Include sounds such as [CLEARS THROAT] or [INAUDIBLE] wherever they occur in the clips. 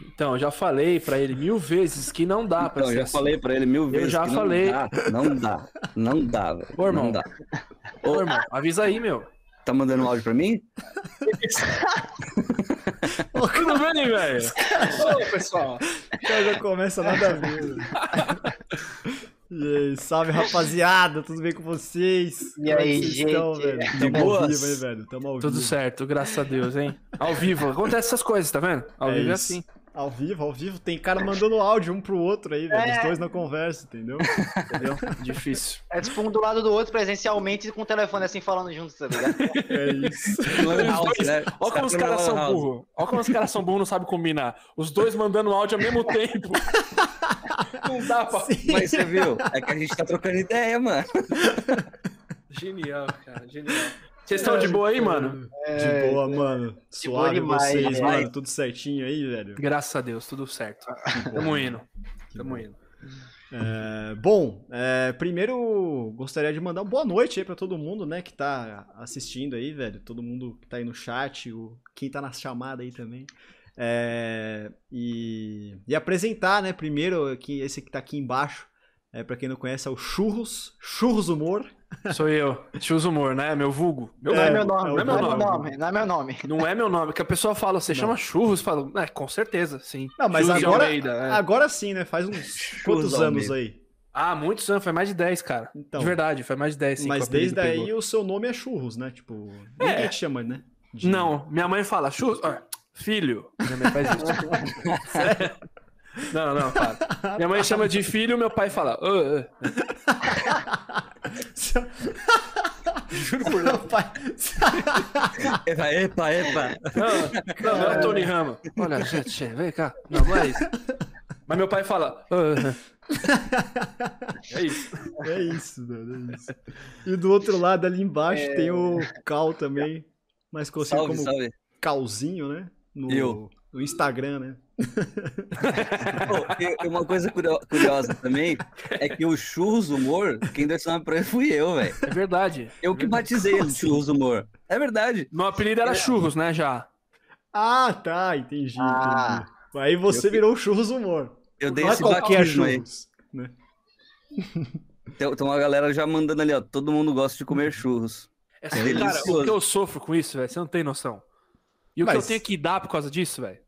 Então, eu já falei pra ele mil vezes que não dá pra Então, eu ser já assim. falei pra ele mil vezes. já que falei. Não dá, não dá. Não dá, velho. Ô, irmão. Não dá. Ô, irmão, avisa aí, meu. Tá mandando um áudio pra mim? [LAUGHS] Tudo bem, velho? Ô, pessoal. O cara já começa nada a ver. velho. [LAUGHS] E aí, salve rapaziada, tudo bem com vocês? E Como é aí, vocês estão, gente? velho? De Tamo ao boas? vivo, hein, velho? Tamo ao Tudo vivo. certo, graças a Deus, hein? Ao vivo, acontece essas coisas, tá vendo? Ao É vivo é isso. assim. Ao vivo, ao vivo. Tem cara mandando áudio um pro outro aí, velho. É. Os dois na conversa, entendeu? Entendeu? [LAUGHS] Difícil. É tipo um do lado do outro presencialmente com o telefone assim falando junto, tá ligado? É isso. Né? Olha como os caras são burros. Olha como os caras são burros, não sabem combinar. Os dois mandando áudio ao mesmo tempo. [LAUGHS] Não dá pra. Mas você viu? É que a gente tá trocando ideia, mano. Genial, cara, genial. Vocês estão de boa aí, mano? De boa, mano. Suave demais, vocês, mano. Tudo certinho aí, velho. Graças a Deus, tudo certo. [LAUGHS] Tamo indo. Tamo indo. É, bom, é, primeiro gostaria de mandar uma boa noite aí pra todo mundo, né, que tá assistindo aí, velho. Todo mundo que tá aí no chat, o, quem tá na chamada aí também. É, e, e apresentar, né, primeiro, aqui, esse que tá aqui embaixo, é, pra quem não conhece, é o Churros, Churros Humor. Sou eu. Chus Humor, né? Meu vulgo. Meu Não é, É, meu é nome, o não é meu nome. nome, não é meu nome. Não é meu nome, que a pessoa fala, você chama churros? Fala, é, com certeza, sim. Não, mas Churros agora, Almeida, é. agora sim, né, faz uns quantos Almeida. anos aí? Ah, muitos anos, foi mais de 10, cara. Então. de verdade, foi mais de 10, sim. Mas desde aí pegou. o seu nome é Churros, né, tipo, É. ninguém te chama, né? de- Não, minha mãe fala, churros, ah, filho. Minha mãe faz isso. [LAUGHS] [LAUGHS] Sério? Não, não, para. Minha mãe chama de filho, meu pai fala, "Ah, [LAUGHS] ah." Juro por Deus. Pai, Epa, epa, epa. Não, não, não é o Tony Rama. Olha, gente, vem cá. Não, não é isso. Mas meu pai fala. "Ah, ah." É isso. É isso, mano, é isso. E do outro lado, ali embaixo, tem o Cal também, mais conhecido Salve, como salve. Calzinho, né? No, Eu. No Instagram, né? [LAUGHS] Pô, uma coisa curio- curiosa também é que o Churros Humor, quem deu esse nome pra ele fui eu, velho. É verdade. Eu que batizei ele de Churros Humor. É verdade. Meu apelido era churros, né? Já. Ah, tá, entendi, Ah. entendi. Aí você Eu que- virou o Churros Humor. Eu dei Não é esse qualquer batismo aí. churros. Né? Tem, tem uma galera já mandando ali, ó. Todo mundo gosta de comer churros. É, É cara, o que eu sofro com isso, velho, você não tem noção. E o que Mas- eu tenho que dar por causa disso, velho?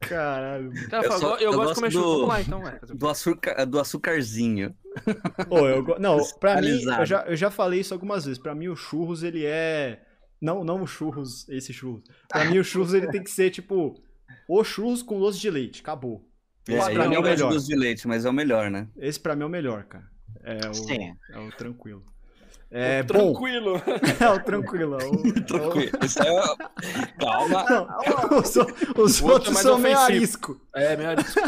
Caralho. Eu só- eu, eu gosto de gosto comer do- lá, então, velho. Do, açúcar, do açucarzinho. Ô, eu go- Não, pra mim, eu já, eu já falei isso algumas vezes. Pra mim, o churros, ele é. Não, não o churros, esse churros. Pra mim, o churros, ele tem que ser tipo. O churros com doce de leite. Acabou. É, Esse pra mim é o melhor. doce de leite, mas é o melhor, né? Esse pra mim é o melhor, cara. É o, Sim. é o tranquilo. É bom. Tranquilo. [LAUGHS] É o tranquilo. é o- [LAUGHS] Tranquilo. Isso é... Calma. Não, [LAUGHS] os, os O outro é outros mais são meio arisco. É, meu arisco.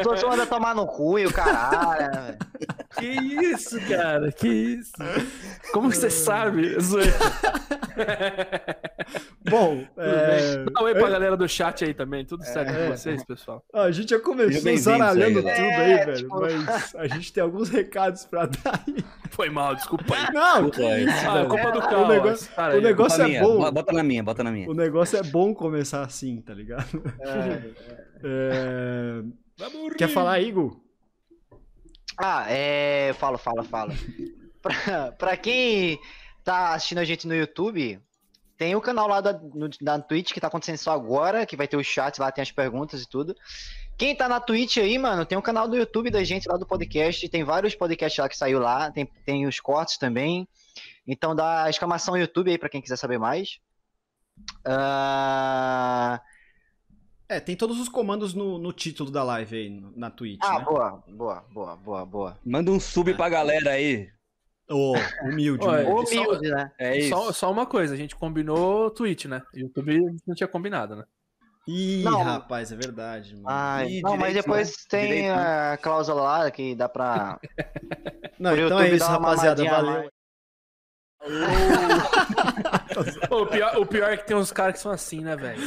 Os outros mandam tomar no cu e o caralho. né? Que isso, cara? Que isso? Como que você sabe? Zoeira. [LAUGHS] Bom, é, Dá um oi pra galera do chat aí também. Tudo certo É. com vocês, pessoal? a gente já começou zaralhando aí, tudo aí, É, velho. tipo- Mas a gente tem alguns recados pra dar aí. Foi mal, desculpa aí. Não, que Desculpa aí. isso, Ah, é culpa do o caos. negócio- o negócio- é minha, bom. bo- Bota na minha, bota na minha. O negócio é bom começar assim, tá ligado? É, Vamos Quer falar, Igor? Ah, é. Fala, fala, fala. [LAUGHS] pra, pra quem tá assistindo a gente no YouTube, tem o canal lá da, no, da Twitch que tá acontecendo só agora, que vai ter os chats lá, tem as perguntas e tudo. Quem tá na Twitch aí, mano, tem o canal do YouTube da gente lá do podcast, tem vários podcasts lá que saiu lá, tem, tem os cortes também. Então dá exclamação YouTube aí pra quem quiser saber mais. Ah, É, tem todos os comandos no, no título da live aí, no- na Twitch, ah, né? boa, boa, boa, boa, boa. Manda um sub pra galera aí. Ô, humilde, Olha, humilde. Humilde, né? É isso. Só, só uma coisa, a gente combinou Twitch, né? YouTube a gente não tinha combinado, né? Ih, Não. rapaz, é verdade, mano. Ai, Ih, não, mas direito, depois né? tem Direito, né? a cláusula lá que dá pra. Não, então é isso, rapaziada. Valeu. O, pior, o pior é que tem uns caras que são assim, né, velho?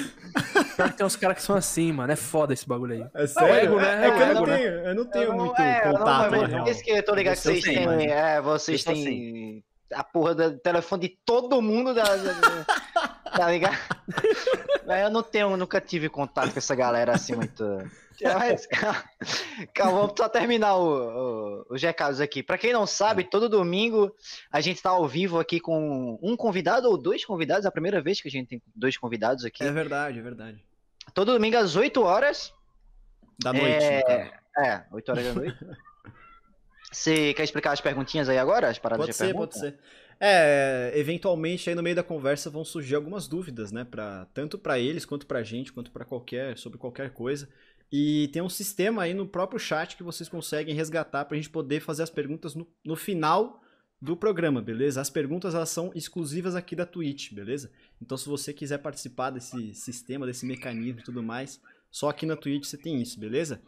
Pior é que tem uns caras que são assim, mano. É foda esse bagulho aí. É sério? ego, né? É, É que o eu não ego, né? tenho, eu não tenho Eu não- muito é, não- contato. Por isso que eu tô ligado que Você vocês tem, têm. É, vocês têm. A porra do telefone de todo mundo da. da- Tá ligado? [LAUGHS] Eu não tenho, nunca tive contato com essa galera assim muito. [LAUGHS] Calma, vamos só terminar o, o, os recados aqui. Pra quem não sabe, todo domingo a gente tá ao vivo aqui com um convidado ou dois convidados. É a primeira vez que a gente tem dois convidados aqui. É verdade, é verdade. Todo domingo às 8 horas. Da noite, É, no. É, 8 horas da noite. Você quer explicar as perguntinhas aí agora? As paradas Pode de ser, pergunta? pode ser. É, eventualmente aí no meio da conversa vão surgir algumas dúvidas, né, para tanto pra eles quanto pra gente, quanto pra qualquer, sobre qualquer coisa. E tem um sistema aí no próprio chat que vocês conseguem resgatar pra gente poder fazer as perguntas no, no final do programa, beleza? As perguntas elas são exclusivas aqui da Twitch, beleza? Então se você quiser participar desse sistema, desse mecanismo e tudo mais, só aqui na Twitch você tem isso, beleza?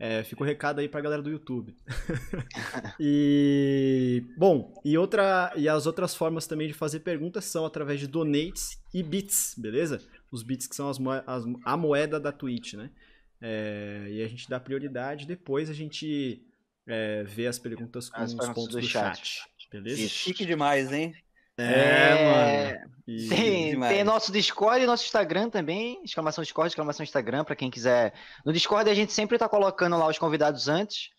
É, fica o recado aí pra galera do YouTube. [LAUGHS] e bom, e outra e as outras formas também de fazer perguntas são através de donates e bits, beleza? Os bits que são as, as- a moeda da Twitch, né? É, e a gente dá prioridade, depois a gente é, vê as perguntas com As os perguntas pontos do do, chat. chat. Beleza? Isso. Chique demais, hein? É, mano. E- Tem, demais. tem nosso Discord e nosso Instagram também. Exclamação Discord, exclamação Instagram, pra quem quiser. No Discord a gente sempre tá colocando lá os convidados antes.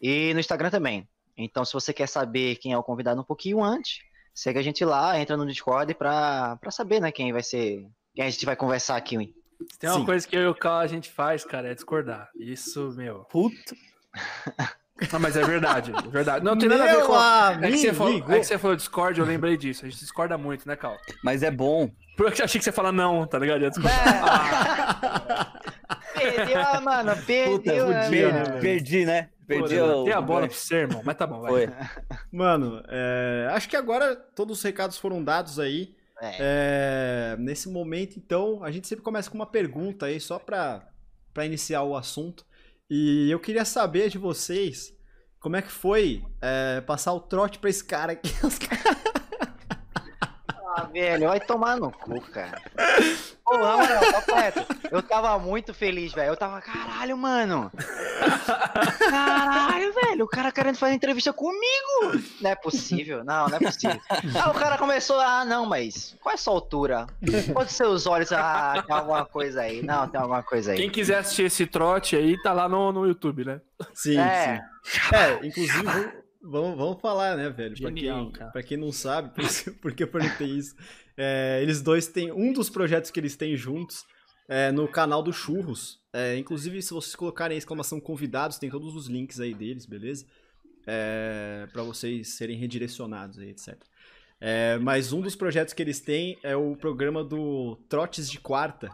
E no Instagram também. Então, se você quer saber quem é o convidado um pouquinho antes, segue a gente lá, entra no Discord pra, pra saber, né, quem vai ser. Quem a gente vai conversar aqui. Se tem uma Sim. coisa que eu e o Cal a gente faz, cara, é discordar. Isso, meu. Puta. [LAUGHS] Ah, mas é verdade, é verdade. Não tem nada a ver com. É que, você falou, amigo. é que você falou Discord, eu lembrei disso. A gente discorda muito, né, Cal? Mas é bom. Porque eu achei que você fala não, tá ligado? Ia discordar. perdeu, ah, mano, perdeu. né, podia, velho? né, velho? Perdi, né? Perdi Pô, o. Tem a bola o pra você, irmão. Mas tá bom, vai. Foi. Mano, é, acho que agora todos os recados foram dados aí. É. É, nesse momento, então, a gente sempre começa com uma pergunta aí, só pra iniciar o assunto. E eu queria saber de vocês como é que foi é, passar o trote pra esse cara aqui. [LAUGHS] Os caras- Ah, velho, vai tomar no cu, cara. Pô, na moral, papo reto, eu tava muito feliz, velho. Eu tava, caralho, mano. Caralho, velho, o cara querendo fazer entrevista comigo. Não é possível, não, não é possível. Aí o cara começou, ah, não, mas qual é a sua altura? Pode ser os olhos, ah, tem alguma coisa aí. Não, tem alguma coisa aí. Quem quiser assistir esse trote aí, tá lá no, no YouTube, né? Sim, É. sim. É, inclusive, vamos, vamos, falar, né, velho? Pra Genial, quem, cara. pra quem não sabe, [LAUGHS] porque eu perguntei isso. é, eles dois têm. Um dos projetos que eles têm juntos é no canal do Churros. É, inclusive, se vocês colocarem a exclamação convidados, tem todos os links aí deles, beleza? É, para vocês serem redirecionados aí, etc. É, mas um dos projetos que eles têm é o programa do Trotes de Quarta,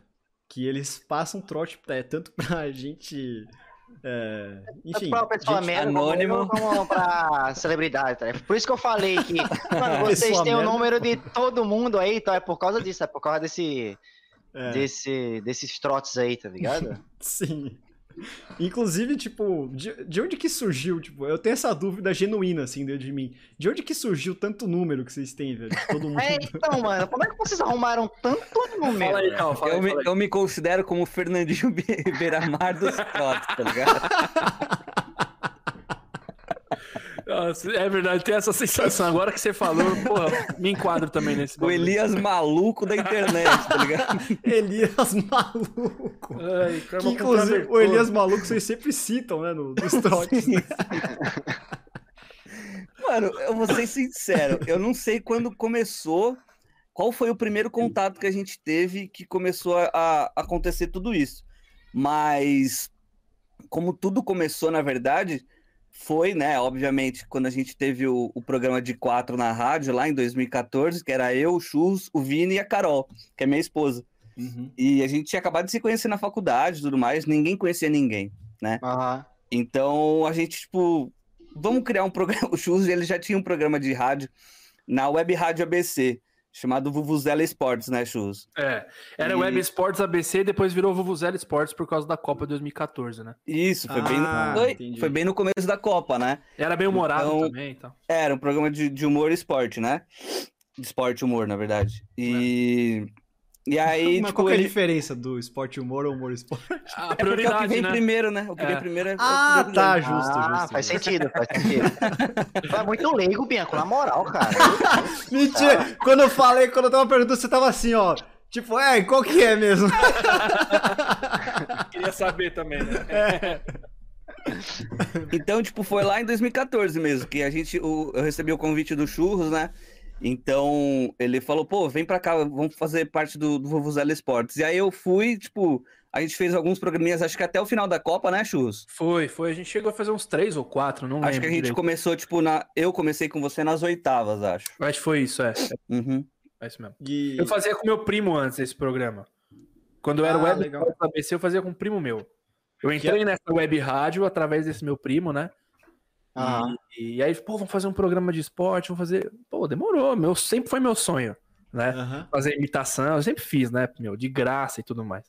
que eles passam trote é, tanto pra [LAUGHS] gente. É, enfim, pra pessoa gente merda anônimo. como, pra [LAUGHS] celebridade, tá? Por isso que eu falei que, mano, [LAUGHS] vocês têm o número de todo mundo aí, então é por causa disso, é por causa desse, é, desse, desses trotes aí, tá ligado? [LAUGHS] Sim. Inclusive, tipo, de, de onde que surgiu? Tipo, eu tenho essa dúvida genuína, assim, dentro de mim. De onde que surgiu tanto número que vocês têm, velho? de Todo mundo. [LAUGHS] É, então, mano, como é que vocês arrumaram tanto número? Fala aí, Cal, fala aí. Eu me, fala aí. eu me considero como o Fernandinho Be- Beiramar dos trotes, tá ligado? [LAUGHS] É verdade, tem essa sensação. Agora que você falou, porra, me enquadro também nesse O. Elias maluco da internet, tá ligado? [LAUGHS] Elias Maluco. Ai, cara, Que, inclusive, o Elias Maluco vocês sempre citam, né, no, nos trotes. né? Mano, eu vou ser sincero, eu não sei quando começou, qual foi o primeiro contato que a gente teve que começou a, a acontecer tudo isso. Mas, como tudo começou, na verdade, foi, né, obviamente, quando a gente teve o, o programa de quatro na rádio, lá em 2014, que era eu, o Chus, o Vini e a Carol, que é minha esposa. Uhum. E a gente tinha acabado de se conhecer na faculdade e tudo mais, ninguém conhecia ninguém. Aham. Então a gente, tipo, vamos criar um programa. [LAUGHS] O Chus, ele já tinha um programa de rádio na Web Rádio ABC, chamado Vuvuzela Esportes, né, Chus? É, era E- Web Sports ABC e depois virou Vuvuzela Sports por causa da Copa 2014, né? Isso, foi, bem, Ah, no... Oi, entendi. foi bem no começo da Copa, né? Era bem humorado Então- também, então. Era um programa de, de humor e esporte, né? De esporte e humor, na verdade. E, e aí, [LAUGHS] Mas tipo, qual que é a ele... diferença do esporte humor ou humor esporte? [LAUGHS] A É porque é o que prioridade, vem né? primeiro, né? O que É. vem primeiro é. é o que Ah, tá, primeiro. justo, ah, justo. faz sentido, faz sentido. [LAUGHS] Tu é muito leigo, Bianco, na moral, cara. Mentira! Quando eu falei, quando eu tava perguntando, você tava assim, ó. Tipo, é, qual que é mesmo? Queria saber também, né? É. Então, tipo, foi lá em 2014 mesmo, que a gente, o- eu recebi o convite do Churros, né? Então, ele falou, pô, vem pra cá, vamos fazer parte do, do Vuvuzela Esportes. E aí eu fui, tipo, a gente fez alguns programinhas, acho que até o final da Copa, né, Churros? Foi, foi. A gente chegou a fazer uns três ou quatro, não lembro. Acho que a gente direito. começou, tipo, na. Eu comecei com você nas oitavas, acho. Acho que foi isso, é. Uhum. É isso mesmo. E... Eu fazia com meu primo antes esse programa. Quando eu era Ah, web legal. ABC, eu fazia com um primo meu. Eu entrei nessa web rádio através desse meu primo, né? Aham. E, e aí, pô, vamos fazer um programa de esporte, vamos fazer. Pô, demorou. Meu, sempre foi meu sonho, né? Aham. Fazer imitação, eu sempre fiz, né? Meu, de graça e tudo mais.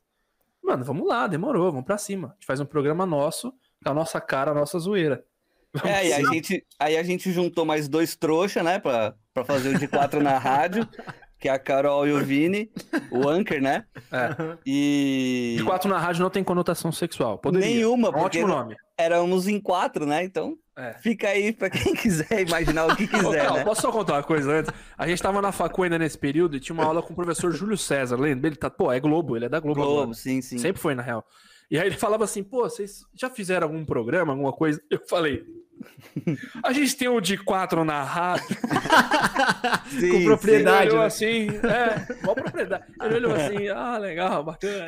Mano, vamos lá, demorou, vamos pra cima. A gente faz um programa nosso, com a nossa cara, a nossa zoeira. [LAUGHS] Vamos É, e a gente, aí a gente juntou mais dois trouxa, né, pra, pra fazer o de quatro na rádio, [LAUGHS] que é a Carol e o Vini, o Anker, né? É. E. De quatro na rádio não tem conotação sexual. Poderia. Nenhuma, É um porque ótimo nome. éramos em quatro, né? Então, É. fica aí pra quem quiser imaginar o que [LAUGHS] quiser, né? Posso só contar uma coisa antes? A gente tava na facu ainda nesse período e tinha uma aula com o professor Júlio César, lembra? Ele tá, pô, é Globo, ele é da Globo. agora. Globo, sim, sim. Sempre foi, na real. E aí ele falava assim, pô, vocês já fizeram algum programa, alguma coisa? Eu falei, a gente tem o de quatro na rádio. [LAUGHS] Sim, com sim. propriedade. Ele olhou né? assim, é, propriedade. Ele olhou assim, ah, legal, bacana.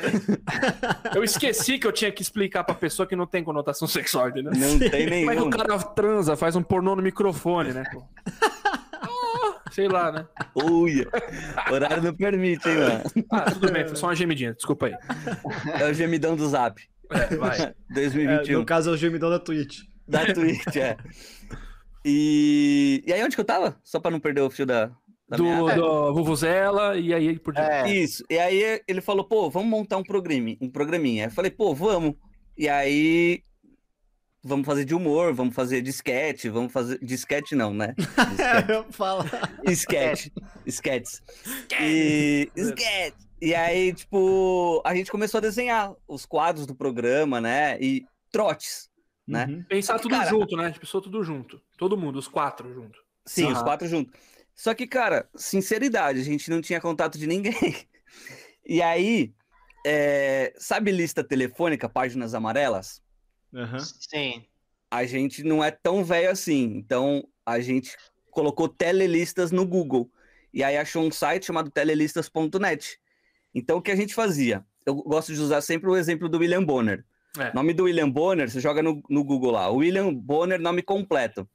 Eu esqueci que eu tinha que explicar pra pessoa que não tem conotação sexual, entendeu? Não tem Como é que nenhum. o cara transa, faz um pornô no microfone, né? pô? [LAUGHS] Sei lá, né? Uia. Horário não permite, hein, mano? Ah, tudo bem, foi só uma gemidinha, desculpa aí. É o gemidão do Zap. É, vai. [LAUGHS] É, 2021. no caso é o gemidão da Twitch. Da [LAUGHS] Twitch, é. E... e aí, onde que eu tava? Só pra não perder o fio da, da Do, meada. do Vuvuzela e aí por diante. É. Isso. E aí ele falou, pô, vamos montar um programinha, um programinha. Eu falei, pô, vamos. E aí vamos fazer de humor, vamos fazer de sketch, vamos fazer de sketch não, né? Fala. [LAUGHS] Sketch, sketches. [LAUGHS] E sketch. E aí, tipo, a gente começou a desenhar os quadros do programa, né? E trotes, né? Uhum. Pensar que, tudo cara- junto, né? A gente pensou tudo junto. Todo mundo, os quatro juntos. Sim, os Aham. quatro juntos. Só que, cara, sinceridade, a gente não tinha contato de ninguém. [LAUGHS] E aí, é, sabe lista telefônica, páginas amarelas? Aham. Sim. A gente não é tão velho assim. Então, a gente colocou telelistas no Google. E aí achou um site chamado telelistas.net. Então, o que a gente fazia? Eu gosto de usar sempre o exemplo do William Bonner. É. Nome do William Bonner, você joga no, no Google lá. William Bonner, nome completo.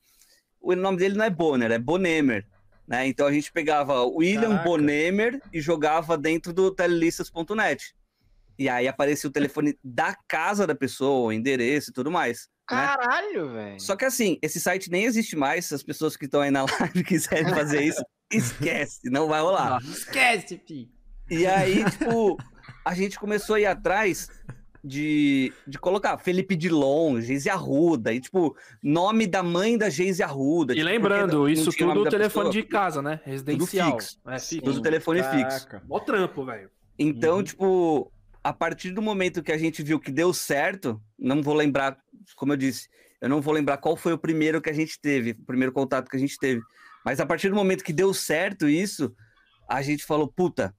O nome dele não é Bonner, é Bonemer. Né? Então a gente pegava William Caraca. Bonemer e jogava dentro do telelistas.net. E aí aparecia o telefone da casa da pessoa, o endereço e tudo mais. né? Caralho, velho. Só que assim, esse site nem existe mais. Se as pessoas que estão aí na [LAUGHS] live quiserem fazer isso, esquece, não vai rolar. Esquece, fi. E aí, tipo, a gente começou a ir atrás de, de colocar Felipe Dilon, Geise Arruda, e tipo, nome da mãe da Geise Arruda. E tipo, lembrando, isso o tudo da telefone pessoa. de casa, né? Residencial. fixo. É, fixo. Tudo telefone fixo. Caraca. Mó trampo, velho. Então, Uhum. tipo, a partir do momento que a gente viu que deu certo, não vou lembrar, como eu disse, eu não vou lembrar qual foi o primeiro que a gente teve, o primeiro contato que a gente teve. Mas a partir do momento que deu certo isso, a gente falou, puta,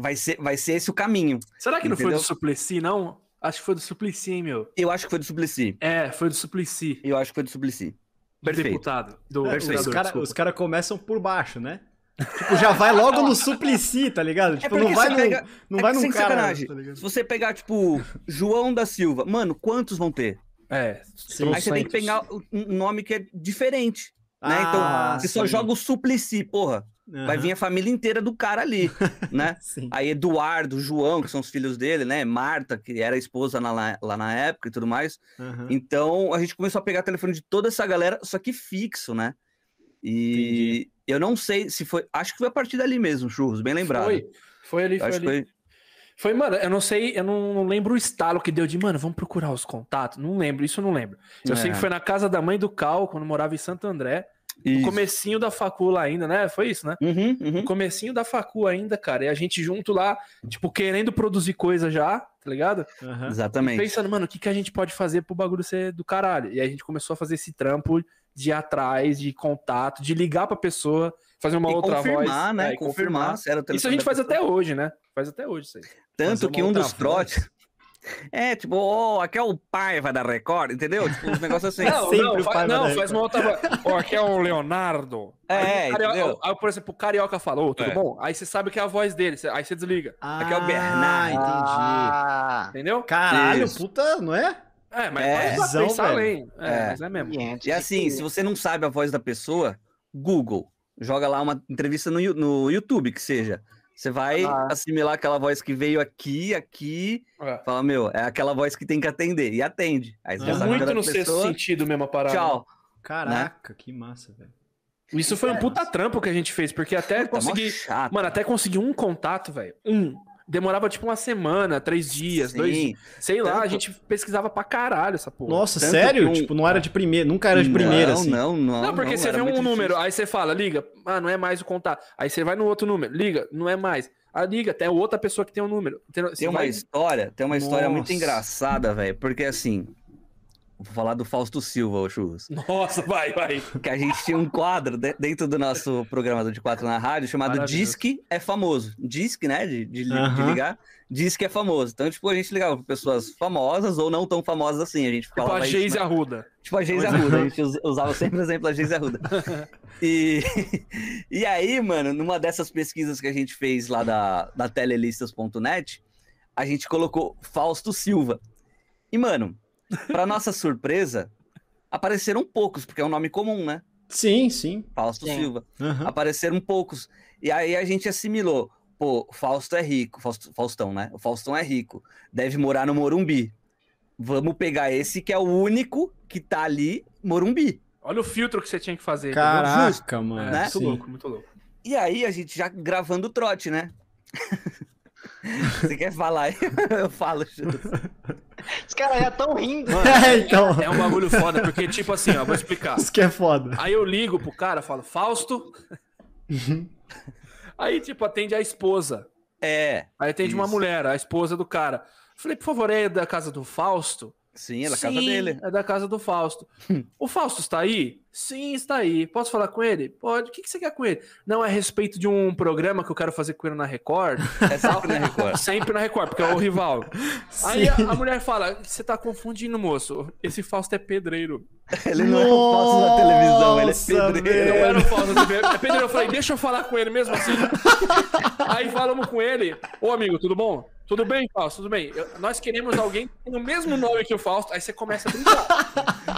vai ser, vai ser esse o caminho. Será que não foi Entendeu? do Suplicy, não? Acho que foi do Suplicy, hein, meu? Eu acho que foi do Suplicy. É, foi do Suplicy. Eu acho que foi do Suplicy. Do Perfeito. deputado. Do É, vereador, os caras cara começam por baixo, né? [LAUGHS] Tipo, já vai logo no suplici, tá ligado? Tipo, não porque vai no, pega- não é vai num sem cara, sacanagem. tá? Se você pegar, tipo, João da Silva, mano, quantos vão ter? É, Sim. Aí você tem que pegar um nome que é diferente, né? Ah, então, você só sim. joga o Suplicy, porra. Vai Aham. vir a família inteira do cara ali, [LAUGHS] né? Aí Eduardo, João, que são os filhos dele, né? Marta, que era esposa na- lá, lá na época e tudo mais. Aham. Então, a gente começou a pegar telefone de toda essa galera, só que fixo, né? E eu não sei se foi. Acho que foi a partir dali mesmo, churros, bem lembrado. Foi. Foi ali, foi ali. foi. Foi, mano, eu não sei, eu não, não lembro o estalo que deu de, mano, vamos procurar os contatos. Não lembro, isso eu não lembro. Eu sei É. que foi na casa da mãe do Cal, quando morava em Santo André. No Isso. comecinho da facula ainda, né? Foi isso, né? Uhum, uhum. No comecinho da facu ainda, cara. E a gente junto lá, tipo, querendo produzir coisa já, tá ligado? Aham. Exatamente. Pensando, mano, o que, que a gente pode fazer pro bagulho ser do caralho? E aí a gente começou a fazer esse trampo de ir atrás, de contato, de ligar pra pessoa, fazer uma E outra confirmar, voz. né? é, e confirmar. se era o Isso a gente faz pessoa. até hoje, né? Faz até hoje isso aí. Tanto que um dos trotes. É, tipo, ó, aqui é o Paiva da Record, entendeu? Tipo, uns negócios assim. Não, sempre não, o fa- pai não faz uma outra voz. [LAUGHS] Ó, aqui é o Leonardo. É, Aí, carioca- entendeu? aí, por exemplo, o Carioca falou, tudo É. bom? Aí você sabe que é a voz dele, aí você desliga. Aqui é o Bernard. entendi. Ah, Entendeu? Caralho, Isso. puta, não é? É, mas É. pode Visão, pensar além. É, É. mas é mesmo. E assim, que- se você não sabe a voz da pessoa, Google. Joga lá uma entrevista no, no YouTube, que seja. Você vai Ah. assimilar aquela voz que veio aqui, aqui, É. fala, meu, é aquela voz que tem que atender. E atende. Aí você É já É sabe muito no sexto sentido mesmo a parada. Tchau. Caraca, que massa, velho. Isso foi um puta trampo que a gente fez, porque até Tá chato. Mano, até conseguir um contato, velho. Um. Demorava tipo uma semana, três dias, dois Sim. dias. Sei lá, a Tanto- gente pesquisava pra caralho essa porra. Nossa, Tanto sério? um- Tipo, não era de primeira, nunca era de primeira, não, assim. Não, não, Não, porque você era vê um número, difícil. aí você fala, liga, ah, não é mais o contato. Aí você vai no outro número, liga, não é mais. Ah, liga, tem outra pessoa que tem um número. Você Tem uma vai- história, tem uma história muito Nossa. engraçada, velho, porque assim, vou falar do Fausto Silva, ô Churros, Nossa, vai, vai. que a gente tinha um quadro de- dentro do nosso programa de quatro na rádio chamado. Disque é famoso. Disque, né, de, de, de ligar, Disque é famoso. Então, tipo, a gente ligava pra pessoas famosas ou não tão famosas assim, a gente Tipo falava a isso, Geise né? Arruda. Tipo a Geise Arruda, a gente us- usava sempre o exemplo da Geise Arruda. [LAUGHS] E, [LAUGHS] e aí, mano, numa dessas pesquisas que a gente fez lá da, da telelistas.net, a gente colocou Fausto Silva. E, mano, pra nossa surpresa, apareceram poucos, porque é um nome comum, né? Sim, sim. Fausto Sim. Silva. Aham. Apareceram poucos. E aí a gente assimilou. Pô, o Fausto é rico. Fausto- Faustão, né? O Faustão é rico. Deve morar no Morumbi. Vamos pegar esse que é o único que tá ali, Morumbi. Olha o filtro que você tinha que fazer. Caraca, mano. É, né? muito sim. louco, muito louco. E aí a gente já gravando o trote, né? [LAUGHS] [LAUGHS] Você quer falar aí? [LAUGHS] Eu falo. Os caras já estão rindo. É, então. É um bagulho foda, porque, tipo assim, ó, vou explicar. Isso que é foda. Aí eu ligo pro cara, falo, Fausto. Aí, tipo, atende a esposa. É, Aí atende uma Isso. mulher, a esposa do cara. Falei, por favor, é da casa do Fausto? Sim, é da casa Sim, dele. É da casa do Fausto. [LAUGHS] o Fausto está aí? Sim, está aí. Posso falar com ele? Pode. O que, que você quer com ele? Não, é a respeito de um programa que eu quero fazer com ele na Record. [LAUGHS] É sempre na Record. Sempre na Record, porque é o rival. [LAUGHS] Aí a, a mulher fala: você tá confundindo, moço. Esse Fausto é pedreiro. Ele não é o Fausto da televisão, ele é Nossa, pedreiro. Não velho. era o Fausto é pedreiro. É pedreiro. Eu falei: deixa eu falar com ele mesmo assim. Aí falamos com ele: Ô amigo, tudo bom? Tudo bem, Fausto? Tudo bem. Eu- nós queremos alguém que tem o mesmo nome que o Fausto. Aí você começa a brincar.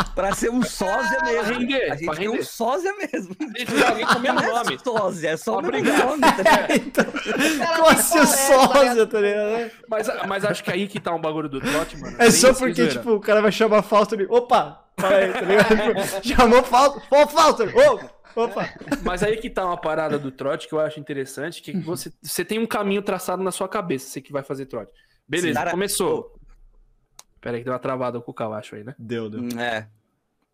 [LAUGHS] Pra ser um sósia mesmo. Pra render, a gente pra quer um render. sósia mesmo. A gente tem alguém com o mesmo Não é nome. sósia, é só o Pra mesmo brigar. nome. tá? Então, assim o sósia, tá ligado? Mas, mas acho que aí que tá um bagulho do trote, mano. É só porque, tipo, o cara vai chamar Fausto e. Opa! Fala aí, tá ligado? [LAUGHS] Chamou Fausto. Ô, Fausto! Ô, opa! Mas aí que tá uma parada do trote que eu acho interessante, que você, você tem um caminho traçado na sua cabeça, você que vai fazer trote. Beleza, Cara, começou. Pera aí que deu uma travada com o Cal, acho aí, né? Deu, deu. É.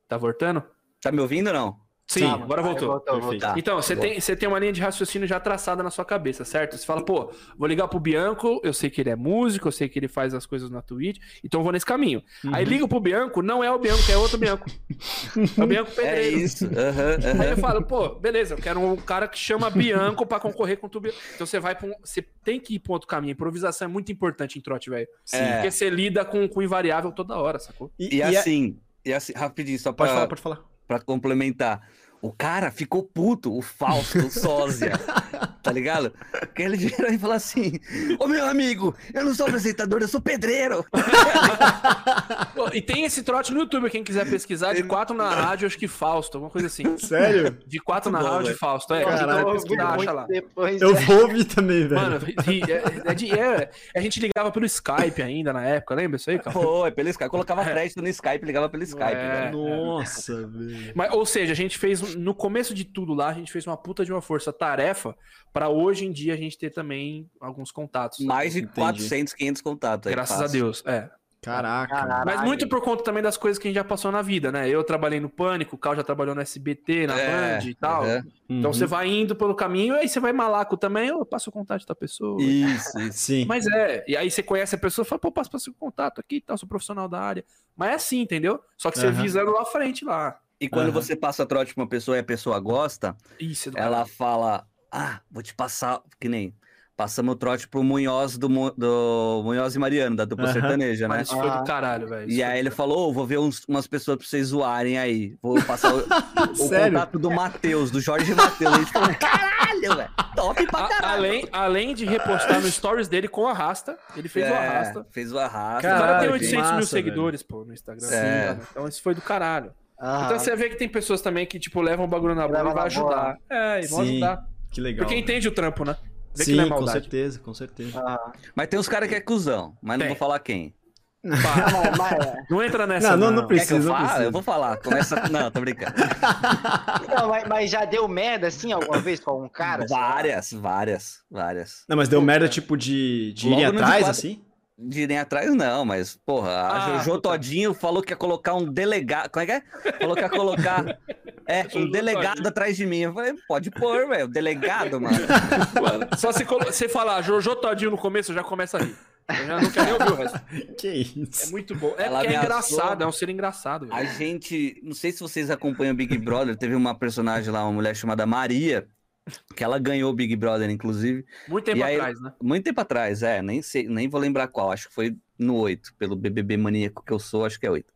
Tá voltando? Tá me ouvindo ou não? Sim, Tá, agora Aí voltou. voltou, voltou. Então, você tem, você tem uma linha de raciocínio já traçada na sua cabeça, certo? Você fala, pô, vou ligar pro Bianco, eu sei que ele é músico, eu sei que ele faz as coisas na Twitch, então eu vou nesse caminho. Aí Uhum. ligo pro Bianco, não é o Bianco, é outro Bianco. É o Bianco [LAUGHS] É Pedreiro. isso. aham, Aí aham. eu falo, pô, beleza, eu quero um cara que chama Bianco pra concorrer com o Bianco. Então você vai pra um, Você tem que ir pra um outro caminho. A improvisação é muito importante em trote, velho. É. Porque você lida com, com invariável toda hora, sacou? E, E e a- assim, e assim, rapidinho, só Pode pra, falar, pode falar. Pra complementar. O cara ficou puto, o Fausto, o [LAUGHS] sósia, [LAUGHS] tá ligado? Porque ele virou e falou assim: Ô meu amigo, eu não sou apresentador, eu sou pedreiro. Pô, E tem esse trote no YouTube, quem quiser pesquisar, de quatro na rádio, acho que Fausto, alguma coisa assim. Sério? De quatro na Muito bom, rádio, velho. Fausto. É, Caralho, então, acha lá. Depois, Eu é. vou ouvir também, velho. Mano, é, é de- é- a gente ligava pelo Skype ainda na época, lembra isso aí, cara? Foi, pelo Skype. Colocava crédito no Skype, ligava pelo Skype, É. velho. Nossa, velho. Mas, ou seja, a gente fez, no começo de tudo lá, a gente fez uma puta de uma força-tarefa pra hoje em dia a gente ter também alguns contatos. Mais de Entendi. 400, 500 contatos. aí, Graças a. Deus, é. Caraca. Caralho. Mas muito por conta também das coisas que a gente já passou na vida, né? Eu trabalhei no Pânico, o Cal já trabalhou no SBT, na É, Band e tal. Então Uhum. você vai indo pelo caminho, aí você vai malaco também, eu passo o contato da pessoa. Isso, [LAUGHS] isso. Sim. Mas é, e aí você conhece a pessoa e fala, pô, passo passo o contato aqui e tal, sou profissional da área. Mas é assim, entendeu? Só que você visando lá à frente lá. E quando Aham. você passa trote pra uma pessoa e a pessoa gosta, Isso, é ela fala: Ah, vou te passar. Que nem. Passamos o trote pro Munhoz do, do Munhoz e Mariano, da dupla sertaneja, né? Mas isso foi Ah. do caralho, velho. E aí ele falou: "Ô, vou ver uns- umas pessoas pra vocês zoarem aí. Vou passar o, [LAUGHS] o contato do Matheus, do Jorge Matheus. A gente falou: caralho, velho. Top pra A- caralho. além, além de repostar no stories dele com o arrasta, ele fez o É, arrasta. Fez o arrasta. o cara Caralho, tem que 800 mil massa, seguidores, pô, no Instagram. É. Sim. Então isso foi do caralho. Aham. Então você vê que tem pessoas também que, tipo, levam o bagulho na Leva e vai ajudar. É, e vão ajudar. Que legal. Porque entende o trampo, né? Vê que Sim, não é com certeza, com certeza. Aham. Mas tem uns caras que é cuzão, mas não Tem. vou falar quem. [LAUGHS] Mas- não entra nessa. Não, não, não precisa. eu não precisa. Eu vou falar. Começa. [LAUGHS] Não, tô brincando. Não, mas, mas já deu merda assim alguma vez com algum cara? várias, várias, várias. Não, mas deu merda, tipo, de, de no atrás, assim? De irem atrás, não, mas, porra, a Ah, Jojo puta. Todinho falou que ia colocar um delegado. Como é que é? Falou que ia colocar. [LAUGHS] É, um delegado Todinho. atrás de mim. Eu falei, pode pôr, velho. Delegado, mano. Mano, só se colo- você falar Jojo Todinho no começo, eu já começa a rir. Eu já não quero nem ouvir o resto. [LAUGHS] Que É isso? muito bom. É Ela é engraçado, é um ser engraçado. A gente. Não sei se vocês acompanham o Big Brother. Teve uma personagem lá, uma mulher chamada Maria. Que ela ganhou o Big Brother, inclusive. Muito tempo aí- atrás, né? Muito tempo atrás, é. Nem sei, nem vou lembrar qual. Acho que foi no 8. Pelo BBB maníaco que eu sou, acho que é 8.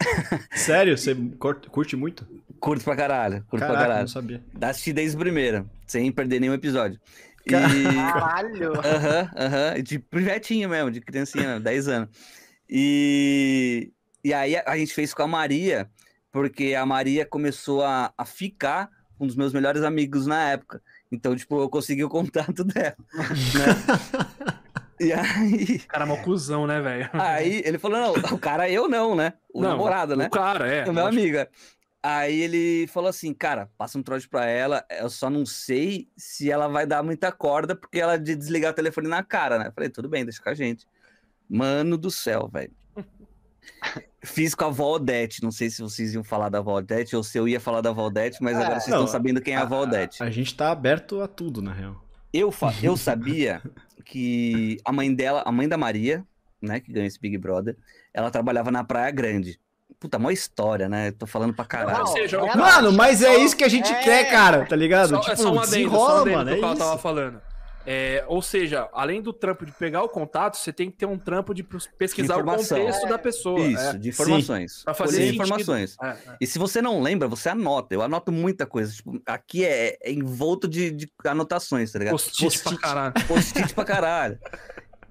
[LAUGHS] Sério? Você cur- curte muito? Curto pra caralho. Curto Caraca, pra caralho. não sabia. Assisti desde o primeiro, sem perder nenhum episódio. E. Caralho! Aham, aham. De pivetinho mesmo, de criancinha mesmo, 10 anos. E. E aí a, a gente fez com a Maria, porque a Maria começou a, a ficar um dos meus melhores amigos na época. Então, tipo, eu consegui o contato [LAUGHS] dela. Né? [LAUGHS] e aí. Cara, mó cuzão, né, velho? Aí ele falou: não, o cara eu não, né? O Não, namorado, né? O cara, é. o meu amigo. é. Aí ele falou assim, cara, passa um trote pra ela, eu só não sei se ela vai dar muita corda, porque ela de desligar o telefone na cara, né? Eu Falei, tudo bem, deixa com a gente. Mano do céu, velho. Fiz com a avó Odete, não sei se vocês iam falar da avó Odete ou se eu ia falar da avó Odete, mas É, agora vocês não, estão sabendo quem é a avó Odete. A gente tá aberto a tudo, na real. Eu, eu sabia que a mãe dela, a mãe da Maria, né, que ganhou esse Big Brother, ela trabalhava na Praia Grande. Puta, mó história, né? Tô falando pra caralho. Ou seja, o- ela- Mano, mas é isso que a gente é. quer, cara, tá ligado? Só, tipo, é só um adendo, só um desenrola, adendo mano, que é o Carl tava isso. falando. É, ou seja, além do trampo de pegar o contato, você tem que ter um trampo de pesquisar o contexto da pessoa. Isso, é. de informações. Pra fazer Colher informações. É, é. E se você não lembra, você anota. Eu anoto muita coisa. Tipo, aqui é, é envolto de, de anotações, tá ligado? Post-it pra caralho. Post-it pra caralho.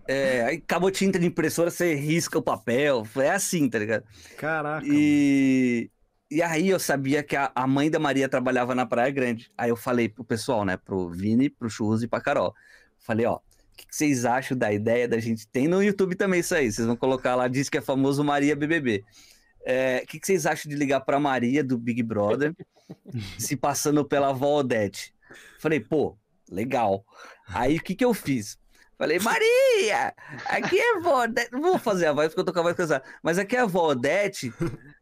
É, aí acabou tinta de impressora, você risca o papel. É assim, tá ligado? Caraca. E, e aí eu sabia que a, a mãe da Maria trabalhava na Praia Grande. Aí eu falei pro pessoal, né? Pro Vini, pro Churros e pra Carol. Falei, ó, o que, que vocês acham da ideia da gente? Tem no YouTube também isso aí. Vocês vão colocar lá, diz que é famoso Maria BBB. É, O que, que vocês acham de ligar pra Maria do Big Brother, [LAUGHS] se passando pela avó Odete? Falei, pô, legal. Aí o que, que eu fiz? Falei, Maria, aqui é a avó Odete. Não vou fazer a voz porque eu tô com a voz cansada. Mas aqui é a avó Odete.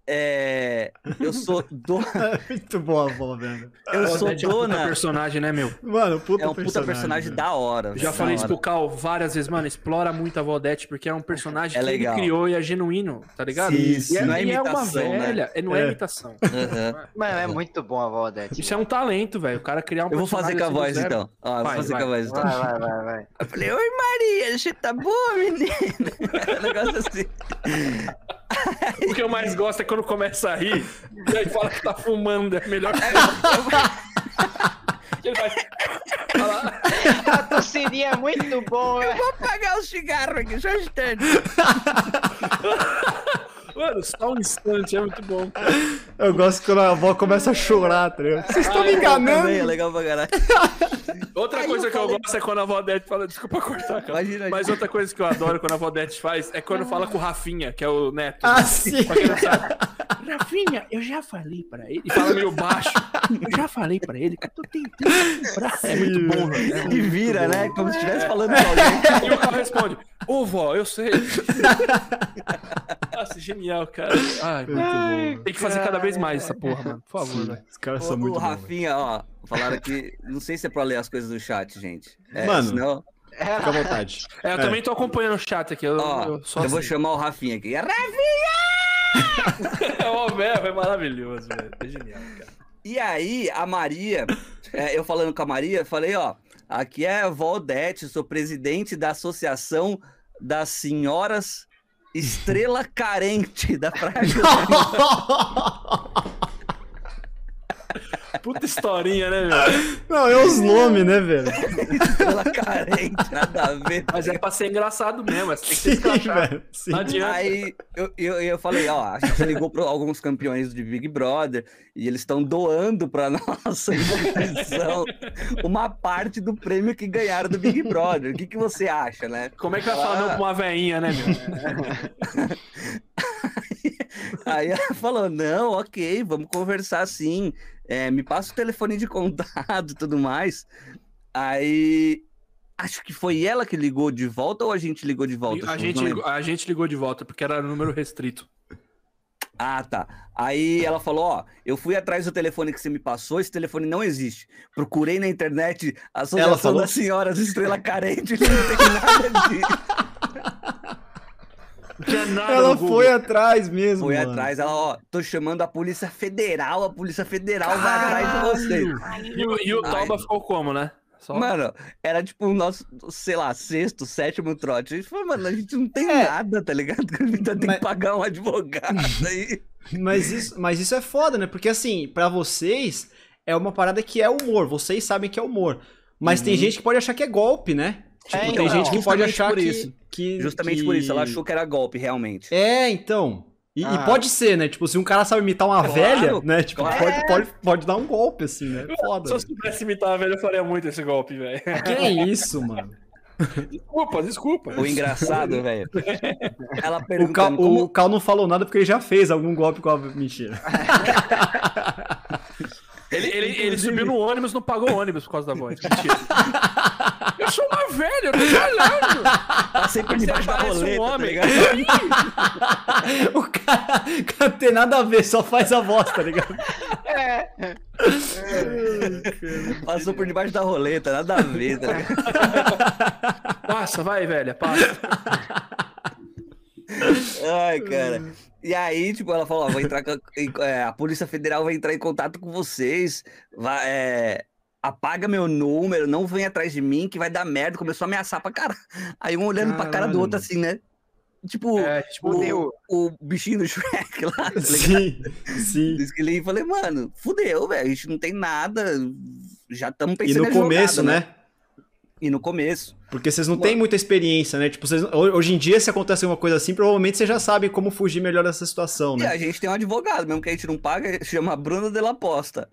É, eu sou do... [LAUGHS] Muito boa a avó, velho. eu sou é um puta dona. personagem, né, meu? Mano, puta É um puta personagem velho. da hora. Já da falei isso hora. pro Cal várias vezes, mano. Explora muito a Valdete, porque é um personagem É que legal. ele criou e é genuíno, tá ligado? Sim, e sim. é, Não é e uma imitação, né? velha, é, não é, É. imitação. Aham. Mano, é muito bom a Valdete. Isso é um talento, velho. O cara criar um Eu vou fazer com a personagem voz assim zero. então. Ó, eu vou Vai, fazer vai. com a voz então. Vai, vai, vai, vai. Eu falei, oi Maria, você tá boa, menina? [LAUGHS] um negócio assim. [LAUGHS] O que eu mais gosto é quando começa a rir e aí fala que tá fumando. É melhor que [LAUGHS] ele vai. Fala, A torcidinha é muito boa. Vou apagar o cigarro aqui, só um instante. [LAUGHS] Mano, só um instante, é muito bom. Eu gosto quando a avó começa a chorar, tá ligado? Vocês estão Ah, me eu enganando? Também é legal pra caralho. Outra Aí coisa eu que eu falei- gosto é quando a Valdete fala. Desculpa cortar, cara. Imagina, Mas outra coisa que eu adoro quando a Valdete faz é quando fala com o Rafinha, que é o neto. Ah, sim. Pra quem não sabe. Rafinha, eu já falei pra ele. E fala meio baixo. Eu já falei pra ele que eu tô tentando lembrar. É muito bom, velho. É E vira, bom. né? Como se estivesse falando com alguém. E o cara responde: Ô vó, eu sei. [LAUGHS] Nossa, genial, cara. Ai, Muito bom. tem que fazer cada vez mais essa porra, mano. Por favor, velho. Os caras O, são muito o bons. Rafinha, ó, falaram que. Não sei se é pra ler as coisas do chat, gente. É, Mano. Senão, É, Fica à vontade. É, eu É. também tô acompanhando o chat aqui. Eu, ó, eu eu, vou chamar o Rafinha aqui. Rafinha! [LAUGHS] Ó, velho, é maravilhoso, velho. É genial, cara. E aí, a Maria, é, eu falando com a Maria, falei, ó, aqui é a Valdete, sou presidente da Associação das Senhoras Estrela Carente da Praia [LAUGHS] [LAUGHS] Puta historinha, né, meu? Não, é os nomes, né, velho? Estrela Carente, nada a ver. Mas é pra ser engraçado mesmo, mas tem que Sim, ser escrachado. velho. Não adianta. Aí eu, eu, eu falei, ó, a gente ligou para alguns campeões de Big Brother e eles estão doando para [LAUGHS] nossa instituição uma parte do prêmio que ganharam do Big Brother. O que, que você acha, né? Como é que vai falar não pra uma veinha, né, meu? [LAUGHS] Aí ela falou, não, ok, vamos conversar sim. É, me passa o telefone de contato e tudo mais. Aí acho que foi ela que ligou de volta ou a gente ligou de volta? A gente, ligou, a gente ligou de volta, porque era número restrito. Ah, tá. Aí ela falou: Ó, eu fui atrás do telefone que você me passou, esse telefone não existe. Procurei na internet a Associação falou? das Senhoras Estrela Carente, [LAUGHS] não tem nada disso. Nada Ela foi atrás mesmo, Foi mano. atrás, ela, ó, tô chamando a Polícia Federal, a Polícia Federal vai atrás de você. E, o- e o. Tauba ficou como, né? Só... Mano, era tipo o nosso, sei lá, sexto, sétimo trote. A gente falou, mano, a gente não tem É. nada, tá ligado? [LAUGHS] A gente tem Mas- que pagar um advogado [LAUGHS] aí. Mas isso, mas isso é foda, né? Porque assim, pra vocês é uma parada que é humor. Vocês sabem que é humor. Mas tem Uhum. gente que pode achar que é golpe, né? Tipo, É, tem então, gente que pode justamente achar por que, isso. que- Justamente que- por isso, ela achou que era golpe, realmente. É, então. E, e Ah. pode ser, né? Tipo, se um cara sabe imitar uma Claro, velha, né? Tipo, claro. pode, pode, pode dar um golpe, assim, né? Se Foda. eu soubesse imitar a velha, eu faria muito esse golpe, velho. Que é isso, mano? Desculpa, desculpa. O engraçado, [LAUGHS] velho. Ela O Cal, como... o Cal não falou nada porque ele já fez algum golpe com a. Mentira. [LAUGHS] Ele, ele, ele subiu no ônibus, não pagou o ônibus por causa da voz. Mentira. [LAUGHS] eu sou uma velha, eu tô olhando. Tá sempre Você debaixo da parece um roleta, tá homem. ligado? [LAUGHS] o cara, o cara tem nada a ver, só faz a voz, tá ligado? É. Passou por debaixo da roleta, nada a ver, tá ligado? [LAUGHS] Passa, vai, velha, passa. Ai, [LAUGHS] cara. E aí, tipo, ela falou, ó, vou entrar com a, é, a Polícia Federal vai entrar em contato com vocês, vai, é, apaga meu número, não vem atrás de mim, que vai dar merda. Começou a ameaçar pra cara. Aí um olhando pra cara do Caralho. outro assim, né? Tipo, É, tipo, o, o bichinho do Shrek [LAUGHS] lá, tá? Sim, sim. Diz que ele e falei, mano, fudeu, velho. A gente não tem nada. Já estamos E pensando no em começo, jogada, né? E no começo. Porque vocês não têm muita experiência, né? Tipo, vocês- ho- hoje em dia, se acontecer uma coisa assim, provavelmente você já sabe como fugir melhor dessa situação, E né? a gente tem um advogado, mesmo que a gente não paga, chama Bruna de la Posta.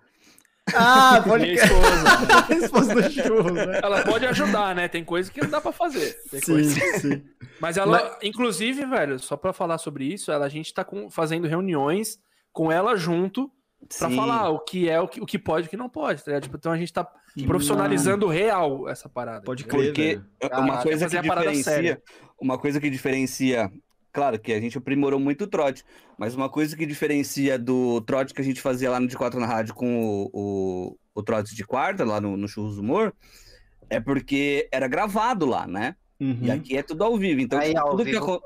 Ah, [LAUGHS] pode minha esposa. [LAUGHS] Esposa do churro, né? Ela pode ajudar, né? Tem coisa que não dá pra fazer. Tem Sim, coisa- sim. Mas ela, inclusive, velho, só pra falar sobre isso, ela, a gente tá com- fazendo reuniões com ela junto pra Sim. falar o que é, o que, o que pode e o que não pode, tá ligado? Tipo, então a gente tá Que profissionalizando real essa parada. Pode crer, Porque velho. uma Ah, coisa que a parada diferencia, séria. uma coisa que diferencia, claro que a gente aprimorou muito o trote, mas uma coisa que diferencia do trote que a gente fazia lá no De Quatro na Rádio com o, o, o trote de quarta, lá no, no Churros do Humor, é porque era gravado lá, né? Uhum. E aqui é tudo ao vivo. Então, Aí, tipo, ao tudo que vivo-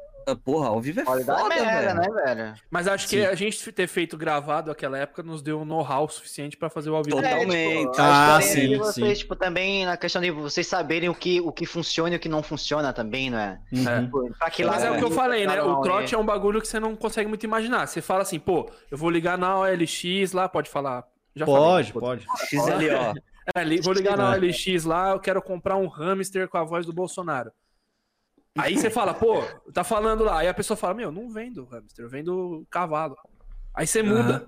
Porra, ao vivo é Pode dar foda, merda, velho. né, velho? Mas acho que Sim. a gente ter feito gravado naquela época nos deu um know-how suficiente pra fazer o ao vivo. Total. É, Totalmente. tipo, Ah, sim, vocês, sim. tipo, também na questão de vocês saberem o que, o que funciona e o que não funciona também, não é? Uhum. Tipo, pra que Mas é lado o que eu falei, né? O trote é um bagulho que você não consegue muito imaginar. Você fala assim, pô, eu vou ligar na OLX lá, pode falar. Já Pode, falei. pode. XLO. É, vou ligar na É. OLX lá, eu quero comprar um hamster com a voz do Bolsonaro. Aí você fala, pô, tá falando lá. Aí a pessoa fala, meu, não vendo hamster, eu vendo cavalo. Aí você muda.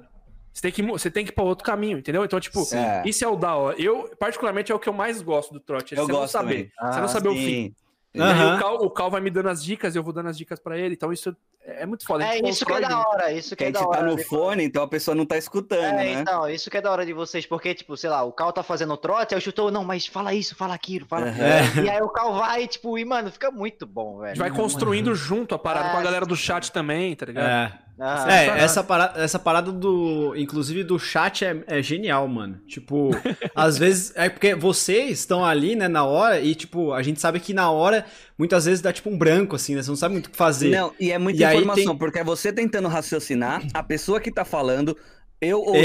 Você tem, que, você tem que ir pra outro caminho, entendeu? Então, tipo, É. isso é o da hora. Eu, particularmente, é o que eu mais gosto do trote. É Eu você não saber. também. Você não Ah, saber o fim. sim. E aí Aham. o Cal, o Cal vai me dando as dicas, eu vou dando as dicas pra ele. Então, isso é é muito foda. a É gente isso que é da hora, isso que Que a é da gente hora. tá no de- fone, então a pessoa não tá escutando, É, né? então, isso que é da hora de vocês, porque, tipo, sei lá, o Cal tá fazendo trote, aí o chutou, não, mas fala isso, fala aquilo, fala aquilo. É. E aí o Cal vai, tipo, e, mano, fica muito bom, A velho. gente vai construindo junto a parada É, com a galera do chat também, tá ligado? É. Ah, É, essa parada, essa parada do. Inclusive do chat é, é genial, mano. Tipo, [LAUGHS] às vezes. É porque vocês estão ali, né, na hora, e, tipo, a gente sabe que na hora, muitas vezes dá tipo um branco, assim, né? Você não sabe muito o que fazer. Não, e é muita E informação, tem- porque é você tentando raciocinar, a pessoa que tá falando, eu ou É,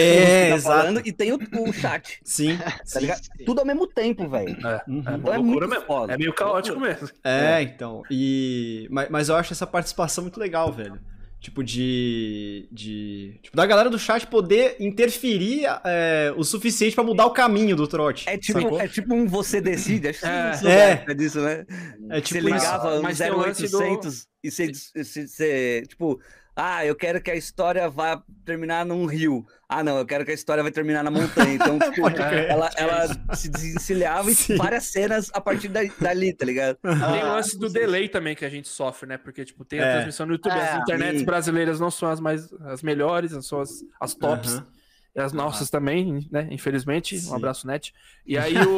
que tá exato. falando, e tem o, o chat, Sim. tá ligado? Tudo ao mesmo tempo, velho. É, Uhum. é, Então é loucura muito mesmo. foda. É meio caótico mesmo. É, então. E. Mas, mas eu acho essa participação muito legal, velho. Tipo, de. de tipo, da galera do chat poder interferir é, o suficiente pra mudar o caminho do trote. É tipo, sacou? é tipo um você decide, acho que É. você É. é. disso, né? É Você tipo ligava isso. um Mas tem o lance 0800 e você, você- você, tipo, ah, eu quero que a história vá terminar num rio. Ah, não, eu quero que a história vai terminar na montanha. Então, [LAUGHS] tipo, ela, ela se desencilhava [LAUGHS] Sim. em várias cenas a partir da- dali, tá ligado? Tem o Ah, lance do delay também que a gente sofre, né? Porque, tipo, tem a É. transmissão no YouTube. É, as internets sim. brasileiras não são as mais as melhores, não são as, as tops. Aham. E as nossas também, né? Infelizmente. Sim. Um abraço, net. E [LAUGHS] aí o.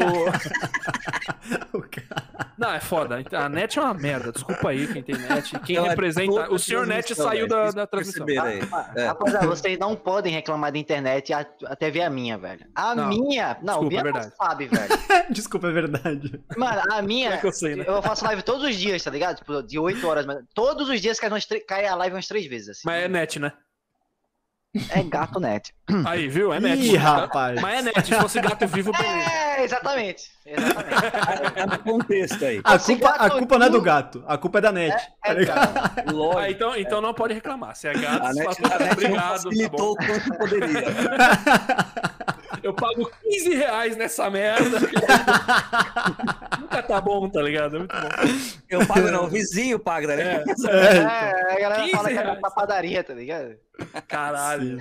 Não, é foda. A net é uma merda. Desculpa aí quem tem net. Quem Ela é representa. O senhor net saiu velho, da, da transmissão. aí. É. Rapaziada, vocês não podem reclamar da internet a- até ver a minha, velho. A Não, minha. Não, desculpa, o Bia é não verdade. sabe, velho. [LAUGHS] Desculpa, é verdade. Mano, a minha. É que eu sei, né? Eu faço live todos os dias, tá ligado? Tipo, de 8 horas, mas todos os dias cai, umas tre- cai a live umas três vezes, assim. Mas é net, né? É gato net. Aí, viu? É net. Ih, rapaz. Mas é net. Se fosse gato vivo, beleza. É, exatamente. Exatamente. É no contexto aí. A Esse culpa, a culpa não é do gato, a culpa é da net. tá É, cara. Ah, Lógico. então, então não pode reclamar. Se é gato, A net, a net obrigado. Tá facilitou bom. o quanto poderia. [LAUGHS] Eu pago 15 reais nessa merda. [LAUGHS] Nunca tá bom, tá ligado? É muito bom. Eu pago não, o vizinho paga, né? É, a galera 15 fala que é reais. da padaria, tá ligado? Caralho.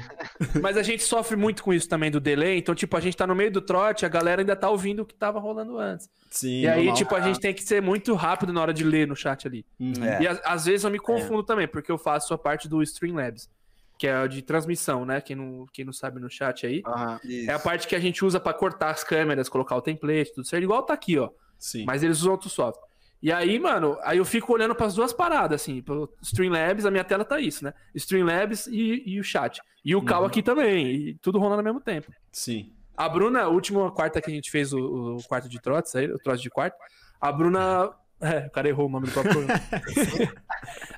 Mas a gente sofre muito com isso também do delay. Então, tipo, a gente tá no meio do trote, a galera ainda tá ouvindo o que tava rolando antes. Sim, e aí, normal. tipo, a gente tem que ser muito rápido na hora de ler no chat ali. Uhum. É. E às, às vezes eu me confundo também, porque eu faço a parte do Streamlabs, que é a de transmissão, né? Quem não, quem não sabe no chat aí. É a parte que a gente usa pra cortar as câmeras, colocar o template, tudo certo. Igual tá aqui, ó. Sim. Mas eles usam outro software. E aí, mano, aí eu fico olhando pras duas paradas, assim. Pro Streamlabs, a minha tela tá isso, né? Streamlabs e, e o chat. E o Cal aqui também. E tudo rolando ao mesmo tempo. Sim. A Bruna, a última quarta que a gente fez o, o quarto de trotes, aí, o trote de quarto, a Bruna. É, o cara errou o nome do próprio programa. [LAUGHS]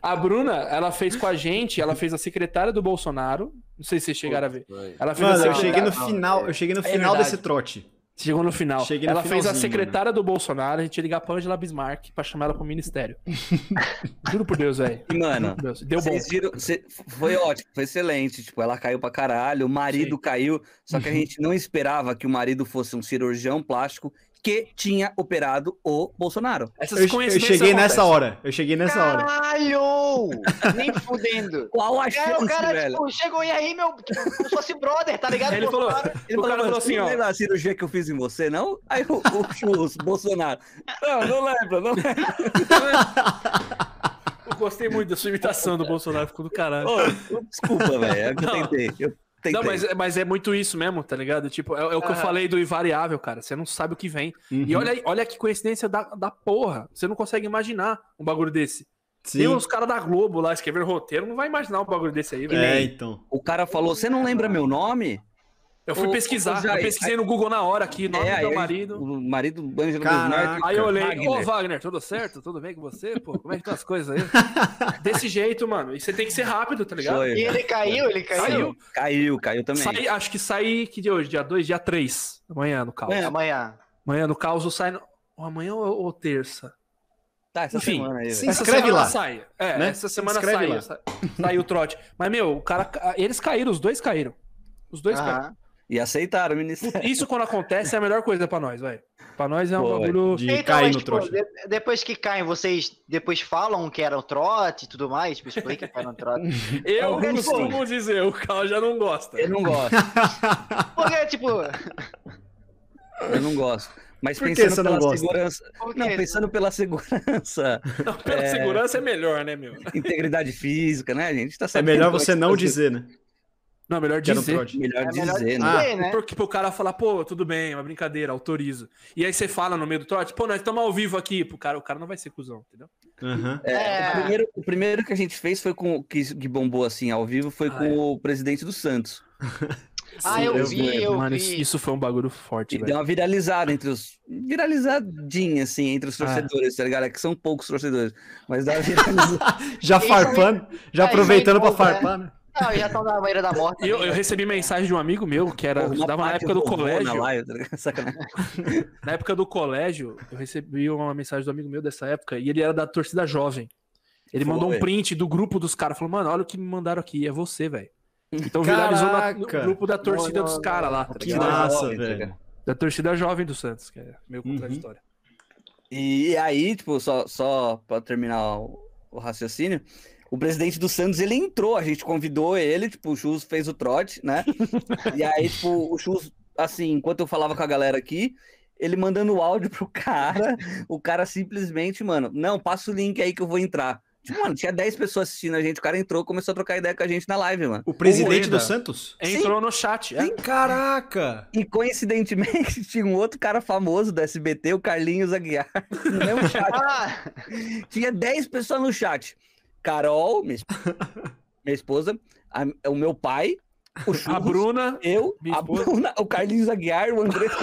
a Bruna, ela fez com a gente, ela fez a secretária do Bolsonaro. Não sei se vocês chegaram a ver. Ela fez Mano, a eu cheguei secretária. no final, eu cheguei no É final verdade. desse trote. Chegou no final. No ela fez a secretária do Bolsonaro, a gente ia ligar pra Angela Bismarck pra chamar ela pro ministério. [LAUGHS] Juro por Deus, velho. E, mano, Deus. Deu bom. Vocês viram, cê- foi ótimo, foi excelente. Tipo, ela caiu pra caralho, o marido caiu, só que a [LAUGHS] gente não esperava que o marido fosse um cirurgião plástico que tinha operado o Bolsonaro. Essas Eu, eu cheguei nessa hora. Eu cheguei nessa hora. Caralho! Nem fudendo. [LAUGHS] Qual a É, chance, o cara, velho? tipo, chegou e aí, meu, tipo, como se fosse brother, tá ligado? Ele falou, Bolsonaro. o cara falou assim, "Não ó. lembra a cirurgia que eu fiz em você, não? Aí o, o Churros, Bolsonaro. Não, não lembro, não lembro. [LAUGHS] Eu gostei muito da sua imitação do Bolsonaro, ficou do caralho. Ô, desculpa, velho, é que eu tentei. Eu tentei. Não, mas, mas é muito isso mesmo, tá ligado? Tipo, é, é o que eu Ah. falei do invariável, cara. Você não sabe o que vem. Uhum. E olha, olha que coincidência da, da porra. Você não consegue imaginar um bagulho desse. Sim. Tem uns caras da Globo lá escrevendo roteiro, não vai imaginar um bagulho desse aí, velho. É, então. O cara falou, você não lembra meu nome? Eu fui Ô, pesquisar, ô, Jair, eu pesquisei no Google na hora aqui, nome É, do aí meu marido. O marido do Ângelo Caraca. Aí eu olhei, Wagner. ô Wagner, tudo certo? Tudo bem com você? Pô, como é que estão as coisas aí? [LAUGHS] Desse jeito, mano. E você tem que ser rápido, tá ligado? Foi. E ele caiu, ele caiu. Saiu. Caiu, caiu também. Sai, acho que sai que dia hoje? Dia 2, dia 3. Amanhã no caos. É. Amanhã. Amanhã no caos sai. No... ou Amanhã ou, ou terça? Tá, essa Enfim, semana aí, sim. Essa inscreve semana lá. sai. É, né? essa Se semana sai, lá. sa- sai o trote. Mas, meu, o cara. Eles caíram, os dois caíram. Os dois caíram. E aceitaram o ministério. Isso quando acontece é a melhor coisa pra nós, velho. Pra nós é um Foi. bagulho. De Então, cair mas, no tipo, trote. de- depois que caem, vocês depois falam que era o trote e tudo mais? Tipo, explica que era um trote. [LAUGHS] Eu Alguém costumo dizer, o Cal já não gosta. Eu não gosto, [LAUGHS] Porque, tipo, eu não gosto. Mas Por pensando pela gosta? segurança. Não, pensando pela segurança, Não, pela [LAUGHS] segurança é melhor, né, meu? integridade física, né? A gente tá É melhor como você não tá dizer, né? Não, melhor um dizer. trote. Melhor É melhor dizer, né? Ah. dizer, né? Porque pro cara falar, pô, tudo bem, é uma brincadeira, autorizo. E aí você fala no meio do trote, pô, nós estamos ao vivo aqui. Pro cara, o cara não vai ser cuzão, entendeu? Aham. É, É. O, primeiro, o primeiro que a gente fez foi com que, que bombou assim ao vivo foi Ah, com é. o presidente do Santos. [LAUGHS] Ah, eu eu vi, lembro, eu Mano, vi. isso, isso foi um bagulho forte, E deu velho. uma viralizada entre os. Viralizadinha, assim, entre os Ah. torcedores, tá ligado? É que são poucos torcedores. Mas dá uma [LAUGHS] viralizada. Já farpando, já É, aproveitando pra aí, farpar, né? Não, já estão na banheira da morte. Eu, eu né? recebi mensagem de um amigo meu que era, uma estudava na época do colégio. Ligado? [LAUGHS] Sacanagem. [LAUGHS] Na época do colégio, eu recebi uma mensagem do amigo meu dessa época e ele era da torcida jovem. Ele mandou um Foi. print do grupo dos caras. Falou, mano, olha o que me mandaram aqui, é você, velho. Então viralizou na- no Caraca! grupo da torcida Não, dos não, caras lá, tá Que massa, tá velho. Da torcida jovem do Santos, que é meio Uhum. contraditório. E aí, tipo, só, só pra terminar o, o raciocínio, o presidente do Santos, ele entrou, a gente convidou ele, tipo, o Chus fez o trote, né? [LAUGHS] e aí, tipo, o Chus, assim, enquanto eu falava com a galera aqui, ele mandando o áudio pro cara, o cara simplesmente, mano, não, passa o link aí que eu vou entrar. Tipo, mano, tinha 10 pessoas assistindo a gente, o cara entrou, começou a trocar ideia com a gente na live, mano. O presidente do Santos? Entrou no chat. é. Caraca! E coincidentemente [LAUGHS] tinha um outro cara famoso do SBT, o Carlinhos Aguiar, [LAUGHS] no mesmo chat. Ah, Tinha 10 pessoas no chat. Carol, minha, [LAUGHS] minha esposa, a- o meu pai, o A Churros, Bruna. eu, a. Bruna, o Carlinhos Aguiar, o André. [LAUGHS]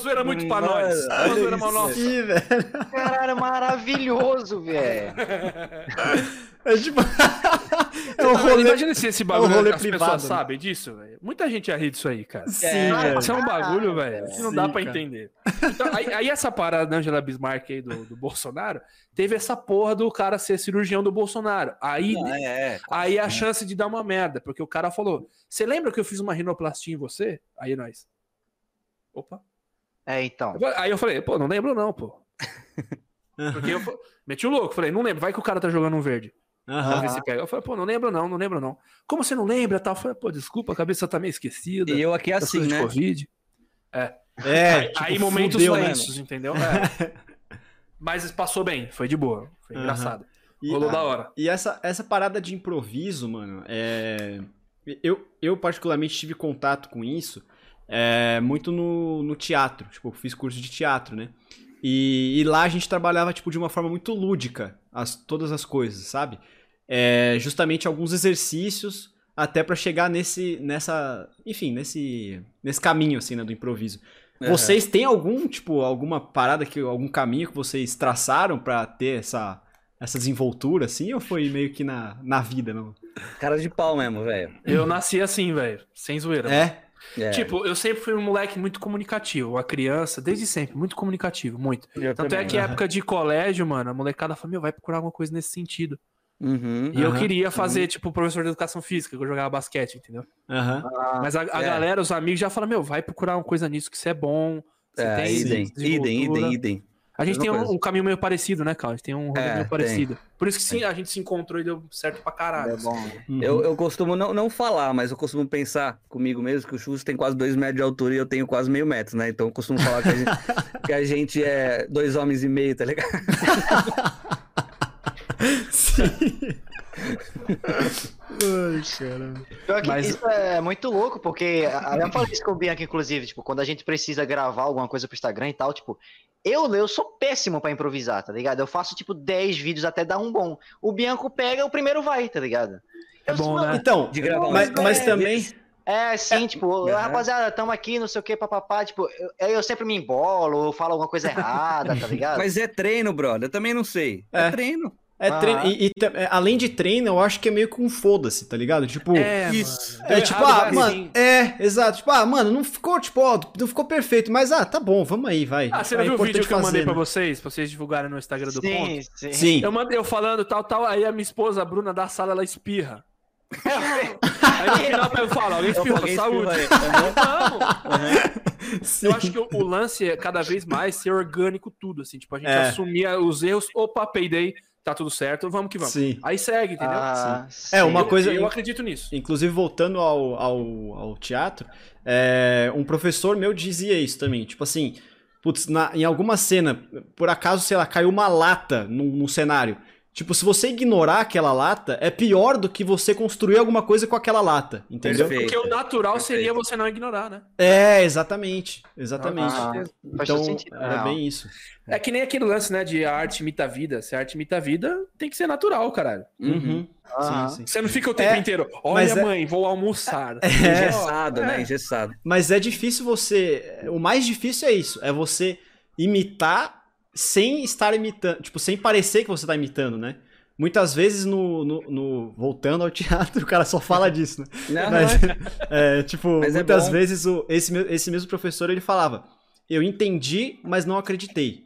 É zoeira muito pra Mano, nós. É uma zoeira isso. nós. Sim, velho. caralho, maravilhoso, velho. É tipo. é um rolê. Imagina se esse bagulho é um rolê as privado, pessoas né? sabem disso, velho. Muita gente ia rir disso aí, cara. Sim, É, velho. Isso é um bagulho, velho, que não dá pra cara. entender. Então, aí, aí essa parada da Angela Bismarck aí do, do Bolsonaro, teve essa porra do cara ser cirurgião do Bolsonaro. Aí, Não, é, é. aí a chance de dar uma merda, porque o cara falou: Você lembra que eu fiz uma rinoplastia em você? Aí nós. Opa. É, então. Aí eu falei, pô, não lembro não, pô. [LAUGHS] Porque eu meti o louco, falei, não lembro, vai que o cara tá jogando um verde. Pega. Eu falei, pô, não lembro não, não lembro não. Como você não lembra tal? Eu falei, pô, desculpa, a cabeça tá meio esquecida. E eu aqui das assim, né? Covid. É, aí, tipo, aí momentos fudeu, né? entendeu? É. [LAUGHS] Mas passou bem, foi de boa. Foi Aham. engraçado. E, Rolou da hora. e essa, essa parada de improviso, mano, é. Eu, eu particularmente tive contato com isso é, muito no, no teatro. Tipo, eu fiz curso de teatro, né? E, e lá a gente trabalhava, tipo, de uma forma muito lúdica, as, todas as coisas, sabe? É, justamente alguns exercícios até pra chegar nesse, nessa, enfim, nesse, nesse caminho, assim, né, do improviso. Vocês têm algum, tipo, alguma parada, que, algum caminho que vocês traçaram pra ter essa, essa desenvoltura, assim, ou foi meio que na, na vida, não? Cara de pau mesmo, velho. Eu nasci assim, velho, sem zoeira. É? É, Tipo, eu sempre fui um moleque muito comunicativo, uma criança, desde sempre, muito comunicativo, muito. eu Tanto é também. que época de colégio, mano, a molecada falou, meu, vai procurar alguma coisa nesse sentido. Uhum. E eu Aham. queria fazer, tipo, professor de educação física, que eu jogava basquete, entendeu? Aham. Mas a, a é. galera, os amigos já falam, meu, vai procurar uma coisa nisso que você é bom. Você É, tem idem, idem, idem, idem. A gente tem um, um caminho meio parecido, né, Carl? A gente tem um rolê É, meio tem. parecido. Por isso que sim, a gente se encontrou e deu certo pra caralho. É bom. Uhum. Eu, eu costumo não, não falar, mas eu costumo pensar comigo mesmo que o Chus tem quase dois metros de altura e eu tenho quase meio metro, né? Então eu costumo falar que a gente, [LAUGHS] que a gente é dois homens e meio, tá ligado? [LAUGHS] Sim. Ai, caramba. Pior que Mas- isso é muito louco, porque eu falei isso com o Bianca, inclusive, tipo, quando a gente precisa gravar alguma coisa pro Instagram e tal, tipo, eu, eu sou péssimo pra improvisar, tá ligado? Eu faço, tipo, 10 vídeos até dar um bom. O Bianco pega, o primeiro vai, tá ligado? É Eu bom, sou- né? Então, De gravar mas, mas também. É, sim, tipo, É. rapaziada, tamo aqui, não sei o que, papapá, tipo, eu, eu sempre me embolo, eu falo alguma coisa errada, tá [LAUGHS] ligado? Mas é treino, brother. Eu também não sei. É, É. treino. É Ah. treino, e, e é, além de treino, eu acho que é meio com foda-se, tá ligado? Tipo. É, Isso. É Deu tipo, errado, ah, vai mano, assim. é, exato. Tipo, ah, mano, não ficou, tipo, ó, não ficou perfeito, mas ah, tá bom, vamos aí, vai. Ah, você É não viu o vídeo que eu mandei pra né? vocês, pra vocês divulgarem no Instagram do sim, Ponto? sim. Sim. Eu mandei eu falando tal, tal, aí a minha esposa, a Bruna, da sala, ela espirra. [LAUGHS] aí no final eu falo, alguém espirrou, Alguém saúde. [LAUGHS] Vamos! Eu acho que o, o lance é cada vez mais ser orgânico tudo, assim, tipo, a gente É. assumir os erros, opa, peidei, tá tudo certo, vamos que vamos. Sim. Aí segue, entendeu? Ah, É, uma Eu- coisa- Eu acredito nisso. Inclusive, voltando ao, ao, ao teatro, é, um professor meu dizia isso também. Tipo assim, putz, na- em alguma cena, por acaso, sei lá, caiu uma lata num, num cenário. Tipo, se você ignorar aquela lata, é pior do que você construir alguma coisa com aquela lata, entendeu? Perfeito. Porque o natural Perfeito. seria você não ignorar, né? É, exatamente. Exatamente. Ah, então, sentido. era Não. bem isso. É que nem aquele lance, né, de a arte imita a vida. Se a arte imita a vida, tem que ser natural, caralho. Uhum. Aham. Sim, sim. Você não fica o tempo É, inteiro, mas olha é- mãe, vou almoçar. [LAUGHS] Engessado, É. né? Engessado. Mas é difícil você. O mais difícil é isso. É você imitar sem estar imitando. Tipo, sem parecer que você tá imitando, né? Muitas vezes no, no- no- Voltando ao [LAUGHS] teatro, o cara só fala disso, né? [LAUGHS] Não, Mas, [LAUGHS] é, tipo, Mas é muitas bom. vezes o, esse, esse mesmo professor ele falava: Eu entendi, mas não acreditei.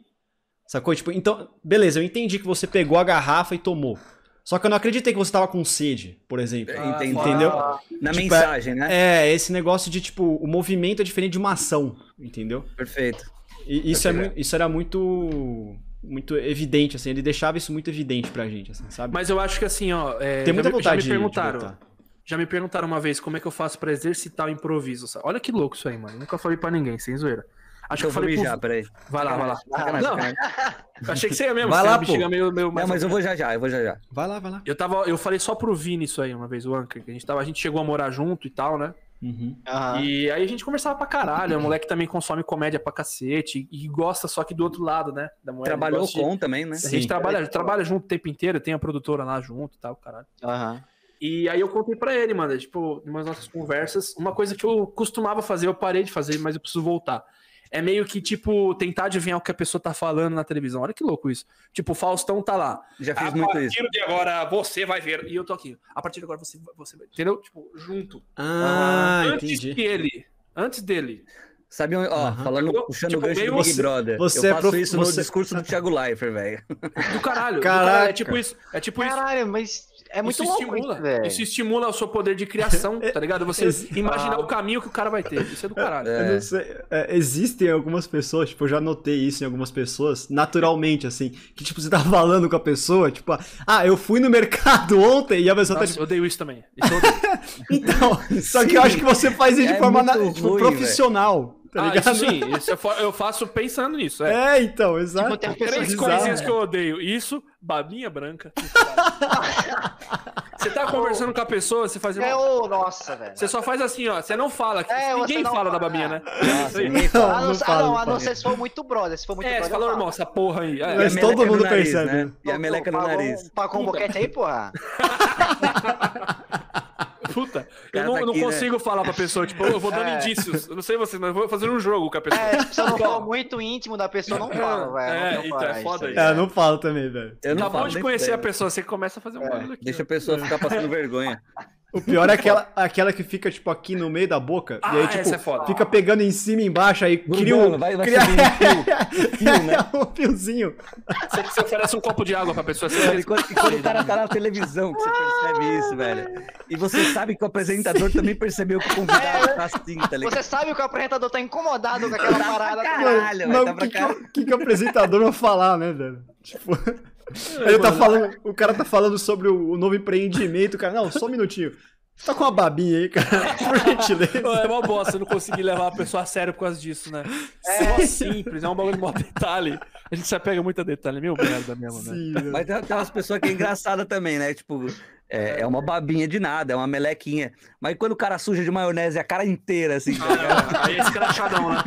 Sacou? Tipo, então, beleza, eu entendi que você pegou a garrafa e tomou. Só que eu não acreditei que você tava com sede, por exemplo. É, entendi. Entendeu? Na Tipo, mensagem, né? É, esse negócio de, tipo, o movimento é diferente de uma ação, entendeu? Perfeito. E isso, é isso era muito muito evidente, assim, ele deixava isso muito evidente pra gente, assim, sabe? Mas eu acho que assim, ó. é, Tem muita já, vontade já de- me de perguntaram. voltar. já me perguntaram uma vez como é que eu faço pra exercitar o improviso. sabe? Olha que louco isso aí, mano. Nunca falei pra ninguém, sem zoeira. Acho Então que eu falei. pro- peraí. Vai lá, vai lá. Sacanagem, Não, eu achei que você ia mesmo. Vai lá, pô. Meio, meio, Não, mas eu vou já já, eu vou já já. Vai lá, vai lá. Eu, tava, eu falei só pro Vini isso aí uma vez, o Anker, que a gente, tava, a gente chegou a morar junto e tal, né? Uhum. E aí a gente conversava pra caralho. O moleque também consome comédia pra cacete e gosta só que do outro lado, né? Da moeda. Trabalhou Gosta de- com também, né? A gente Sim. trabalha, trabalha junto o tempo inteiro, tem a produtora lá junto e tal, caralho. Aham. E aí eu contei pra ele, mano, tipo, em umas nossas conversas, uma coisa que eu costumava fazer, eu parei de fazer, mas eu preciso voltar. É meio que, tipo, tentar adivinhar o que a pessoa tá falando na televisão. Olha que louco isso. Tipo, o Faustão tá lá. Já fiz a muito partir isso. de agora você vai ver. E eu tô aqui. A partir de agora você, você vai. Entendeu? Tipo, junto. Ah, antes entendi. que ele. Antes dele. Sabe, onde- ó, Aham. falando, Tipo, puxando tipo, o gancho meio do Big você- Brother. você eu é faço prof- isso no você- discurso do Thiago Leifert, velho. Do caralho. do Caraca. caralho. É tipo isso. É tipo isso. Caralho, mas é muito isso louco estimula, isso, velho. isso estimula o seu poder de criação, [LAUGHS] tá ligado? Você imaginar Ah. o caminho que o cara vai ter. Isso é do caralho. Eu não sei, é, existem algumas pessoas, tipo, eu já notei isso em algumas pessoas, naturalmente, assim, que, tipo, você tá [LAUGHS] falando com a pessoa, tipo, ah, eu fui no mercado ontem e a pessoa tá, Nossa, tipo, eu odeio isso também. Isso odeio. [LAUGHS] então, só que eu acho que você faz isso de É forma, na- tipo, ruim, profissional, tá ah, ligado? isso sim. Isso eu, fa- eu faço pensando nisso. É. É, então, exato. Tipo, tem Três coisinhas que eu odeio. Isso, babinha branca. você tá conversando com a pessoa, você faz. É, ô, nossa, velho. Você só faz assim, ó. Você não fala. que- É, ninguém você não fala da fala, babinha, é. né? Nossa, ninguém Não, fala. Ah, não, não ah, fala, não, não a não ser se for muito brother. Se for muito É, você brother. falou, eu irmão, essa porra aí. É, Mas a todo mundo nariz, percebe, né? né? E a meleca no nariz. Pagou um boquete aí, porra. [LAUGHS] Puta, eu cara não, tá eu não aqui, né? consigo falar pra pessoa, tipo, eu vou dando É. indícios. Eu não sei você, mas eu vou fazer um jogo com a pessoa. É, se eu não for muito íntimo da pessoa, não fala, velho. É, Não tenho então, é coragem foda disso aí. isso. É, eu não falo também, velho. Eu Acabou falo de conhecer a pessoa, você começa a fazer um bagulho aqui. Deixa a pessoa ficar passando [LAUGHS] vergonha. O pior é aquela, aquela que fica, tipo, aqui no meio da boca, Ah, e aí, tipo, essa é foda. fica pegando em cima e embaixo, aí cria um... Vai- vai cria... subindo o [LAUGHS] fio, né? um fiozinho. Você, você oferece um copo de água pra pessoa. Você E quando, e quando o cara tá na televisão, que você percebe isso, velho. E você sabe que o apresentador também percebeu que o convidado tá assim, tá ligado? Você sabe que o apresentador tá incomodado com aquela parada. pra Caralho, Mas vai, tá o pra que, que, cá. o que, que o apresentador vai falar, né, velho? Tipo... Ele tá falando, o cara tá falando sobre o, novo empreendimento, cara. Não, só um minutinho. Você tá com uma babinha aí, cara? [LAUGHS] Por gentileza. É uma bosta você não conseguir levar a pessoa a sério por causa disso, né? É mó simples, é um bagulho de mó detalhe. A gente se apega muito a detalhe, meu merda mesmo, né? Sim, velho. Mas tem, tem umas pessoas que é engraçada também, né? Tipo, é, é uma babinha de nada, é uma melequinha. Mas quando o cara suja de maionese a cara inteira, assim, tá? Ah, aí é escrachadão, né?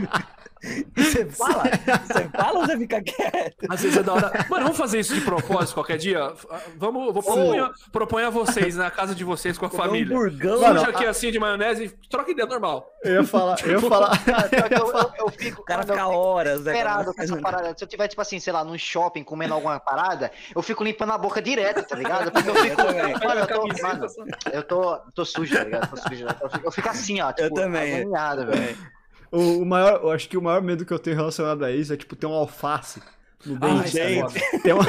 Você fala, você fala ou você fica quieto? Às vezes é da hora. Mano, vamos fazer isso de propósito qualquer dia? Vamos, eu vou proponho, proponho a vocês, na casa de vocês, com a Comer família. Um burgão, Mano, Suja aqui assim de maionese e troca ideia normal. Eu ia falar, eu ia falar. [LAUGHS] Eu, eu, eu fico, o cara eu fica horas, né? desesperado com essa [LAUGHS] parada. Se eu tiver, tipo assim, sei lá, num shopping comendo alguma parada, eu fico limpando a boca direto, tá ligado? Porque eu [LAUGHS] fico. Mano, eu tô, mano, eu tô, tô sujo, tá ligado? Tô sujo. Eu fico, eu fico assim, ó. Tipo, também. agoniado, velho. O, o maior, eu acho que o maior medo que eu tenho relacionado a isso é, tipo, ter um alface no Ah, dente. foda. tem, uma,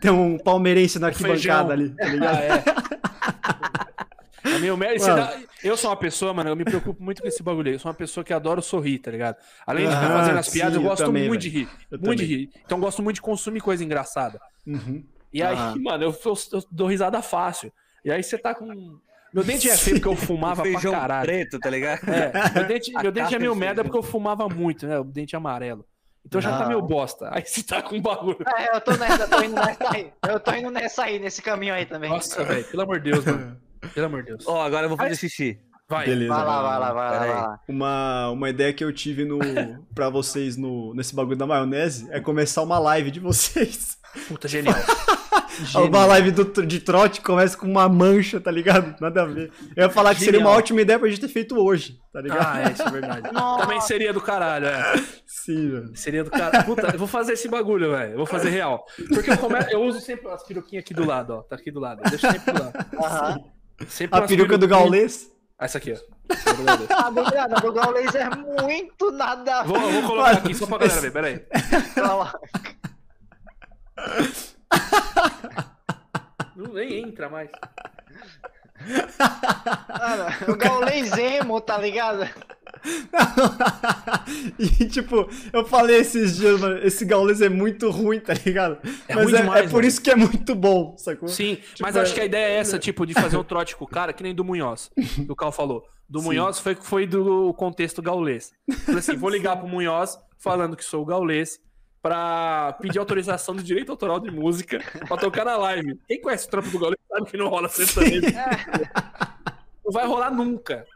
tem um palmeirense na arquibancada ali, tá ligado? Ah, é. É meu dá- Eu sou uma pessoa, mano, eu me preocupo muito com esse bagulho aí. Eu sou uma pessoa que adoro sorrir, tá ligado? Além de ficar Ah, fazendo as piadas, sim, eu eu gosto também, muito velho. de rir. Eu muito de também. rir. Então eu gosto muito de consumir coisa engraçada. Uhum. E aí, Aham. mano, eu, eu- eu dou risada fácil. E aí você tá com. Meu dente é feio porque eu [LAUGHS] fumava pra feijão caralho. preto, tá ligado? É, meu dente, [LAUGHS] A meu dente é meio o merda porque eu fumava muito, né? O dente é amarelo. Então já tá Não. meio bosta. Aí você tá com bagulho. É, eu tô nessa, eu tô indo nessa aí. Eu tô indo nessa aí, nesse caminho aí também. Nossa, velho, pelo amor de Deus, mano. Pelo amor de Deus. Ó, agora eu vou fazer xixi. Vai. Beleza. Vai lá, vai lá, vai lá, vai aí. lá. Uma, uma ideia que eu tive no para vocês no, nesse bagulho da maionese é começar uma live de vocês. Puta, genial. [LAUGHS] Uma live do, de trote começa com uma mancha, tá ligado? Nada a ver. Eu ia falar que seria uma Genial. ótima ideia pra gente ter feito hoje, tá ligado? Ah, é, isso é verdade. [LAUGHS] Nossa. Também seria do caralho, é. Sim, velho. Seria do caralho. Puta, eu vou fazer esse bagulho, velho. Eu vou fazer real. Porque eu, come... eu uso sempre as peruquinhas aqui do lado, ó. Tá aqui do lado. Deixa sempre do lado. Aham. Sempre A peruca do Gaulês. Ah, essa aqui, ó. A do, a do Gaules é muito nada a Vou, eu vou colocar aqui só pra galera ver, peraí. falar. [LAUGHS] [LAUGHS] Não nem entra mais. Mano, o Gaules emo, tá ligado? [LAUGHS] e tipo, eu falei esses dias, mano, esse Gaulês é muito ruim, tá ligado? É Mas ruim é, demais, é por isso que é muito bom, sacou? Sim, mas é- acho que a ideia é essa, [LAUGHS] tipo, de fazer um trote com o cara, que nem do Munhoz, que o Cal falou. Do Sim. Munhoz foi, foi do contexto gaulês. Falei assim, vou ligar pro Munhoz falando que sou o gaulês pra pedir autorização do direito autoral de música pra tocar na live. Quem conhece o trampo do gaulês sabe que não rola sertanejo. Não vai rolar nunca.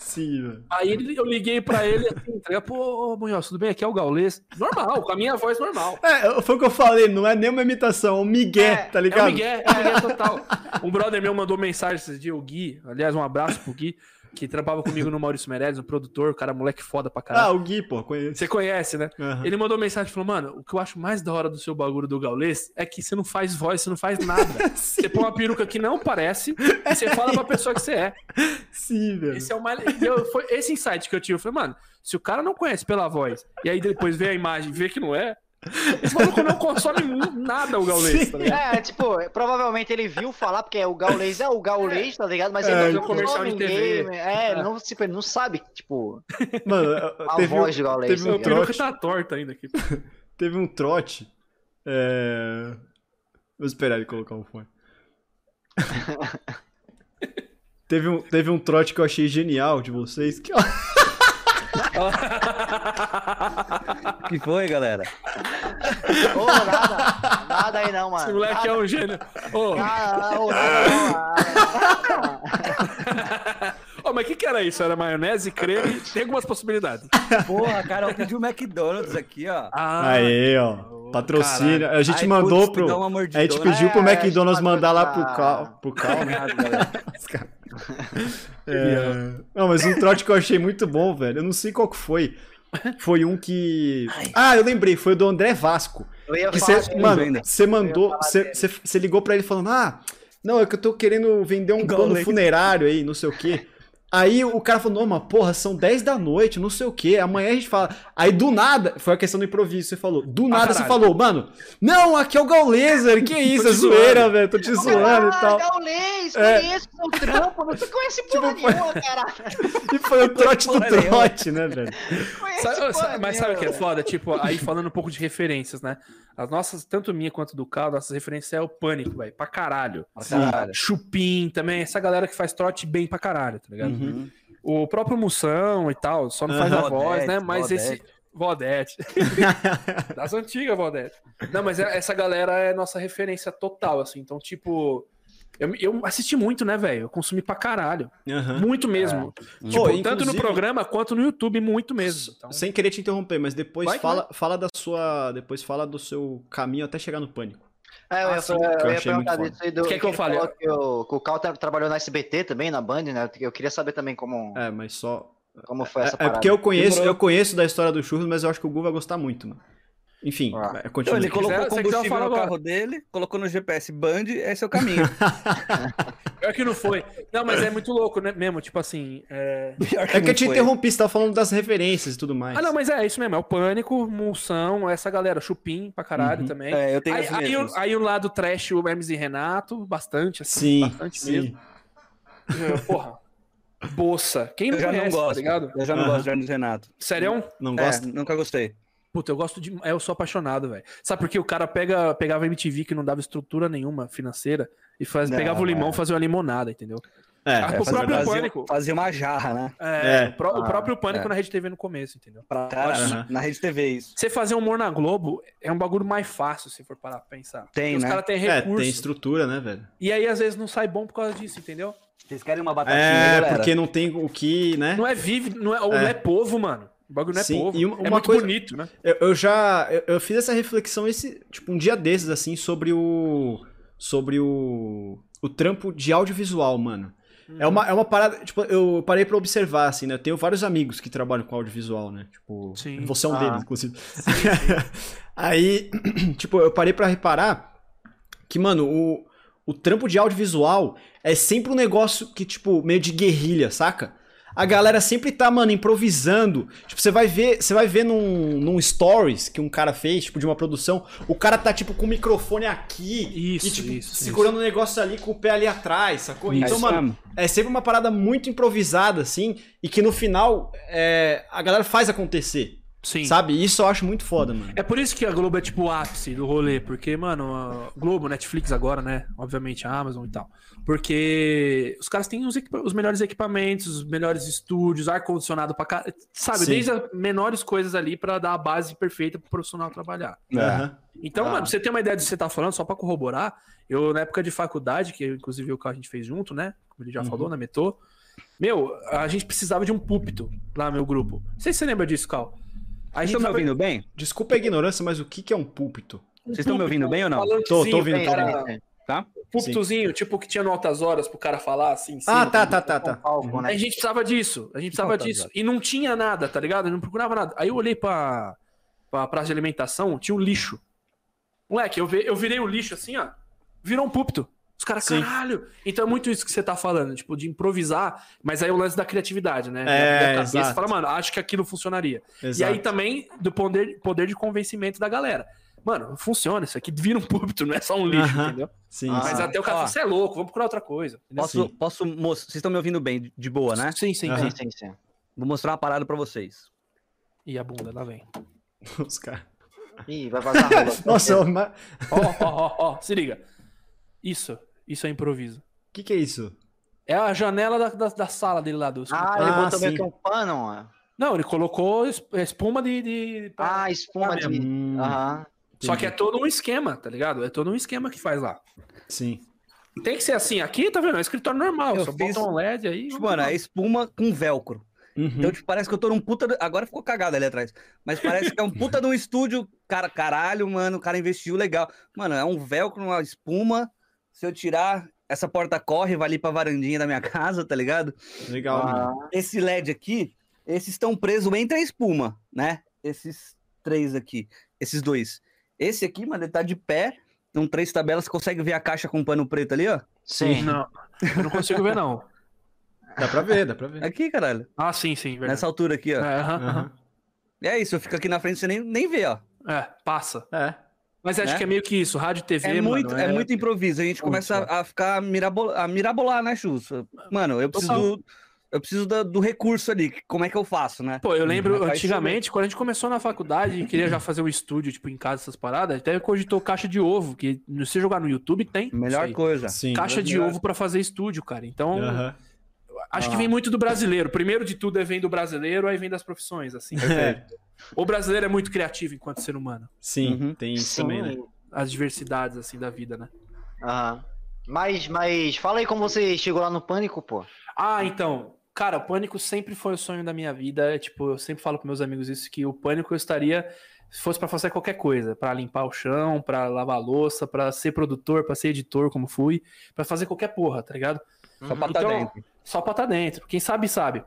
Sim, velho. Aí eu liguei pra ele assim, tá ligado? pô, Munhoz, tudo bem? Aqui é o gaulês. Normal, com a minha voz normal. É, foi o que eu falei, não é nem uma imitação, é um migué, É, tá É o ligado? Miguel, é o Miguel total. Um brother meu mandou mensagem esses dias, o Gui. Aliás, um abraço pro Gui, que trampava comigo no Maurício Meirelles, um produtor, o cara moleque foda pra Ah, caralho. o Gui, pô, conheço. Você conhece, né? Aham. Ele mandou mensagem e falou: Mano, o que eu acho mais da hora do seu bagulho do Gaulês é que você não faz voz, você não faz nada. [LAUGHS] Você põe uma peruca que não parece e você fala pra pessoa que você é. Sim, velho. Esse é o mais. eu- foi esse insight que eu tive. Eu falei, mano, se o cara não conhece pela voz e aí depois vê a imagem e vê que não é, esse maluco não consome nada o Gaulês, tá ligado? É, tipo, provavelmente ele viu falar, porque o Gaulês é o Gaulês, tá ligado? Mas É, ele viu não comercial de TV. ninguém, É, Não, tipo, ele não sabe, tipo, Mano, a teve, voz um, do Gaulês. teve tá um trote. tá torta ainda aqui. teve um trote. É... Vou esperar ele colocar o fone. [LAUGHS] teve, um, teve um trote que eu achei genial de vocês. Que, [LAUGHS] que foi, galera? Ô, nada, nada aí não, mano. Esse moleque é um gênio. Ô, [LAUGHS] Nada, nada nada. Ô, mas o que, que era isso? Era maionese, creme? Tem algumas possibilidades. Porra, cara, eu pedi o McDonald's aqui, ó. Ah, Aí, ó. Patrocínio. A gente Ai, mandou putz, pro. dá uma A gente pediu pro É, McDonald's mandar lá pro Cal. Pro Cal, né? Obrigado, galera. [LAUGHS] [LAUGHS] É... Não, mas um trote que eu achei muito bom, velho. Eu não sei qual que foi. Foi um que. Ah, eu lembrei, foi o do André Vasco. Eu ia Que falar cê, mano, você mandou. Você ligou pra ele falando: Ah, não, é que eu tô querendo vender um Igual plano funerário aí, não sei o quê. Aí o cara falou, não, mas porra, são 10 da noite, não sei o quê. Amanhã a gente fala. Aí do nada, foi a questão do improviso, você falou. Do nada você caralho. falou, mano, não, aqui é o Gauleser, que [LAUGHS] isso, é zoeira, velho, tô te zoando e Ah, tal. Gaulês, É. conheço seu trampo, não conhece [LAUGHS] porra Tipo, nenhuma, cara. [LAUGHS] E foi o trote do trote, né, velho? Sabe- mas sabe o que é foda? Tipo, aí falando um pouco de referências, né? As nossas, tanto minha quanto do Cal, nossas referências é o Pânico, velho, pra caralho. Caralho. Chupim também, essa galera que faz trote bem pra caralho, tá ligado? Uhum. O próprio Moção e tal, só não faz Aham. a voz, né? Mas esse. Vodete. [LAUGHS] das antigas, Vodete. Não, mas é- essa galera é nossa referência total, assim. Então, tipo. Eu, eu assisti muito, né, velho? Eu consumi pra caralho. Aham. Muito mesmo. Pô, Tipo, tanto no programa quanto no YouTube, muito mesmo. Então, Sem querer te interromper, mas depois Vai fala, fala da sua. Depois fala do seu caminho até chegar no pânico. É, eu ia, Ah, eu que eu ia achei muito perguntar disso aí do. Quer que eu ele fale? falou Que o, que o Cal tra- trabalhou na SBT também, na Band, né? Eu queria saber também como, É, mas só. como foi É, essa é parada. porque eu conheço, eu conheço da história do churros, mas eu acho que o Gu vai gostar muito, mano. Enfim, Ah. é, Então, continua. ele colocou se quiser, combustível no agora. carro dele, colocou no GPS Band, esse é o caminho. [LAUGHS] Pior que não foi. Não, mas é muito louco, né? Mesmo, tipo assim. É... Pior É que eu não te foi. interrompi, você tava falando das referências e tudo mais. Ah, não, mas é isso mesmo. É o Pânico, Mulsão, essa galera. Chupim pra caralho Uhum. também. É, eu tenho Aí, aí, o, aí o lado trash, o Hermes e Renato, bastante, assim. Sim, bastante sim. mesmo. É, Porra. Bolsa. Quem não Eu já conhece, não gosto. tá ligado? Eu já não Aham. gosto de Hermes Renato. Sério? Não É, gosta? nunca gostei. Puta, eu gosto de. Eu sou apaixonado, velho. Sabe por quê? O cara pega, pegava MTV que não dava estrutura nenhuma financeira e faz, Não, pegava o limão é. e fazia uma limonada, entendeu? É, Ah, é, o próprio fazia, Pânico. fazia uma jarra, né? É, É. o, pró- o Ah, próprio Pânico é. na Rede TV no começo, entendeu? Pra, cara, na Rede TV isso. Você fazer humor na Globo é um bagulho mais fácil, se for parar pra pensar. Tem, Porque Os né? caras têm É, recurso. tem estrutura, né, velho? E aí, às vezes, não sai bom por causa disso, entendeu? Vocês querem uma batatinha, É, galera? porque não tem o que, né? Não é vive, não é, É. não é povo, mano. O bagulho não é Sim, povo. e uma- é uma muito coisa- bonito, né? Eu, eu já. Eu, eu fiz essa reflexão esse. Tipo, um dia desses, assim, sobre o. Sobre o. O trampo de audiovisual, mano. É, uma, é uma parada. Tipo, eu parei pra observar, assim, né? Eu tenho vários amigos que trabalham com audiovisual, né? Tipo. Sim. Você é um Ah. deles, inclusive. [LAUGHS] Aí, [CLEARS THROAT] tipo, eu parei pra reparar que, mano, o, o trampo de audiovisual é sempre um negócio que, tipo, meio de guerrilha, saca? A galera sempre tá, mano, improvisando. Tipo, você vai ver, você vai ver num, num stories que um cara fez, tipo, de uma produção, o cara tá, tipo, com o microfone aqui Isso, e, tipo, isso, segurando o negócio ali com o pé ali atrás, sacou? É Então, isso mano, é sempre uma parada muito improvisada, assim, e que no final é, a galera faz acontecer. Sim. Sabe? Isso eu acho muito foda, mano. É por isso que a Globo é tipo o ápice do rolê, porque, mano, a Globo, Netflix agora, né? Obviamente a Amazon e tal. Porque os caras têm os, equipa- os melhores equipamentos, os melhores estúdios, ar-condicionado pra cá. Sabe, Sim. desde as menores coisas ali pra dar a base perfeita pro profissional trabalhar. Aham. Então, Ah. mano, pra você ter uma ideia do que você tá falando, só pra corroborar, eu, na época de faculdade, que inclusive o que a gente fez junto, né? Como ele já Uhum. falou, na Metô. Meu, a gente precisava de um púlpito lá no meu grupo. Não sei se você lembra disso, Cal. A Vocês gente estão me tava- ouvindo bem? Desculpa a ignorância, mas o que, que é um púlpito? Vocês estão me ouvindo bem ou não? Tô, tô ouvindo, bem, tô cara, ouvindo. Tá? Púlpitozinho, tipo que tinha no altas horas pro cara falar assim. Ah, tá, tá, tá, tá. Palco, né? A gente precisava disso. A gente precisava disso. E não tinha nada, tá ligado? Eu não procurava nada. Aí eu olhei pra, pra praça de alimentação, tinha um lixo. Moleque, eu, vi- eu virei o lixo assim, ó. Virou um púlpito. Os caras, caralho. Então é muito isso que você tá falando, tipo, de improvisar, mas aí é o lance da criatividade, né? É, da. Você fala, mano, acho que aquilo funcionaria. E Exato. aí também do poder, poder de convencimento da galera. Mano, funciona, isso aqui vira um púlpito, não é só um lixo, Aham. entendeu? Sim, Mas sim. até o cara você é louco, vamos procurar outra coisa. Posso, Sim. posso mostrar? Vocês estão me ouvindo bem, de boa, né? Sim, sim, Aham. sim. Sim, sim, sim. Vou mostrar uma parada pra vocês. E a bunda, lá vem. [LAUGHS] Os caras. Ih, vai vazar a rola. [LAUGHS] Nossa, Ó, ó, ó, ó, se liga. Isso, isso é improviso. que, que é isso? É a janela da, da, da sala dele lá do Ah, ele Ah, botou meio sim. que um pano, mano. Não, ele colocou es- espuma de. de- Ah, espuma de. Hum, Aham. Só que é todo um esquema, tá ligado? É todo um esquema que faz lá. Sim. Tem que ser assim. Aqui, tá vendo? É um escritório normal. Eu só fiz- bota um LED aí. Tipo, mano, é espuma com velcro. Uhum. Então, tipo, parece que eu tô num puta. do- Agora ficou cagado ali atrás. Mas parece que é um [LAUGHS] puta de um estúdio. Cara, caralho, mano, o cara investiu legal. Mano, é um velcro, uma espuma. Se eu tirar, essa porta corre, vai ali pra varandinha da minha [LAUGHS] casa, tá ligado? Legal, mano. Ah, Esse LED aqui, esses estão presos entre a espuma, né? Esses três aqui. Esses dois. Esse aqui, mano, ele tá de pé. São três tabelas. Você consegue ver a caixa com pano preto ali, ó? sim. Não, eu não consigo ver, não. Dá pra ver, dá pra ver. Aqui, caralho. Ah, sim, sim, verdade. Nessa altura aqui, ó. É, aham, Aham. aham. E é isso, eu fico aqui na frente, você nem, nem vê, ó. É, passa. É. Mas acho Né? que é meio que isso. Rádio e TV, É mano, muito, é muito improviso. A gente Muito, começa a, a ficar mirabol, a mirabolar, né, Chus? Mano, eu preciso, eu preciso da- do recurso ali. Como é que eu faço, né? Pô, eu lembro Faz antigamente, quando a gente começou na faculdade e queria já fazer um estúdio, tipo, em casa, essas paradas, até cogitou caixa de ovo, que se você jogar no YouTube tem. Melhor coisa. Sim. Caixa de Melhor. ovo pra fazer estúdio, cara. Então, Aham. Acho que Ah. vem muito do brasileiro. Primeiro de tudo é vem do brasileiro, aí vem das profissões, assim. É. [LAUGHS] O brasileiro é muito criativo enquanto ser humano. Sim, Uhum. tem isso Sim. também, né? As diversidades, assim, da vida, né? Aham. Mas, mas fala aí como você chegou lá no pânico, pô. Ah, então. Cara, o pânico sempre foi o sonho da minha vida. É, Tipo, eu sempre falo com meus amigos isso, que o pânico eu estaria. Se fosse pra fazer qualquer coisa, pra limpar o chão, pra lavar a louça, pra ser produtor, pra ser editor, como fui, pra fazer qualquer porra, tá ligado? Só pra tá Então, dentro. Só pra tá dentro. Quem sabe, sabe.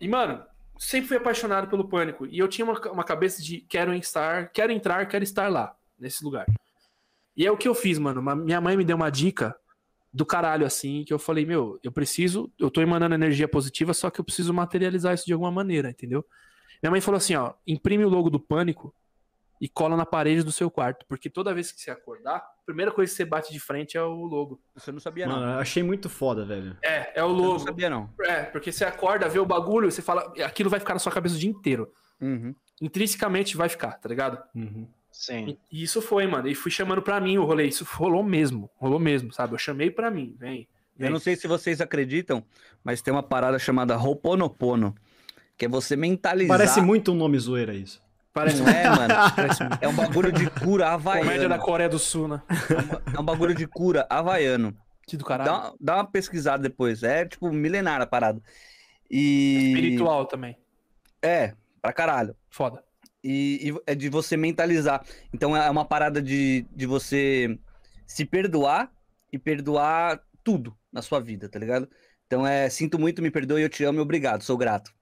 E, mano, sempre fui apaixonado pelo pânico. E eu tinha uma, uma cabeça de quero estar, quero entrar, quero estar lá, nesse lugar. E é o que eu fiz, mano. Uma- minha mãe me deu uma dica do caralho, assim, que eu falei, meu, eu preciso, eu tô emanando energia positiva, só que eu preciso materializar isso de alguma maneira, entendeu? Minha mãe falou assim, ó, imprime o logo do pânico e cola na parede do seu quarto, porque toda vez que você acordar, a primeira coisa que você bate de frente é o logo. Você não sabia, não. Mano, eu achei muito foda, velho. É, é o Eu não logo. sabia, não. É, porque você acorda, vê o bagulho, você fala, aquilo vai ficar na sua cabeça o dia inteiro. Uhum. Intrinsecamente vai ficar, tá ligado? Uhum. Sim. E isso foi, mano. E fui chamando pra mim o rolê. Isso rolou mesmo. Rolou mesmo, sabe? Eu chamei pra mim, vem. Eu não sei se vocês acreditam, mas tem uma parada chamada Ho'oponopono, que é você mentalizar. Parece muito um nome zoeira isso. Parece Não é, mano. É um bagulho de cura comédia da havaiano. Coreia do Sul, né? É um bagulho de cura havaiano. Que do caralho. Dá, uma- dá uma pesquisada depois. É tipo milenar a parada. E. Espiritual também. É, pra caralho. Foda. E, e é de você mentalizar. Então é uma parada de, de você se perdoar e perdoar tudo na sua vida, tá ligado? Então é sinto muito, me perdoe, eu te amo e obrigado, sou grato.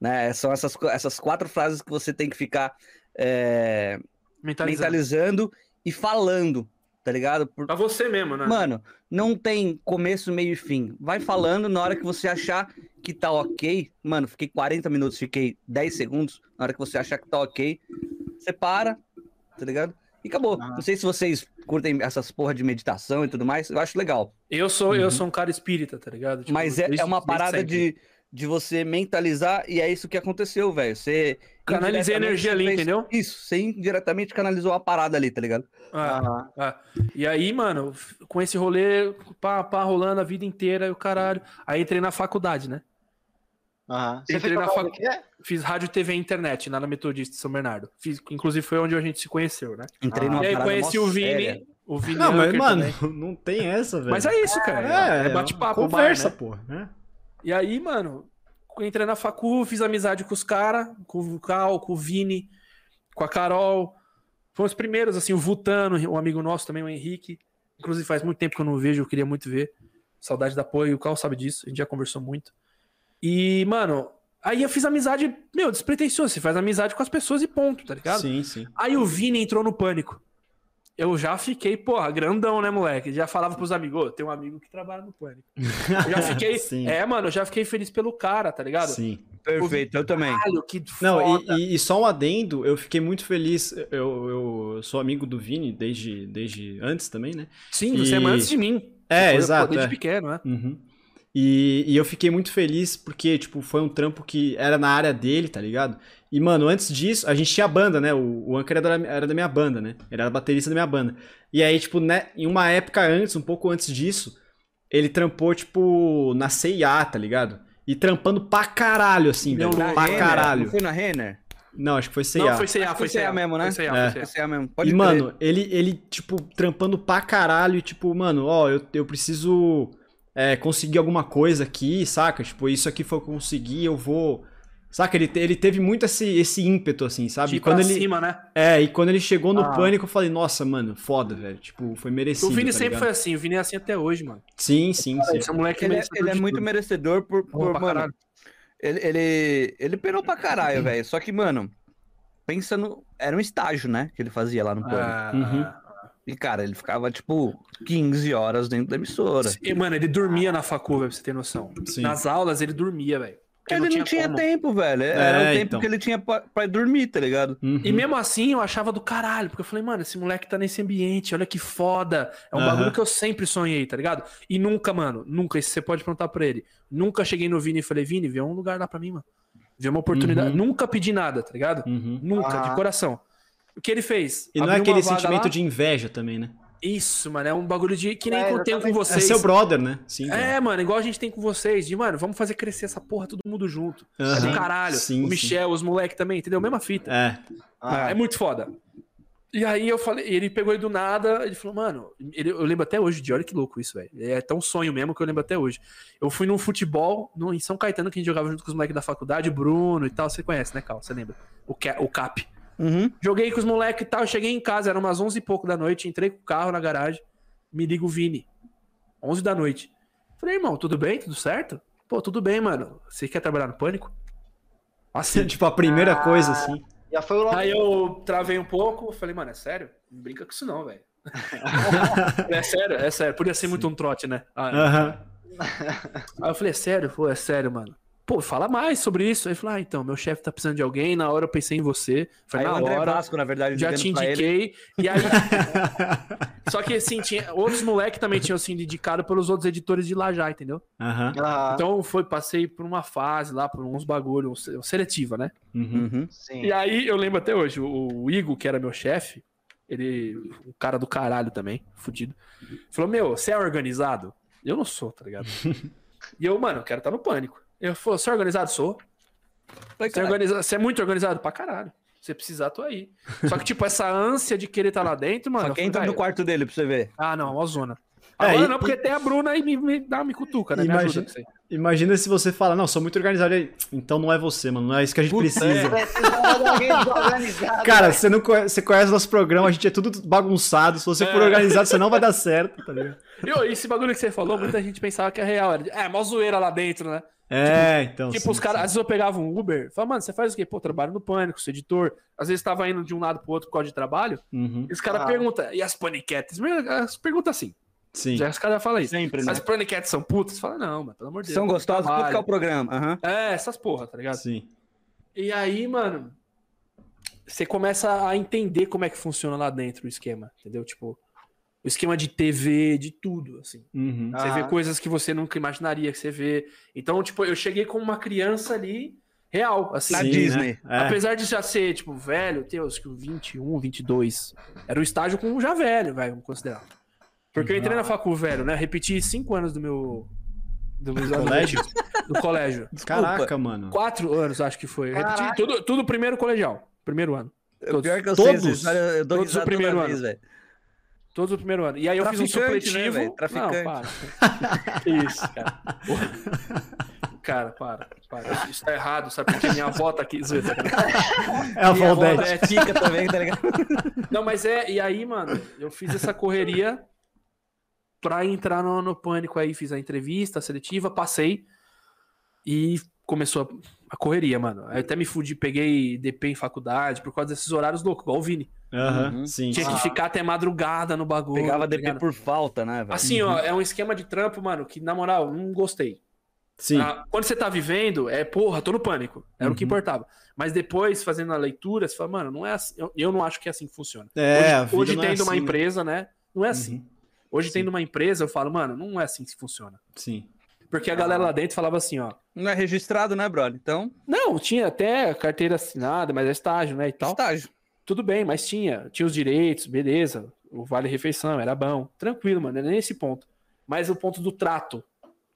Né? São essas, essas quatro frases que você tem que ficar é, Mentalizando. mentalizando e falando, tá ligado? Por- Pra você mesmo, né? Mano, não tem começo, meio e fim. Vai falando na hora que você achar que tá ok. Mano, fiquei 40 minutos, fiquei 10 segundos. Na hora que você achar que tá ok, você para, tá ligado? E acabou. Aham. Não sei se vocês curtem essas porra de meditação e tudo mais. Eu acho legal. Eu sou, Uhum. eu sou um cara espírita, tá ligado? Tipo, Mas é, é uma parada sempre. de, de você mentalizar e é isso que aconteceu, velho. Você. Canalizei indiretamente, energia ali, fez- entendeu? Isso, você indiretamente canalizou a parada ali, tá ligado? Ah, Aham. ah. E aí, mano, com esse rolê, pá, pá, rolando a vida inteira e o caralho. Aí entrei na faculdade, né? Aham. Você Entrei na faculdade fac- quê? Fiz rádio, TV e internet lá na Metodista de São Bernardo. Fiz, inclusive foi onde a gente se conheceu, né? Entrei Ah. numa e aí conheci o Vini. séria. O Vini Não, mas, mano, também. [LAUGHS] não tem essa, velho. Mas é isso, cara. É, bate-papo, Conversa, bar, né? porra. né? E aí, mano, entrei na facu, fiz amizade com os caras, com o Cal, com o Vini, com a Carol. Foram os primeiros, assim, o Vutano, um amigo nosso também, o Henrique. Inclusive faz muito tempo que eu não vejo, eu queria muito ver. Saudade da apoio, o Cal sabe disso, a gente já conversou muito. E, mano, aí eu fiz amizade, meu, despretensioso, você faz amizade com as pessoas e ponto, tá ligado? Sim, sim. Aí o Vini entrou no pânico. Eu já fiquei, porra, grandão, né, moleque? Já falava pros amigos, ô, tem um amigo que trabalha no pânico. Eu já fiquei. [LAUGHS] É, mano, eu já fiquei feliz pelo cara, tá ligado? Sim. Perfeito, eu também. Caralho, que Não, foda. e, e- e só um adendo, eu fiquei muito feliz. Eu, eu sou amigo do Vini desde, desde antes também, né? Sim, você é e- mais antes de mim. É, foi, exato, Desde é. pequeno, né? Uhum. E, e eu fiquei muito feliz porque, tipo, foi um trampo que era na área dele, tá ligado? E, mano, antes disso, a gente tinha banda, né? O, o Anker era da, era da minha banda, né? Ele era baterista da minha banda. E aí, tipo, né, em uma época antes, um pouco antes disso, ele trampou, tipo, na CIA, tá ligado? E trampando pra caralho, assim, velho. Pra Renner? caralho. Não foi na Renner? Não, acho que foi CIA. Não, foi CA, foi CA mesmo, né? Foi CA, É. foi é mesmo. Pode e, crer. mano, ele, ele, tipo, trampando pra caralho e, tipo, mano, ó, eu, eu preciso é, conseguir alguma coisa aqui, saca? Tipo, isso aqui foi que eu consegui, eu vou. Saca? Ele, te- ele teve muito esse, esse ímpeto, assim, sabe? E pra quando ele, cima, né? é, e quando ele chegou no Ah. pânico, eu falei, nossa, mano, foda, velho. Tipo, foi merecido. O Vini tá sempre ligado? foi assim, o Vini é assim até hoje, mano. Sim, sim, sim. Esse moleque Ele é, ele é de muito tudo. merecedor por, por mano, ele, ele, ele penou pra caralho, [LAUGHS] velho. Só que, mano, pensa no. Era um estágio, né? Que ele fazia lá no pânico. Ah, Uhum. E, cara, ele ficava, tipo, 15 horas dentro da emissora. E, Mano, ele dormia na facu, velho, pra você ter noção. Sim. Nas aulas ele dormia, velho. Porque ele não tinha, como. tempo, velho. Era É, o tempo então. que ele tinha pra, pra dormir, tá ligado? Uhum. E mesmo assim eu achava do caralho, porque eu falei, mano, esse moleque tá nesse ambiente, olha que foda. É um Aham. bagulho que eu sempre sonhei, tá ligado? E nunca, mano, nunca, isso você pode perguntar pra ele. Nunca cheguei no Vini e falei, Vini, vê um lugar lá pra mim, mano. Vê uma oportunidade. Uhum. Nunca pedi nada, tá ligado? Uhum. Nunca, Ah. de coração. O que ele fez? E não é aquele sentimento lá. de inveja também, né? Isso, mano, é um bagulho de. Que nem É, eu tenho com exatamente. É vocês. seu brother, né? Sim. É, mano, igual a gente tem com vocês, de, mano, vamos fazer crescer essa porra todo mundo junto. É do caralho. Sim, o Michel, os moleques também, entendeu? Mesma fita. É. Ah, É muito foda. E aí eu falei, ele pegou ele do nada, ele falou, mano, ele- eu lembro até hoje de olha que louco isso, velho. É tão sonho mesmo que eu lembro até hoje. Eu fui num futebol no, em São Caetano que a gente jogava junto com os moleques da faculdade, Bruno e tal, você conhece, né, Cal? Você lembra? O, Ca- o Cap. Uhum. Joguei com os moleques e tal, cheguei em casa, era umas 11 e pouco da noite, entrei com o carro na garagem, me liga o Vini. 11 da noite. Falei, irmão, tudo bem? Tudo certo? Pô, tudo bem, mano. Você quer trabalhar no Pânico? Assim. [LAUGHS] tipo, a primeira Ah. coisa, assim. já foi logo. Aí eu travei um pouco, falei, mano, é sério? Não brinca com isso não, velho. [LAUGHS] é sério, é sério. Podia ser muito um trote, né? Ah, Aham. Aí eu falei, é sério? Pô, é sério, mano. Pô, fala mais sobre isso. Aí ele falou, ah, então, meu chefe tá precisando de alguém, na hora eu pensei em você. Foi Aí na o André hora, Vasco, na verdade, já te indiquei. E aí... [LAUGHS] Só que, assim, tinha... outros moleques também tinham sido indicados pelos outros editores de lá já, entendeu? Ah, Então, foi, passei por uma fase lá, por uns bagulhos, seletiva, né? Uhum. Uhum. sim. E aí, eu lembro até hoje, o, o Igor, que era meu chefe, ele, um cara do caralho também, fudido, falou: Meu, você é organizado? Eu não sou, tá ligado? [LAUGHS] e eu, mano, eu quero estar no pânico. Eu falei, você é organizado? Sou. Você é, cara, organiza- você é muito organizado? Pra caralho. Se precisar, tô aí. Só que, tipo, essa ânsia de querer estar lá dentro, mano. Só que entra no "Vai, quarto dele pra você ver. Ah, não, uma zona. É, Agora e- não, porque e- tem a Bruna e me, me dá me cutuca, né? Me Imagina- aí. Imagina se você fala, não, sou muito organizado. aí, Então não é você, mano. Não é isso que a gente precisa. Precisava de alguém desorganizado. Cara, você não conhece, você conhece nosso programa, a gente é tudo bagunçado. Se você for É. organizado, você não vai dar certo, tá ligado? E esse bagulho que você falou, muita gente pensava que é real. Era de, é, mó zoeira lá dentro, né? É, então. Tipo, sim, os caras, às vezes eu pegava um Uber, falava, mano, você faz o quê? Pô, trabalho no pânico, sou editor. Às vezes tava indo de um lado pro outro por causa de trabalho. Uhum, E os caras Ah. perguntam, e as paniquetes? As perguntas assim. Sim. Já os caras falam isso. Sempre, né? As paniquetes são putas? Fala, não, mano, pelo amor de Deus. São gostosos, vou trabalho. ficar o programa. Aham. É, essas porra, tá ligado? Sim. E aí, mano, você começa a entender como é que funciona lá dentro o esquema, entendeu? Tipo, o esquema de TV, de tudo, assim. Uhum. Você vê Aham. coisas que você nunca imaginaria que você vê. Então, tipo, eu cheguei com uma criança ali, real, assim. Na Sim, Disney. né? É. Apesar de já ser, tipo, velho, ter os 21, 22, era um estágio com já velho, velho, vamos considerar. Porque eu entrei na facu velho, né? Repeti cinco anos do meu... Do meu Colégio? Do colégio. Caraca, mano. Quatro anos, acho que foi. Eu Repeti Caraca. tudo, tudo primeiro colegial. Primeiro ano. O pior que eu Todos? sei eu dou Todos o primeiro ano. vez, velho. Todos o primeiro ano. E aí eu fiz um né, supletivo. velho? Traficante. Não, para. [LAUGHS] Isso, cara. Porra. Cara, para, para. Isso tá errado, sabe? Porque minha avó tá aqui. sacanagem. É a avó é tica também, tá ligado? [LAUGHS] Não, mas é. E aí, mano, eu fiz essa correria pra entrar no, no pânico aí. Fiz a entrevista, a seletiva, passei. E começou a, a correria, mano. Aí até me fudi, peguei DP em faculdade por causa desses horários loucos, igual o Vini. Aham, Uhum. sim. Tinha sim. que ficar até madrugada no bagulho. Pegava tá DP ligado? por falta, né, velho? Assim, ó, é um esquema de trampo, mano, que na moral, não gostei. Sim. Ah, Quando você tá vivendo, é, porra, tô no pânico. Era o que Uhum. importava. Mas depois, fazendo a leitura, você fala, mano, não é assim. Eu, eu não acho que é assim que funciona. É, a hoje vida hoje não é tendo uma assim, né? empresa, né? Não é assim. Uhum. Hoje Sim. tendo uma empresa, eu falo, mano, não é assim que funciona. Sim. Porque a galera lá dentro falava assim, ó. Não é registrado, né, brother? Então, Não, tinha até carteira assinada, mas é estágio, né? E tal. estágio. Tudo bem, mas tinha. Tinha os direitos, beleza. O vale-refeição era bom. Tranquilo, mano. Não é nesse ponto. Mas o ponto do trato.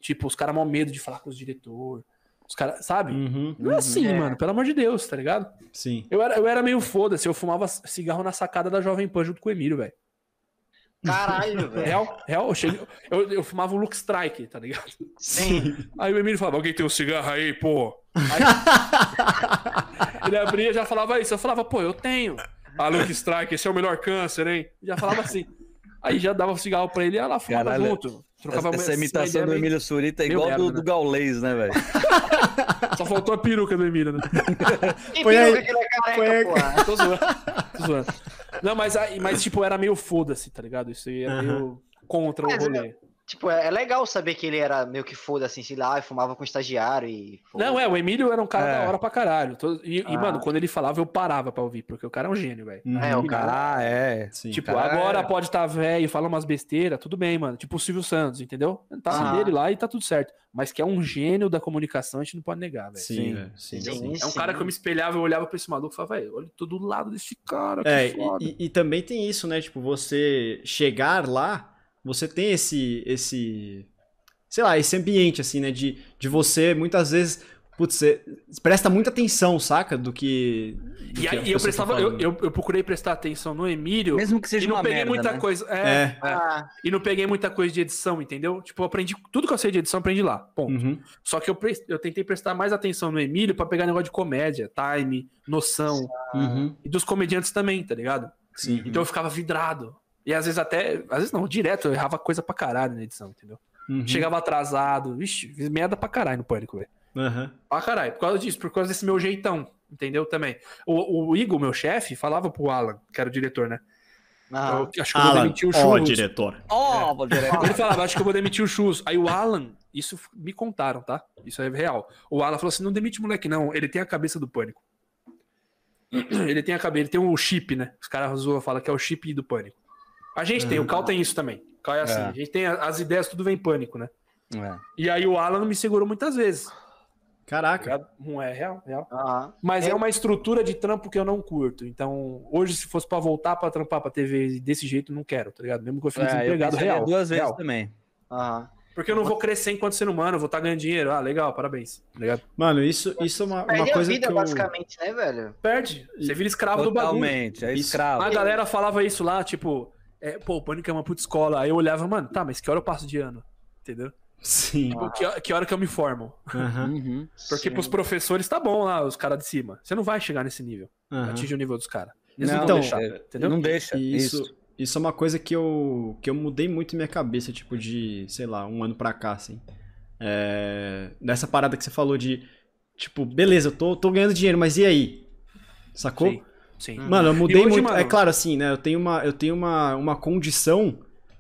Tipo, os caras mal medo de falar com os diretores. Os caras, sabe? Uhum. Não é assim, É. mano. Pelo amor de Deus, tá ligado? Sim. Eu era, eu era meio foda-se. Eu fumava cigarro na sacada da Jovem Pan junto com o Emílio, velho. Caralho, [LAUGHS] velho. Real, real. Eu, cheguei, eu, eu fumava o Lux Strike, tá ligado? Sim. Aí o Emílio falava, alguém tem um cigarro aí, pô? Aí, [LAUGHS] ele abria e já falava isso. Eu falava, pô, eu tenho. Ah, Lux Strike, esse é o melhor câncer, hein? Já falava assim. Aí já dava o cigarro pra ele e ela fumava Caralho. junto. Essa, uma- essa uma imitação do meio- Emílio Surita é igual do, merda, do né? Gaulês, né, velho? [LAUGHS] Só faltou a peruca do Emílio, né? Que Põe aí. que ele é careca, Põe. Tô zoando. Tô zoando. Não, mas, aí- mas tipo, era meio foda-se, tá ligado? Isso aí era Aham. meio contra o Mas, rolê. Tipo, é é legal saber que ele era meio que foda, assim, sei lá, e fumava com estagiário e... Não, é, o Emílio era um cara É. da hora pra caralho. Todo- E, e, Ah. mano, quando ele falava, eu parava pra ouvir, porque o cara é um gênio, velho. Uhum. É, o cara... Ah, é. Sim. Tipo, cara agora é- pode estar velho, fala umas besteiras, tudo bem, mano. Tipo o Silvio Santos, entendeu? Tá Ah. dele lá e tá tudo certo. Mas que é um gênio da comunicação, a gente não pode negar, velho. Sim, Sim, sim, sim. sim. É um cara que eu me espelhava, eu olhava pra esse maluco e falava, velho, olha todo do lado desse cara, que É, foda. e, e- e também tem isso, né? Tipo, você chegar lá, você tem esse, esse, sei lá, esse ambiente, assim, né? De, de você, muitas vezes, putz, você presta muita atenção, saca? Do que. do E aí eu tá prestava, eu, falando. eu, eu procurei prestar atenção no Emílio Mesmo que seja e não uma peguei merda, muita né? coisa. É, É. é. Ah, E não peguei muita coisa de edição, entendeu? Tipo, eu aprendi tudo que eu sei de edição, eu aprendi lá. Ponto. Uhum. Só que eu, eu tentei prestar mais atenção no Emílio pra pegar negócio de comédia, time, noção. Uhum. E dos comediantes também, tá ligado? Sim. Então eu ficava vidrado. E às vezes até. Às vezes não, direto, eu errava coisa pra caralho na edição, entendeu? Uhum. Chegava atrasado. Vixe, fiz merda pra caralho no pânico, velho. Aham. Pra caralho. Por causa disso, por causa desse meu jeitão, entendeu? Também. O, o Igor, meu chefe, falava pro Alan, que era o diretor, né? ah, Eu acho que eu vou Alan, demitir o ó, Churros. diretor. Ó, vou direto. [LAUGHS] Ele falava, acho que eu vou demitir o Chus. Aí o Alan, isso me contaram, tá? Isso é real. O Alan falou assim: não demite o moleque, não. Ele tem a cabeça do pânico. [CLEARS THROAT] Ele tem a cabeça, ele tem o chip, né? Os caras zoam, falam que é o chip do pânico. A gente tem, o Cal tem isso também. O Cal é assim, É. a gente tem as ideias, tudo vem em pânico, né? É. E aí o Alan me segurou muitas vezes. tá Caraca. ligado? Não é real, real. ah. Mas é Eu- uma estrutura de trampo que eu não curto. Então, hoje, se fosse pra voltar pra trampar pra TV desse jeito, não quero, tá ligado? Mesmo que eu fique É, eu desempregado pensaria real. duas vezes real. também. Aham. Porque eu não vou crescer enquanto ser humano, eu vou estar ganhando dinheiro. Ah, legal, parabéns. Tá ligado? Mano, isso, isso é uma, uma Perde a coisa vida, que eu... basicamente, né, velho? Perde. Você vira escravo do bagulho. Totalmente, é Isso. escravo. A galera falava isso lá, tipo, é, pô, o Pânico é uma puta escola. Aí eu olhava, mano, tá, mas que hora eu passo de ano? Entendeu? Sim. Tipo, que, hora- que hora que eu me formo? Uhum. Porque pros professores tá bom lá, os caras de cima. Você não vai chegar nesse nível. aham. Atingir o nível dos caras. Eles Não, não, então, deixar, é, entendeu? Não deixa. Isso, Isso. isso, é uma coisa que eu, que eu mudei muito minha cabeça, tipo, de, sei lá, um ano pra cá, assim. É, nessa parada que você falou de, tipo, beleza, eu tô, tô ganhando dinheiro, mas e aí? Sacou? Sim, sim. Mano, eu mudei hoje, muito. mano- É claro, assim, né? Eu tenho uma, eu tenho uma, uma condição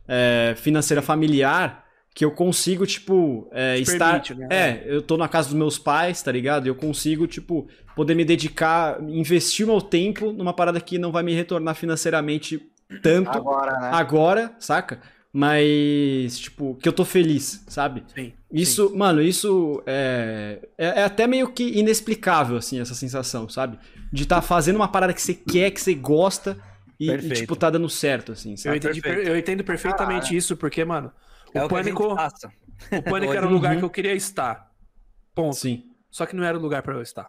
é, financeira familiar que eu consigo, tipo, é, Te estar. permite, né? É, eu tô na casa dos meus pais, tá ligado? E eu consigo, tipo, poder me dedicar, investir o meu tempo numa parada que não vai me retornar financeiramente tanto Agora, né? agora, saca? Mas, tipo, que eu tô feliz, sabe? Sim, Isso, mano, isso é, é, é até meio que inexplicável, assim, essa sensação, sabe? De estar fazendo uma parada que você quer, que você gosta e, e, tipo, tá dando certo, assim, Eu, sabe? entendi, perfeito. per- eu entendo perfeitamente isso, porque, mano, o, É o pânico, o pânico era um Uhum. lugar que eu queria estar. Ponto. Sim. Só que não era o lugar pra eu estar.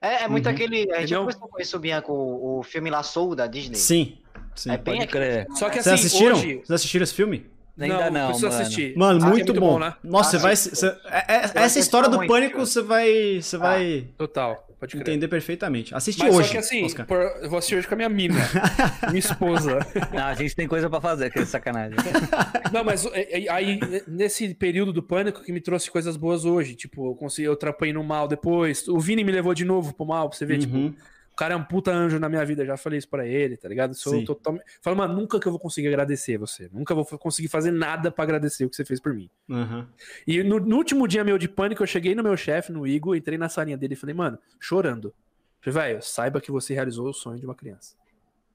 É, é muito Uhum. aquele. A gente Entendeu? conversou com isso, Bianca, o, o filme lá Soul da Disney. Sim. Sim. É bem Pode crer. Só que Vocês assim, assistiram? hoje... Vocês assistiram esse filme? Ainda não, preciso mano. assistir. Mano, Ah, muito, é bom. né? Nossa, você Ah, vai. você- é- é- essa história do muito, pânico você vai. Você vai Total, pode crer. entender perfeitamente. Assiste Mas hoje. só que assim, Oscar. por- eu vou assistir hoje com a minha mina, [LAUGHS] minha esposa. Não, a gente tem coisa pra fazer, que sacanagem. [LAUGHS] Não, mas é, é, aí, nesse período do pânico que me trouxe coisas boas hoje. Tipo, eu consegui, eu trampei no mal depois. O Vini me levou de novo pro mal, pra você ver, tipo, Uhum. O cara é um puta anjo na minha vida, já falei isso pra ele, tá ligado? Sou Sim. totalmente. Falo, mano, nunca que eu vou conseguir agradecer você. Nunca vou conseguir fazer nada pra agradecer o que você fez por mim. Aham. E no, no último dia meu de pânico, eu cheguei no meu chefe, no Igor, entrei na salinha dele e falei, mano, chorando. Falei, velho, saiba que você realizou o sonho de uma criança.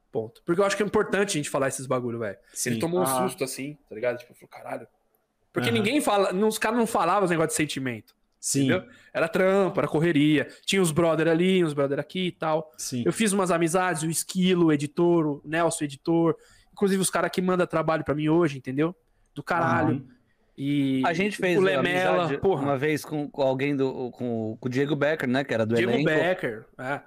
Ponto. Porque eu acho que é importante a gente falar esses bagulho, velho. Ele tomou um Ah. susto assim, tá ligado? Tipo, falou, caralho. Porque Aham. ninguém fala, os caras não falavam os negócios de sentimento. Sim. Entendeu? Era trampo, era correria. Tinha os brother ali, os brother aqui e tal. Sim. Eu fiz umas amizades, o Esquilo, o editor, o Nelson, o editor. Inclusive os caras que mandam trabalho pra mim hoje, entendeu? Do caralho. Uhum. E A gente fez o uma Lemela, amizade porra. uma vez com, com alguém do. Com, com o Diego Becker, né? Que era do Diego elenco. Becker. é.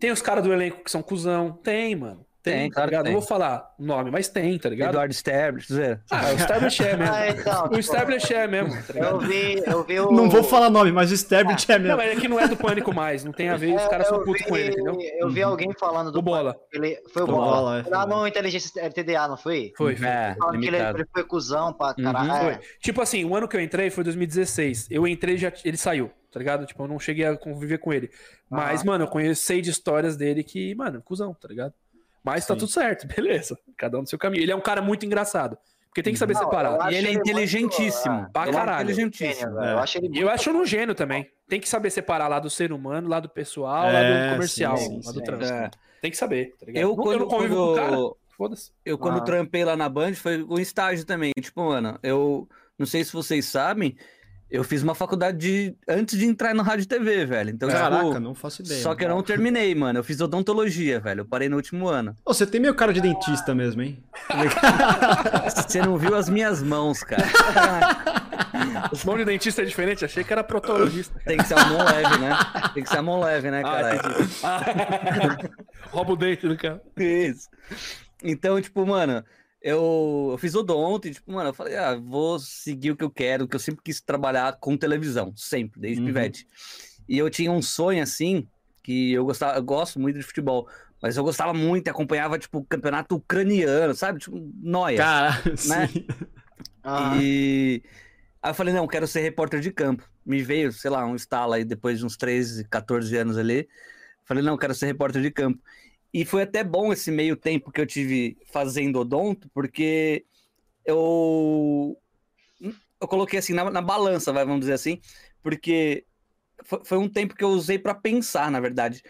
Tem os caras do elenco que são cuzão. Tem, mano. Tem, Tem, tá claro tem. Não vou falar o nome, mas tem, tá ligado? Eduardo Sterblich, dizer. Ah, o Stablish é mesmo. Ah, então, o Stablish é mesmo, tá Eu vi, eu vi o. Não vou falar nome, mas o Sterbit é Não, mesmo. mas é que não é do Pânico mais, não tem a ver, os É, caras são putos com ele, entendeu? Eu vi Uhum. alguém falando do O Bola. Ele, foi o Foi Bola. Bola, é, foi Lá no Inteligência LTDA, não foi? Foi, foi. É, Falando que ele, limitado. ele foi cuzão pra Uhum. caralho. Foi. É. Tipo assim, o ano que eu entrei foi 2016. Eu entrei já ele saiu, tá ligado? Tipo, eu não cheguei a conviver com ele. Mas, mano, eu conheci de histórias dele que, mano, cuzão, tá ligado? Mas tá Sim. tudo certo, [LAUGHS] beleza. Cada um no seu caminho. Ele é um cara muito engraçado. Porque tem que saber Não, separar. eu E ele é muito, inteligentíssimo. Pra ele caralho. é inteligentíssimo. Eu acho ele eu acho no gênio também. Tem que saber separar lá do ser humano, lá do pessoal, lá É, do comercial, sim, sim, lá do sim. trânsito. É. Tem que saber, tá ligado? Eu, Não- quando, não convivo quando- com o cara. Foda-se. eu quando Ah. trampei lá na Band, foi um estágio também. Tipo, mano, eu não sei se vocês sabem, eu fiz uma faculdade de, antes de entrar no rádio e TV, velho. Então, Caraca, tipo, não faço ideia. só que eu não terminei, mano. Eu fiz odontologia, velho. Eu parei no último ano. Ô, você tem meio cara de dentista mesmo, hein? [LAUGHS] Você não viu as minhas mãos, cara. [LAUGHS] Mão de dentista é diferente? Achei que era protologista. Tem que ser a mão leve, né? Tem que ser a mão leve, né, Ah, cara? Ah. [LAUGHS] Rouba o dente do cara. Isso. Então, tipo, mano, eu, eu fiz odonto e, tipo, mano, eu falei, ah, vou seguir o que eu quero, que eu sempre quis trabalhar com televisão, sempre, desde Uhum. pivete. E eu tinha um sonho, assim, que eu gostava, eu gosto muito de futebol, mas eu gostava muito e acompanhava, tipo, o campeonato ucraniano, sabe? Tipo, noia. Cara, Né? sim. Ah, E aí eu falei, não, quero ser repórter de campo. Me veio, sei lá, um estalo aí depois de uns 13, 14 anos ali. Falei, não, quero ser repórter de campo. E foi até bom esse meio tempo que eu tive fazendo odonto, porque eu eu coloquei assim na, na balança, vai, vamos dizer assim, porque foi, foi um tempo que eu usei para pensar, na verdade.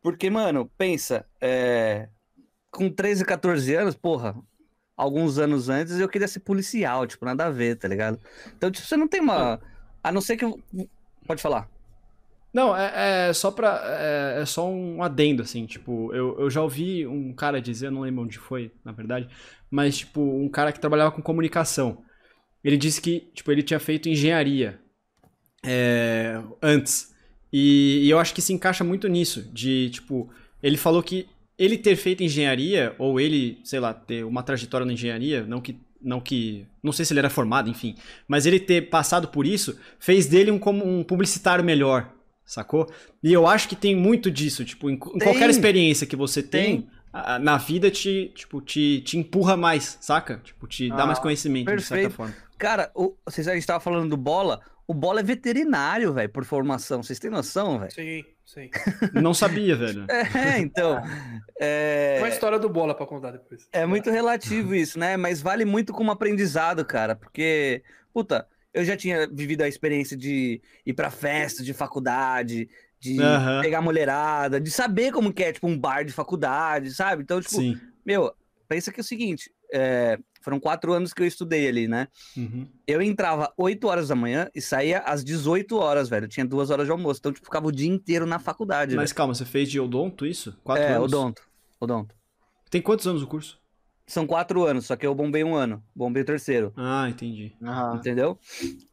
Porque, mano, pensa, é, com 13, 14 anos, porra, alguns anos antes eu queria ser policial, tipo, nada a ver, tá ligado? Então, tipo, você não tem uma. A não ser que. Pode falar. Não, é, é só pra. É, é só um adendo, assim, tipo, eu, eu já ouvi um cara dizer, eu não lembro onde foi, na verdade, mas, tipo, um cara que trabalhava com comunicação. ele disse que, tipo, ele tinha feito engenharia é, antes. E, e eu acho que se encaixa muito nisso, de, tipo, ele falou que ele ter feito engenharia, ou ele, sei lá, ter uma trajetória na engenharia, não que. Não que. Não sei se ele era formado, enfim. Mas ele ter passado por isso fez dele um, como um publicitário melhor. Sacou? E eu acho que tem muito disso. Tipo, em, em qualquer experiência que você tem, Tem. a- na vida te, tipo, te, te empurra mais, saca? Tipo, te dá Ah, mais conhecimento, de certa perfeito. forma. Cara, o, vocês a gente tava falando do Bola. O Bola é veterinário, velho, por formação. Vocês têm noção, velho? Sim, sim. [LAUGHS] Não sabia, velho. É, então. [LAUGHS] É, Uma história do bola pra contar depois. é muito relativo [LAUGHS] isso, né? Mas vale muito como aprendizado, cara. Porque, puta, eu já tinha vivido a experiência de ir pra festa de faculdade, de Aham. pegar mulherada, de saber como que é, tipo, um bar de faculdade, sabe? Então, tipo, Sim. meu, pensa que é o seguinte: é, foram quatro anos que eu estudei ali, né? Uhum. Eu entrava 8 horas da manhã e saía às 18 horas, velho. Tinha duas horas de almoço. Então, tipo, ficava o dia inteiro na faculdade. Mas calma, você fez de odonto isso? Quatro velho. é, anos? odonto. Odonto. Tem quantos anos o curso? São quatro anos, só que eu bombei um ano. Bombei o terceiro. Ah, entendi. Aham. Entendeu?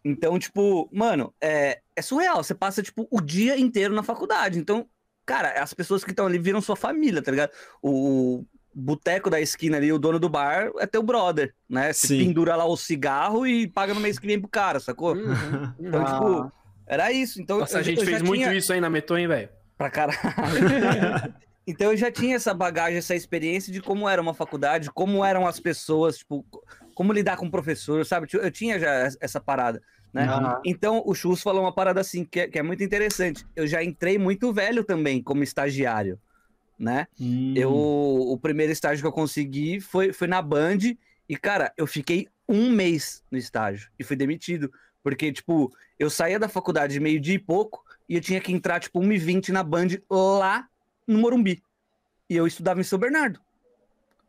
Então, tipo, mano, é, é surreal. Você passa, tipo, o dia inteiro na faculdade. Então, cara, as pessoas que estão ali viram sua família, tá ligado? O boteco da esquina ali, o dono do bar, é teu brother, né? Você Sim. pendura lá o cigarro e paga no mês que vem pro cara, sacou? Uhum. [LAUGHS] Então, Ah. tipo, era isso. Então, Nossa, eu a gente fez muito tinha- isso aí na Meton, hein, velho? Pra caralho. [LAUGHS] então eu já tinha essa bagagem, essa experiência de como era uma faculdade, como eram as pessoas, tipo, como lidar com o professor, sabe? Eu tinha já essa parada, né? Aham. Então o Chus falou uma parada assim que é, que é muito interessante. Eu já entrei muito velho também como estagiário, né? Hum. Eu, o primeiro estágio que eu consegui foi, foi na Band e, cara, eu fiquei um mês no estágio e fui demitido. Porque, tipo, eu saía da faculdade meio-dia e pouco e eu tinha que entrar, tipo, 1h20 na Band lá no Morumbi. E eu estudava em São Bernardo.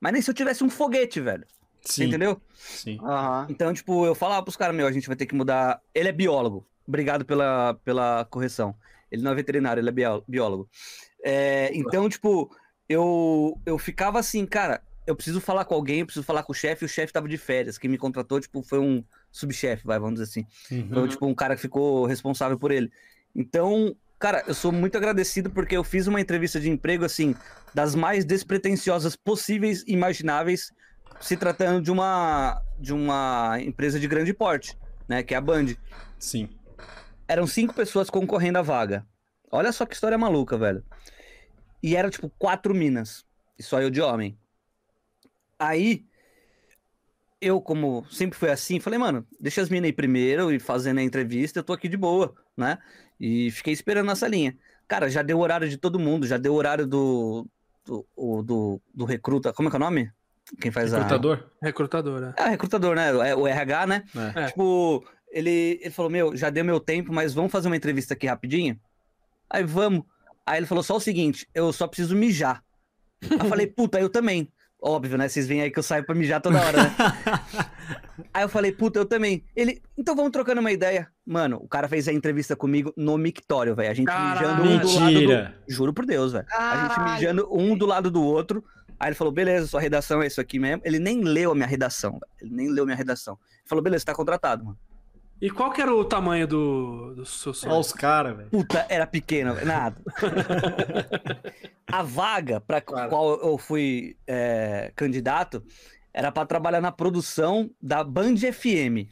Mas nem se eu tivesse um foguete, velho. Sim, Entendeu? sim. Aham. Então, tipo, eu falava pros caras, meu, a gente vai ter que mudar. Ele é biólogo. Obrigado pela, pela correção. Ele não é veterinário, ele é bió- biólogo. É, então, tipo, eu, eu ficava assim, cara, eu preciso falar com alguém, eu preciso falar com o chefe, e o chefe tava de férias. Quem me contratou, tipo, foi um subchefe, vai, vamos dizer assim. Foi, Uhum. tipo, um cara que ficou responsável por ele. Então, cara, eu sou muito agradecido porque eu fiz uma entrevista de emprego, assim, das mais despretensiosas possíveis e imagináveis, se tratando de uma, de uma empresa de grande porte, né, que é a Band. Sim. Eram cinco pessoas concorrendo à vaga. Olha só que história maluca, velho. E era, tipo, quatro minas. E só eu de homem. Aí, eu, como sempre foi assim, falei, mano, deixa as minas aí primeiro e fazendo a entrevista, eu tô aqui de boa, né? E fiquei esperando na salinha. Cara, já deu horário de todo mundo, já deu horário do. do, o- do, do recruta. Como é que é o nome? Quem faz Recrutador? A. É, recrutador, né? É o RH, né? É. É. Tipo, ele, ele falou: Meu, já deu meu tempo, mas vamos fazer uma entrevista aqui rapidinho? Aí vamos. Aí ele falou só o seguinte: eu só preciso mijar. Aí eu falei: [LAUGHS] Puta, eu também. Óbvio, né? Vocês veem aí que eu saio pra mijar toda hora, né? [LAUGHS] Aí eu falei, puta, eu também. Ele, então vamos trocando uma ideia. Mano, o cara fez a entrevista comigo no mictório, velho. A gente Caralho. mijando um do lado Mentira. do. Juro por Deus, velho. A gente mijando um do lado do outro. Aí ele falou, beleza, sua redação é isso aqui mesmo. Ele nem leu a minha redação, velho. Ele nem leu a minha redação. Ele falou, beleza, tá contratado, mano. E qual que era o tamanho do, do seu sonho? Olha os caras, velho. Puta, era pequeno, velho. nada. [LAUGHS] a vaga para Claro. qual eu fui é, candidato era para trabalhar na produção da Band FM,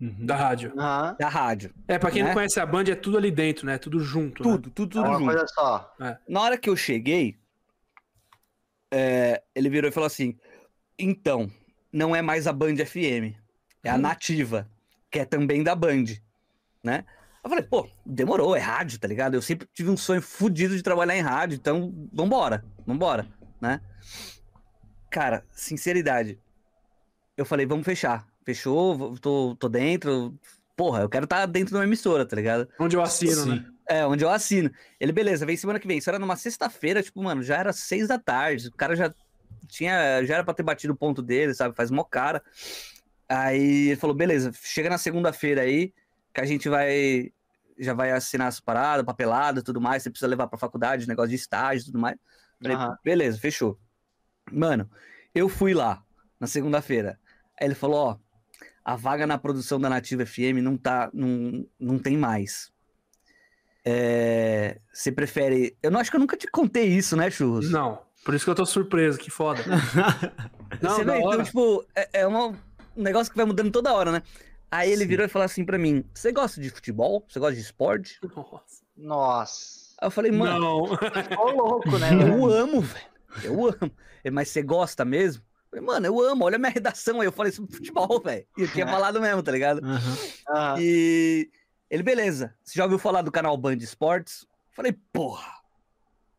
Uhum. Da rádio. Aham. da rádio. É, pra quem Né? não conhece a Band, é tudo ali dentro, né? Tudo junto. né? Tudo, tudo, É tudo junto. coisa só. Na hora que eu cheguei, é, ele virou e falou assim: então, não é mais a Band FM, é a nativa, que é também da Band, né? Eu falei, pô, demorou, é rádio, tá ligado? Eu sempre tive um sonho fodido de trabalhar em rádio, então vambora, vambora, né? Cara, sinceridade, eu falei, vamos fechar. Fechou, tô, tô dentro. Porra, eu quero estar dentro de uma emissora, tá ligado? Onde eu assino, Sim. né? É, onde eu assino. Ele, beleza, vem semana que vem. Isso era numa sexta-feira, tipo, mano, já era seis da tarde. O cara já tinha. Já era pra ter batido o ponto dele, sabe? Faz mó cara. Aí ele falou, beleza, chega na segunda-feira aí, que a gente vai. Já vai assinar as paradas, papelada tudo mais. Você precisa levar pra faculdade, negócio de estágio e tudo mais. Falei, Aham. beleza, fechou. Mano, eu fui lá na segunda-feira. Aí ele falou, ó. a vaga na produção da Nativa FM não tá, não, não tem mais. É, você prefere. Eu não acho que eu nunca te contei isso, né, Churros? Não. Por isso que eu tô surpreso, que foda. [LAUGHS] Não, Você vê, então, tipo, é, é uma- um negócio que vai mudando toda hora, né? Aí ele virou e falou assim pra mim: Você gosta de futebol? Você gosta de esporte? Nossa. Nossa. Aí eu falei, mano, Não. [LAUGHS] Ficou louco, né? velho? eu amo, velho. Eu amo. Ele, Mas você gosta mesmo? Eu falei, mano, eu amo, olha a minha redação aí. Eu falei sobre futebol, velho. E eu tinha [LAUGHS] falado mesmo, tá ligado? Ah, E ele, beleza. Você já ouviu falar do canal Band Esportes? Eu falei, porra,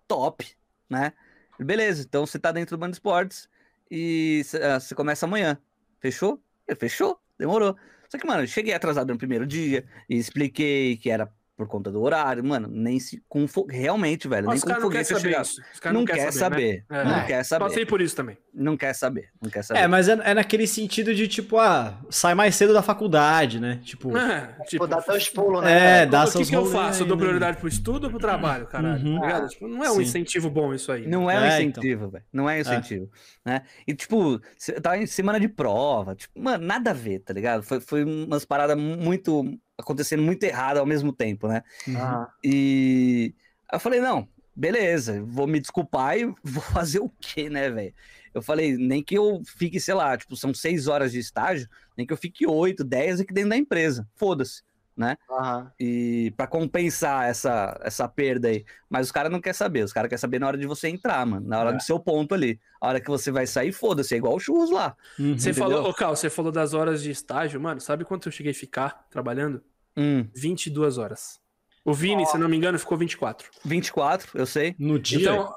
top, né? Ele, beleza, então você tá dentro do Band Esportes e cê- ah, você começa amanhã. Fechou? Ele, fechou, demorou. Só que, mano, eu cheguei atrasado no primeiro dia e expliquei que era por conta do horário. Mano, nem se. Com, realmente, velho, Mas nem com caras não foguete eu saber isso. Os caras Não, quer saber, né? não É. quer saber. Passei por isso também. Não quer saber, não quer saber. É, mas é, é naquele sentido de tipo, ah, sai mais cedo da faculdade, né? Tipo, É, tipo, dá até os pulos, né? é, dá o que, seus que eu faço? Eu dou né? prioridade pro estudo ou pro trabalho, caralho? Uhum. Tá ligado? Tipo, não é um Sim. incentivo bom isso aí. Não é um É, então. incentivo, velho. Não é um incentivo, né? E, tipo, você tá em semana de prova, tipo, mano, nada a ver, tá ligado? Foi, foi umas paradas muito... acontecendo muito errado ao mesmo tempo, né? Ah, E aí eu falei, não, beleza, vou me desculpar e [LAUGHS] vou fazer o quê, né, velho? Eu falei, nem que eu fique, sei lá, tipo, são seis horas de estágio, nem que eu fique oito, dez aqui dentro da empresa. Foda-se, né? aham. E para compensar essa, essa perda aí. Mas os caras não querem saber. Os caras querem saber na hora de você entrar, mano. Na hora É. do seu ponto ali. A hora que você vai sair, foda-se. É igual o churros lá. Uhum. Você Entendeu? falou, ô Cal, você falou das horas de estágio, mano. Sabe quanto eu cheguei a ficar trabalhando? Hum, 22 horas. O Vini, se não me engano, ficou 24. 24, eu sei. No dia. Então,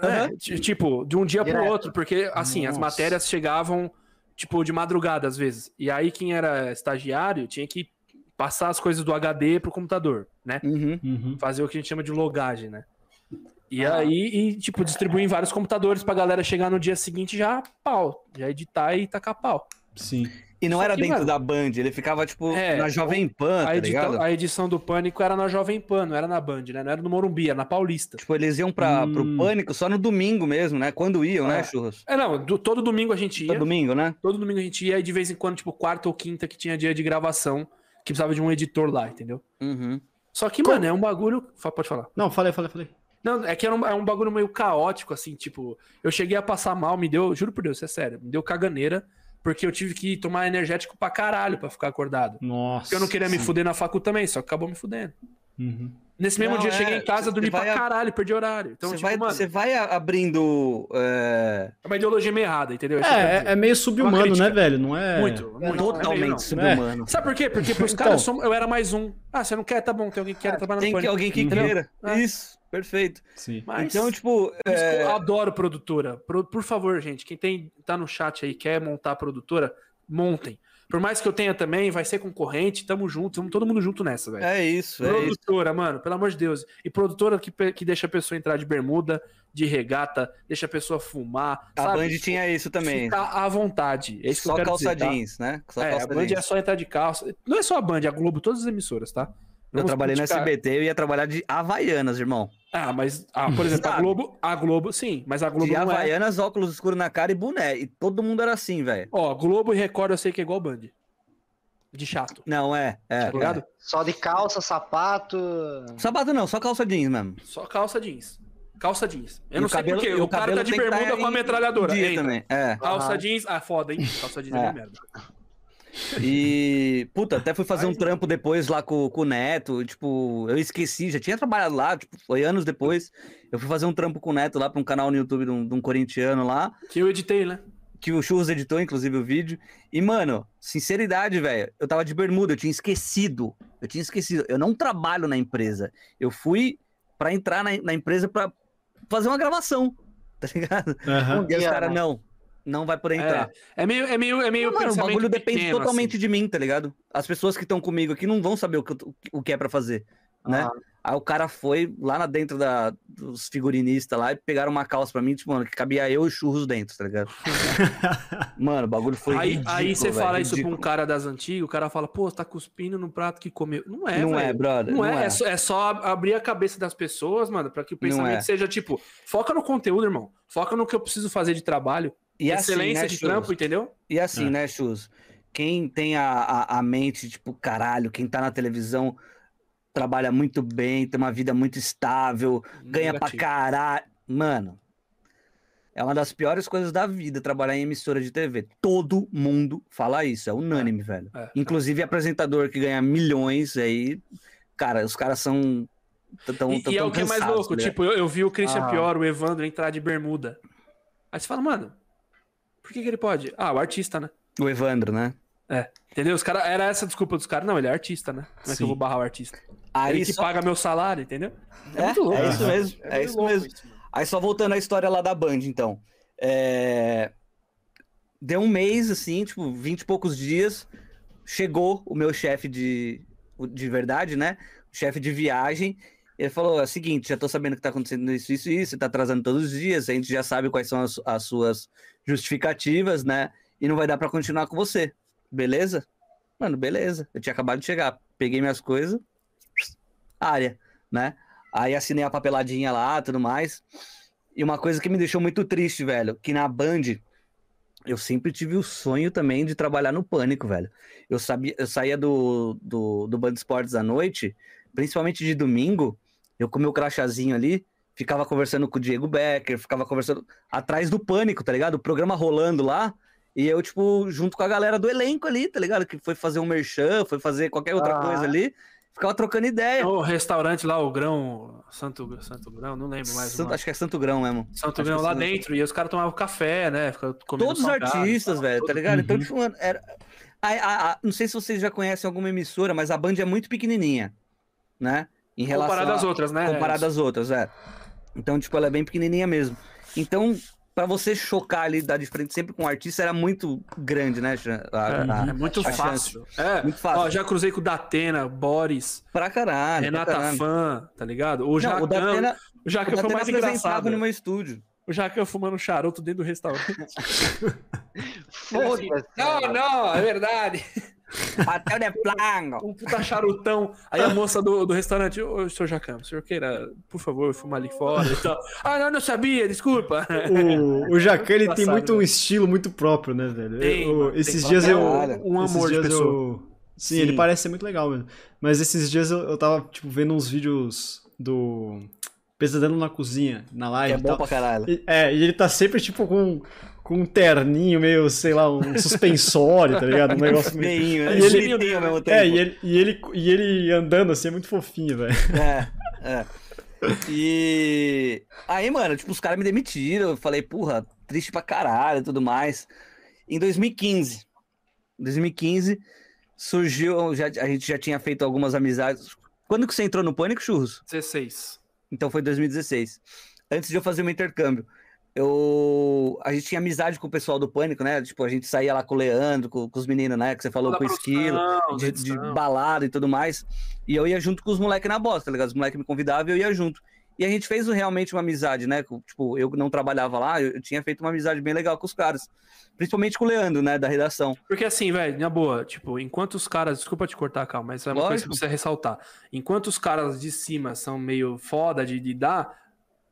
é, tipo, de um dia pro Direto. outro, porque assim, as Nossa. matérias chegavam tipo de madrugada às vezes. E aí quem era estagiário tinha que passar as coisas do HD pro computador, né? Uhum. Uhum. Fazer o que a gente chama de logagem, né? E Ah. aí, e, tipo, distribuir em vários computadores pra galera chegar no dia seguinte já pau, já editar e tacar pau. Sim. E não Só era que, dentro mano, da Band, ele ficava, tipo, É, na Jovem Pan, A, tá edita- ligado? a edição do Pânico era na Jovem Pan, não era na Band, né? Não era no Morumbi, era na Paulista. Tipo, eles iam pra, pro Hum. Pânico só no domingo mesmo, né? Quando iam, né, É. churros? É, não, do- todo domingo a gente ia. Todo domingo, né? Todo domingo a gente ia e de vez em quando, tipo, quarta ou quinta que tinha dia de gravação, que precisava de um editor lá, entendeu? Uhum. Só que, mano, é um bagulho. Pode falar. Não, falei, falei, falei. Não, é que era um, é um bagulho meio caótico, assim, tipo, eu cheguei a passar mal, me deu, juro por Deus, isso é sério, me deu caganeira, porque eu tive que tomar energético pra caralho pra ficar acordado. Nossa. Porque eu não queria me fuder na facu também, só que acabou me fudendo. Uhum. Nesse mesmo Não, dia, eu é, cheguei em casa, dormi pra a- caralho, perdi horário. Então, Você tipo, vai, mano, você vai abrindo é, é uma ideologia meio errada, entendeu? É, é, é meio subhumano, crítica. né, velho? Não é. Muito, muito. é meio totalmente subhumano. Sabe por quê? Porque pros Então. caras eu, era mais um. Ah, você não quer? Tá bom, tem alguém que quer trabalhar no Tem que, alguém que Uhum. queira. É. Isso, perfeito. Sim. Mas, Então, tipo, por é, eu adoro produtora. Pro- Por favor, gente, quem tem, tá no chat aí, quer montar produtora, montem. Por mais que eu tenha também, vai ser concorrente, tamo junto, vamos todo mundo junto nessa, velho. é isso, é isso. Produtora, mano, pelo amor de Deus. E produtora que, que deixa a pessoa entrar de bermuda, de regata, deixa a pessoa fumar. A sabe? Band tinha isso também. Ficar à vontade. É isso que Só eu quero calça dizer, tá? jeans, né? Só É, a calça Band jeans. é só entrar de calça. Não é só a Band, é a Globo, todas as emissoras, tá? Eu Vamos trabalhei no criticar- SBT, eu ia trabalhar de Havaianas, irmão. Ah, mas, ah, por exemplo, a? Globo, a Globo, sim, mas a Globo De não é. Havaianas, óculos escuros na cara e boné. E todo mundo era assim, velho. Ó, Globo e Record eu sei que é igual Band. De chato, Não, é. é tá ligado? Só de calça, sapato. é. Sapato não, só calça jeans mesmo. Só calça jeans. Calça jeans. Eu E não sei cabelo- porquê. O, o cara tá de que tá bermuda com a metralhadora. Dia também. É. Calça Aham. jeans. Ah, foda, hein? Calça jeans é, É. merda. E, puta, até fui fazer um trampo depois lá com, com o Neto. Tipo, eu esqueci, já tinha trabalhado lá, tipo, foi anos depois. Eu fui fazer um trampo com o Neto lá pra um canal no YouTube de um, de um corintiano lá. Que eu editei, né? que o Churros editou, inclusive, o vídeo. E, mano, sinceridade, velho, eu tava de bermuda, eu tinha esquecido. Eu tinha esquecido. Eu não trabalho na empresa. Eu fui pra entrar na, na empresa pra fazer uma gravação, tá ligado? Aham. E os caras, não, não vai poder entrar. É meio, é meio, é meio Mano, o bagulho depende pequeno, totalmente assim. de mim, tá ligado? As pessoas que estão comigo aqui não vão saber o que, o que é pra fazer, né? Ah, Aí o cara foi lá na dentro da, dos figurinistas lá e pegaram uma calça pra mim, tipo, mano, que cabia eu e churros dentro, tá ligado? [LAUGHS] mano, o bagulho foi Aí, ridículo, aí você velho, fala isso pra ridículo. um cara das antigas, o cara fala, pô, você tá cuspindo no prato que comeu. Não é, não é, velho. brother. Não, é, é só, é só abrir a cabeça das pessoas, mano, pra que o Não pensamento é. seja tipo, foca no conteúdo, irmão. Foca no que eu preciso fazer de trabalho. E assim, excelência né, de Churros? trampo, entendeu? E assim, É. né, Chus? quem tem a, a, a mente, tipo, caralho, quem tá na televisão trabalha muito bem, tem uma vida muito estável, ganha pra Negativo. caralho. Mano, é uma das piores coisas da vida trabalhar em emissora de TV. Todo mundo fala isso, é unânime, velho. É, Inclusive apresentador que ganha milhões aí, cara, os caras são tão, E, tão, e é o que é mais louco, ligado? tipo, eu, eu vi o Christian Ah. Pior, o Evandro, entrar de bermuda. Aí você fala, mano, por que, que ele pode? Ah, o artista, né? o Evandro, né? Entendeu? Os cara, era essa a desculpa dos caras. Não, ele é artista, né? Como é que eu vou barrar o artista? Aí ele que só- paga meu salário, entendeu? É, muito louco. é isso mesmo, é, meio isso louco mesmo. isso. Aí só voltando à história lá da Band, então. É, Deu um mês, assim, tipo, vinte e poucos dias. Chegou o meu chefe de, de verdade, né? O chefe de viagem. Ele falou: é o seguinte, já tô sabendo que tá acontecendo isso, isso isso, você tá atrasando todos os dias, a gente já sabe quais são as, as suas justificativas, né? E não vai dar pra continuar com você. Beleza? Mano, beleza. Eu tinha acabado de chegar. Peguei minhas coisas, área, né? Aí assinei a papeladinha lá, tudo mais. E uma coisa que me deixou muito triste, velho, que na Band eu sempre tive o sonho também de trabalhar no Pânico, velho. Eu sabia, eu saía do, do, do Band Esportes à noite, principalmente de domingo, eu com meu crachazinho ali, ficava conversando com o Diego Becker, ficava conversando atrás do Pânico, tá ligado? O programa rolando lá, e eu, tipo, junto com a galera do elenco ali, tá ligado? Que foi fazer um merchan, foi fazer qualquer outra Ah. coisa ali, ficava trocando ideia. O restaurante lá, o Grão, Santo, Santo Grão, não lembro mais. Santo- acho que é Santo Grão mesmo. Santo acho Grão que lá sim. dentro, e os caras tomavam café, né? Todos os artistas, velho, tá todo- ligado? Então, Uhum. tipo, mano, era... a- a- a- não sei se vocês já conhecem alguma emissora, mas a Band é muito pequenininha, né? Em relação Comparado a- às outras, né? comparado às outras, é. Então, tipo, ela é bem pequenininha mesmo. Então, pra você chocar ali, dar de frente sempre com o artista, era muito grande, né? A- a- É muito a fácil. É, Muito fácil. Ó, já cruzei com o Datena, Boris, Pra caralho. pra Renata caralho. Fã, tá ligado? O Jacão, o Datena, o Jacão foi mais engraçado. no meu estúdio. O Jacão fumando charuto dentro do restaurante. [LAUGHS] Foda-se. não, não, é verdade. Até o de plango. Um puta charutão. Aí a moça do, do restaurante, ô, senhor Jacão, o senhor queira, por favor, fumar ali fora e tal. Ah, não, não sabia, desculpa. O, o Jacan, ele tem muito um né? estilo muito próprio, né, velho? Tem, Eu- mano, esses tem. dias É eu. um- um esses amor de dias pessoa. eu- Sim, Sim. ele parece ser muito legal mesmo. Mas esses dias eu, eu tava, tipo, vendo uns vídeos do Pesadelo na Cozinha, na Que live é e bom tal. pra caralho. E- É, e ele tá sempre, tipo, com, com um terninho meio, sei lá, um suspensório, tá ligado? Um [LAUGHS] negócio meio... Né? E ele- Bonitinho ao mesmo tempo. É, e ele, e, ele, e ele andando assim é muito fofinho, velho. É, é. E aí, mano, tipo, os caras me demitiram. Eu falei, porra, triste pra caralho e tudo mais. Em 2015, 2015, surgiu, já, a gente já tinha feito algumas amizades. Quando que você entrou no Pânico, Churros? 16. Então foi 2016. Antes de eu fazer o meu intercâmbio. Eu... A gente tinha amizade com o pessoal do Pânico, né? Tipo, a gente saía lá com o Leandro, com, com os meninos, né? Que você falou, Da com o Esquilo de, de balada e tudo mais. E eu ia junto com os moleques na bosta, tá ligado? Os moleques me convidavam e eu ia junto. E a gente fez realmente uma amizade, né? Tipo, eu não trabalhava lá, eu, eu tinha feito uma amizade bem legal com os caras. Principalmente com o Leandro, né? Da redação. Porque assim, velho, na boa, tipo, enquanto os caras. Desculpa te cortar, calma, mas é uma coisa que Lógico. precisa ressaltar. Enquanto os caras de cima são meio foda de, de dar,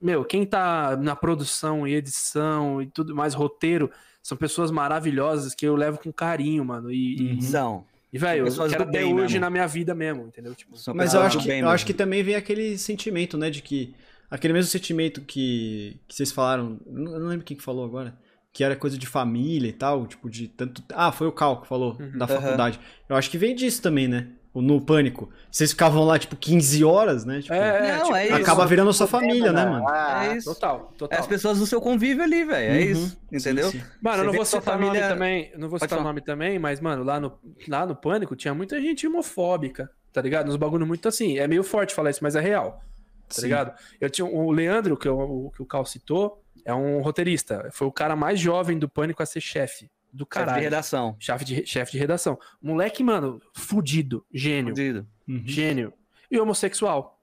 meu, quem tá na produção e edição e tudo mais, roteiro, são pessoas maravilhosas que eu levo com carinho, mano. E, e- São. e, velho, eu quero bem hoje mesmo. na minha vida mesmo, entendeu? Tipo, são Mas eu acho, que, bem eu mesmo. acho que também vem aquele sentimento, né, de que. Aquele mesmo sentimento que, que vocês falaram, eu não lembro quem que falou agora, que era coisa de família e tal, tipo, de tanto. Ah, foi o Cal que falou, Uhum. da faculdade. Eu acho que vem disso também, né? No Pânico. Vocês ficavam lá, tipo, 15 horas, né? Tipo, é, Não, tipo, é isso. acaba virando sua família, né, mano? Ah, É isso. Total, É total. as pessoas do seu convívio ali, velho. É Uhum. isso. Entendeu? Sim, sim. Mano, Você eu não vou citar família- nome também, não vou Pode citar falar. nome também, mas, mano, lá no, lá no Pânico tinha muita gente homofóbica, tá ligado? Nos bagulho muito assim, é meio forte falar isso, mas é real, tá Sim. ligado? Eu tinha o Leandro, que, eu, o, que o Cal citou, é um roteirista, foi o cara mais jovem do Pânico a ser chefe, do Chefe de caralho. redação. Chefe de, chefe de redação. Moleque, mano, fudido, gênio, Fudido. Uhum. gênio. E homossexual.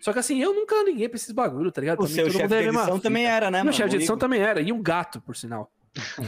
Só que assim, eu nunca liguei pra esses bagulho, tá ligado? O Pra mim, seu todo chefe de é mesma edição fita. também era, né, Meu mano? chefe de edição também era. E um gato, por sinal.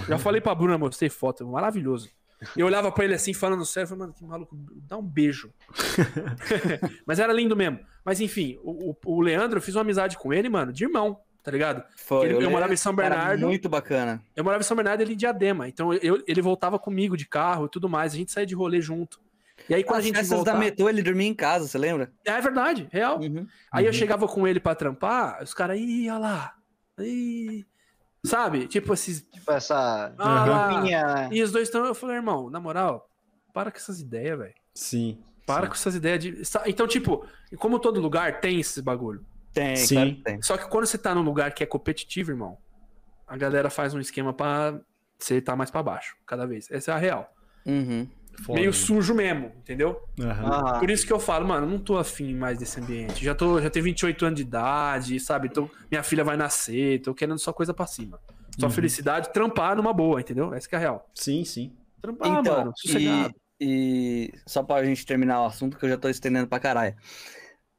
Já falei pra Bruna, mostrei foto. Maravilhoso. Eu olhava pra ele assim, falando sério, falei, mano, que maluco, dá um beijo. [LAUGHS] Mas era lindo mesmo. Mas enfim, o, o- o Leandro, eu fiz uma amizade com ele, mano, de irmão. Tá ligado? Foi, Ele- eu lembro, morava em São Bernardo. Muito bacana. Eu morava em São Bernardo e ele em Diadema. Então eu- ele voltava comigo de carro e tudo mais. A gente saía de rolê junto. E aí quando As a gente festas voltava... da metrô, ele dormia em casa, você lembra? É verdade, real. Uhum. Aí eu Uhum. chegava com ele pra trampar, os caras, ih, olha lá. Ih. Sabe? Tipo esses. Tipo, essa Ah? E os dois estão. Eu falei, irmão, na moral, para com essas ideias, velho. Sim. Para sim. com essas ideias de. Então, tipo, como todo lugar tem esse bagulho. Tem, Sim. claro que tem. Só que quando você tá num lugar que é competitivo, irmão, a galera faz um esquema pra você tá mais pra baixo, cada vez. Essa é a real. Uhum. Foda, Meio sujo mesmo, entendeu? Aham. Por isso que eu falo, mano, não tô afim mais desse ambiente. Já tô, já tenho 28 anos de idade, sabe? Tô, minha filha vai nascer, tô querendo só coisa pra cima. Só Uhum. felicidade, trampar numa boa, entendeu? Essa que é a real. Sim, sim. Trampar, Então, mano, sossegado. e, e só pra gente terminar o assunto, que eu já tô estendendo pra caralho.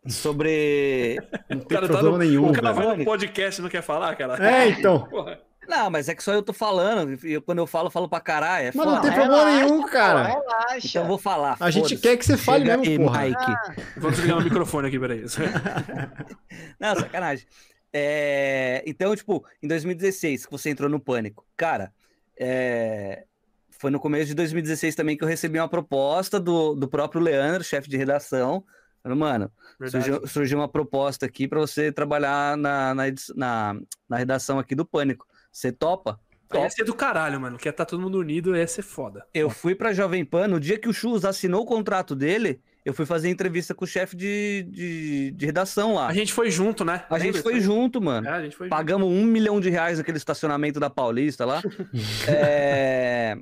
Sobre. [LAUGHS] Não tem cara tá problema no, nenhum, o cara velho. vai no podcast e não quer falar, cara. É, então. [LAUGHS] Porra. Não, mas é que só eu tô falando. E eu- quando eu falo, eu falo pra caralho. É Mas não tem problema nenhum, cara. Relaxa. Então eu vou falar. A gente quer que você fale Chega mesmo, porra. Mike. Vou desligar o microfone aqui, peraí. [LAUGHS] Não, sacanagem. É, Então, tipo, em 2016, que você entrou no pânico. Cara, é, foi no começo de 2016 também que eu recebi uma proposta do, do próprio Leandro, chefe de redação. Falando, Mano, surgiu, surgiu uma proposta aqui para você trabalhar na, na, na, na redação aqui do Pânico. Você topa? Ia ser do caralho, mano. Quer tá todo mundo unido, ia ser foda. Eu fui pra Jovem Pan, no dia que o Chus assinou o contrato dele, eu fui fazer entrevista com o chefe de, de, de redação lá. A gente foi junto, né? A gente foi junto, mano. É, a gente foi junto. Pagamos um milhão de reais naquele estacionamento da Paulista lá. [LAUGHS] É,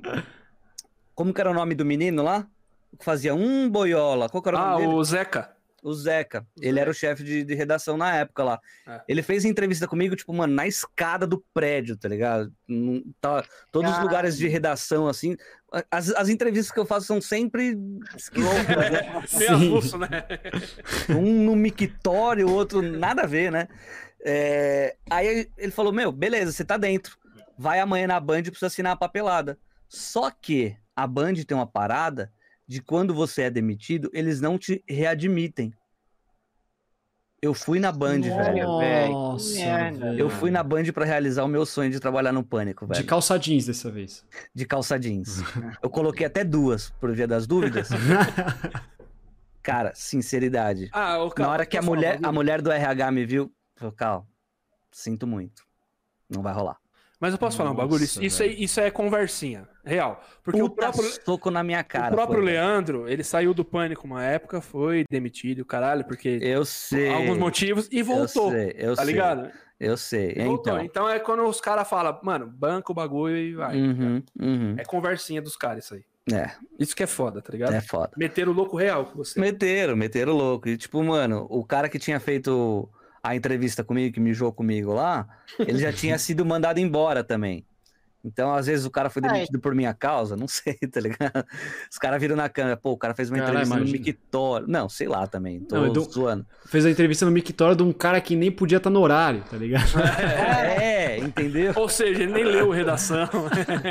Como que era o nome do menino lá? Que fazia um boiola. Qual que era o Ah, nome dele? o Zeca. O Zeca. Ele era o chefe de, de redação na época lá. É. Ele fez entrevista comigo, tipo, mano, na escada do prédio, tá ligado? Não- tá- todos os lugares de redação, assim. As, as entrevistas que eu faço são sempre esquisitas, né? Meio Sim. né? um no mictório, o outro nada a ver, né? É, aí ele falou: Meu, beleza, você tá dentro. Vai amanhã na Band pra você assinar a papelada. Só que a Band tem uma parada de quando você é demitido, eles não te readmitem. Eu fui na Band, velho. Nossa, Que merda. velho. Eu fui na Band pra realizar o meu sonho de trabalhar no Pânico, De velho. calça jeans dessa vez. De calça jeans. Eu coloquei até duas pro dia das dúvidas. [LAUGHS] Cara, sinceridade. Ah, o Na hora que a mulher, a mulher do RH me viu, falou, Cal, sinto muito. Não vai rolar. Mas eu posso falar um bagulho? Isso, Nossa, isso, aí- isso é conversinha. Real. Porque o Puta próprio, soco na minha cara. o próprio foi. Leandro, ele saiu do pânico uma época, foi demitido, caralho, porque Eu sei. alguns motivos, e voltou. Eu sei, eu Tá sei, ligado? Eu sei. Voltou. Então. Então é quando os caras falam, mano, banca o bagulho e vai. Uhum, uhum. É conversinha dos caras isso aí. É, Isso que é foda, tá ligado? é foda. Meter o louco real com você. Meteram, meteram louco. E tipo, mano, o cara que tinha feito a entrevista comigo, que mijou comigo lá, ele já tinha [LAUGHS] sido mandado embora também. Então, às vezes, o cara foi Ah, demitido por minha causa, não [LAUGHS] sei, tá ligado? Os caras viram na câmera, pô, o cara fez uma Caralho, entrevista no imagina. Mictório. Não, sei lá também, tô Não, Edu- zoando. Fez a entrevista no Mictório de um cara que nem podia estar no horário, tá ligado? [LAUGHS] É, entendeu? Ou seja, ele nem leu redação.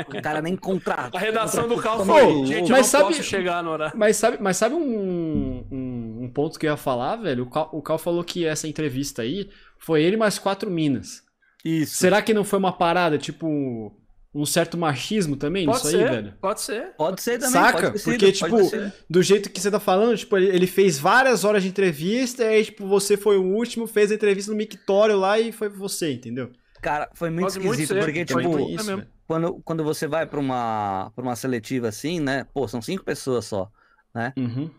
O cara nem contratou. A redação do Ô, foi, gente, eu mas não sabe- posso chegar no horário. Mas sabe, mas sabe um, um, um ponto que eu ia falar, velho? O Cal, o Cal falou que essa entrevista aí foi ele mais quatro minas. Isso. Será que não foi uma parada, tipo, um certo machismo também Pode nisso ser, aí, velho? pode ser. Pode ser também. Saca? sido, Porque, pode tipo, sido. do jeito que você tá falando, tipo, ele, ele fez várias horas de entrevista, e aí, tipo, você foi o último, fez a entrevista no mictório lá e foi você, entendeu? Cara, foi muito Pode muito esquisito, ser, porque, pode tipo, muito. isso, mesmo. velho. quando, quando você vai pra uma, pra uma seletiva assim, né? Pô, são cinco pessoas só. Uhum.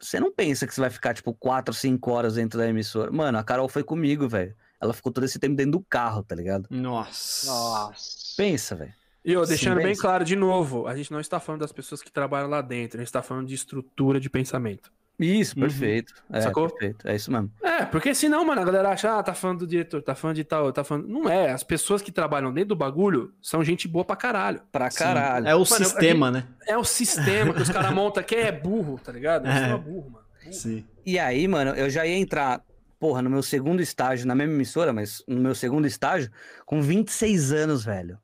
Você não pensa que você vai ficar, tipo, quatro, cinco horas dentro da emissora. Mano, a Carol foi comigo, velho. Ela ficou todo esse tempo dentro do carro, tá ligado? Nossa. Nossa. Pensa, velho. E eu, Sim, deixando bem pensa. claro de novo, a gente não está falando das pessoas que trabalham lá dentro, a gente está falando de estrutura de pensamento. Isso, Uhum. perfeito. É, Sacou? perfeito. É isso mesmo. É, porque senão, mano, a galera acha, ah, tá falando do diretor, tá falando de tal, tá falando. Não é, as pessoas que trabalham dentro do bagulho são gente boa pra caralho. Pra Sim. caralho. É o Mano, sistema, né? É o sistema que os caras [LAUGHS] montam, que é burro, tá ligado? É É. sistema burro, mano. Burro. Sim. E aí, mano, eu já ia entrar, porra, no meu segundo estágio, na mesma emissora, mas no meu segundo estágio, com 26 anos, velho.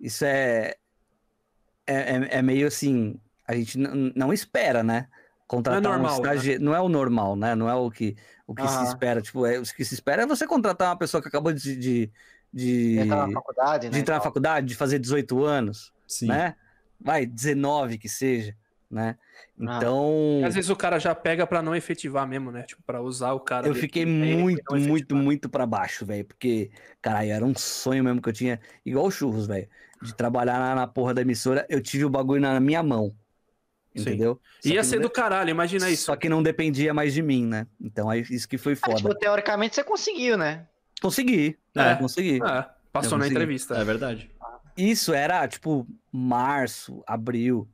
Isso é. É, é, é meio assim. A gente não espera, né? Contratar Não é normal, um estagi... Não é o normal, né? Não é o que, o que se Aham. espera. Tipo, é, o que se espera é você contratar uma pessoa que acabou de, de, de, Entrar na faculdade, né? de entrar na faculdade, de fazer 18 anos, Sim. né? Vai, 19 que seja, né? Ah. Então, Às vezes o cara já pega pra não efetivar mesmo, né? Tipo, pra usar o cara. eu fiquei muito, muito, efetivar. muito pra baixo, velho. Porque, caralho, era um sonho mesmo que eu tinha, igual o churros, velho. De trabalhar na, na porra da emissora, eu tive o bagulho na minha mão. Sim. Entendeu? Só Ia ser do de- caralho, imagina isso. Só que não dependia mais de mim, né? Então, aí, isso que foi Ah, foda. tipo, teoricamente você conseguiu, né? Consegui. É. Consegui. É, passou Eu na consegui. entrevista. É verdade. Isso era, tipo, março, abril.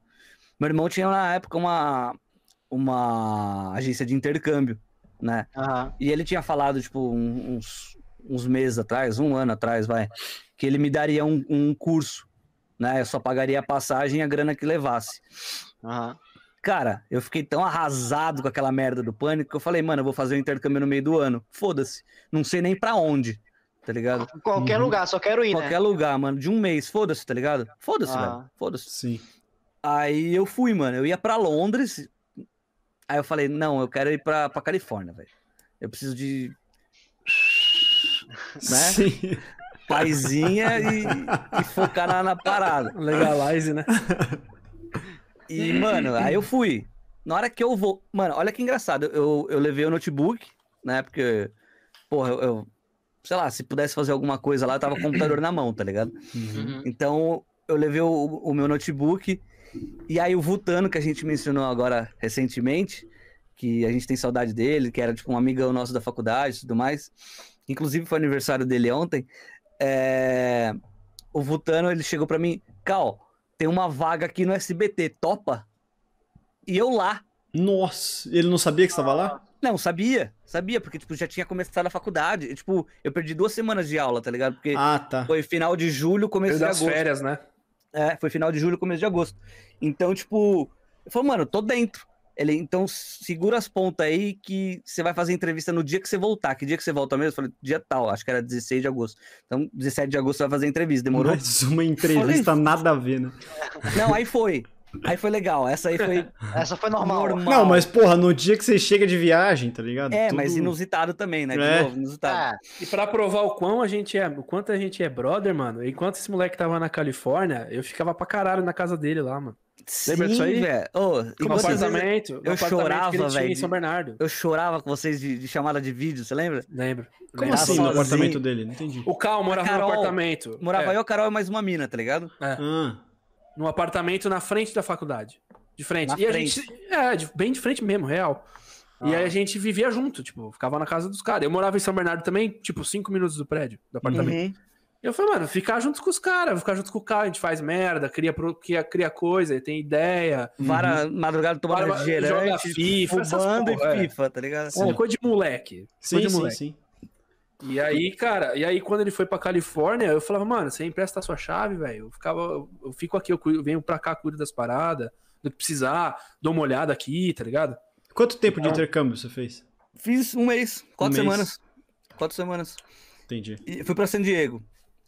Meu irmão tinha na época uma, uma agência de intercâmbio, né? Aham. E ele tinha falado, tipo, uns, uns meses atrás, um ano atrás, vai, que ele me daria um, um curso, né? Eu só pagaria a passagem e a grana que levasse. Aham. Cara, eu fiquei tão arrasado com aquela merda do pânico que eu falei, mano, eu vou fazer o intercâmbio no meio do ano. Foda-se. Não sei nem pra onde, tá ligado? Qualquer Uhum. lugar, só quero ir, Qualquer né? lugar, mano, de um mês, foda-se, tá ligado? Foda-se, Ah. velho. Foda-se. Sim. Aí eu fui, mano. Eu ia pra Londres. Aí eu falei, não, eu quero ir pra, pra Califórnia, velho. Eu preciso de [LAUGHS] Né? Sim. paizinha e, e focar na, na parada. Legalize, né? [LAUGHS] E, mano, aí eu fui. Na hora que eu vou. Mano, olha que engraçado. Eu, eu levei o notebook, né? Porque, porra, eu, eu- Sei lá, se pudesse fazer alguma coisa lá, eu tava com o computador na mão, tá ligado? Uhum. Então, eu levei o, o meu notebook. E aí, o Vutano, que a gente mencionou agora recentemente, que a gente tem saudade dele, que era tipo um amigão nosso da faculdade e tudo mais. Inclusive, foi aniversário dele ontem. É, O Vutano, ele chegou pra mim, Cal, tem uma vaga aqui no SBT, topa? E eu lá. Nossa, ele não sabia que você tava lá? Não, sabia, sabia, porque tipo, já tinha começado a faculdade. E, tipo, eu perdi duas semanas de aula, tá ligado? Porque Ah, tá. foi final de julho, começo de das agosto. férias, né? É, foi final de julho, começo de agosto. Então, tipo, eu falei, mano, eu tô dentro. Ele, então, segura as pontas aí que você vai fazer entrevista no dia que você voltar. Que dia que você volta mesmo? Eu falei, dia tal, acho que era 16 de agosto. Então, 17 de agosto você vai fazer entrevista, demorou? Mais uma entrevista nada a ver, né? Não, aí foi. Aí foi legal. Essa aí foi [LAUGHS] Essa foi normal. normal. Não, mas porra, no dia que você chega de viagem, tá ligado? É, Tudo- mas inusitado também, né? De É. novo, inusitado. Ah, E pra provar o quão a gente é, o quanto a gente é brother, mano, enquanto esse moleque tava na Califórnia, eu ficava pra caralho na casa dele lá, mano. Lembra disso aí? velho. E No apartamento, eu chorava, velho, em São Bernardo. Eu chorava com vocês de, de chamada de vídeo, você lembra? Lembro. Como assim, no apartamento dele? Não entendi. O Cal morava Carol no apartamento. Morava é, eu, a Carol e mais uma mina, tá ligado? Ah, num apartamento na frente da faculdade. De frente. Na e a frente. gente. É, de- bem de frente mesmo, real. E Ah. aí a gente vivia junto, tipo, ficava na casa dos caras. Eu morava em São Bernardo também, tipo, cinco minutos do prédio, do apartamento. Uhum. Eu falei, mano, ficar junto com os caras, ficar junto com o cara, a gente faz merda, cria, cria, cria coisa, tem ideia. Vara, madrugada tomando Vara- joga refrigerante, FIFA, essas fumando porra, e é. FIFA, tá ligado? É, coisa de moleque. sim, coisa de sim, moleque. sim. E aí, cara, e aí quando ele foi pra Califórnia, eu falava, mano, você empresta a sua chave, velho. Eu ficava, eu fico aqui, eu cuido- venho pra cá, cuido das paradas, do que precisar, dou uma olhada aqui, tá ligado? Quanto tempo de Então- intercâmbio você fez? Fiz um mês, quatro Um mês. semanas. Quatro semanas. Entendi. E fui pra San Diego.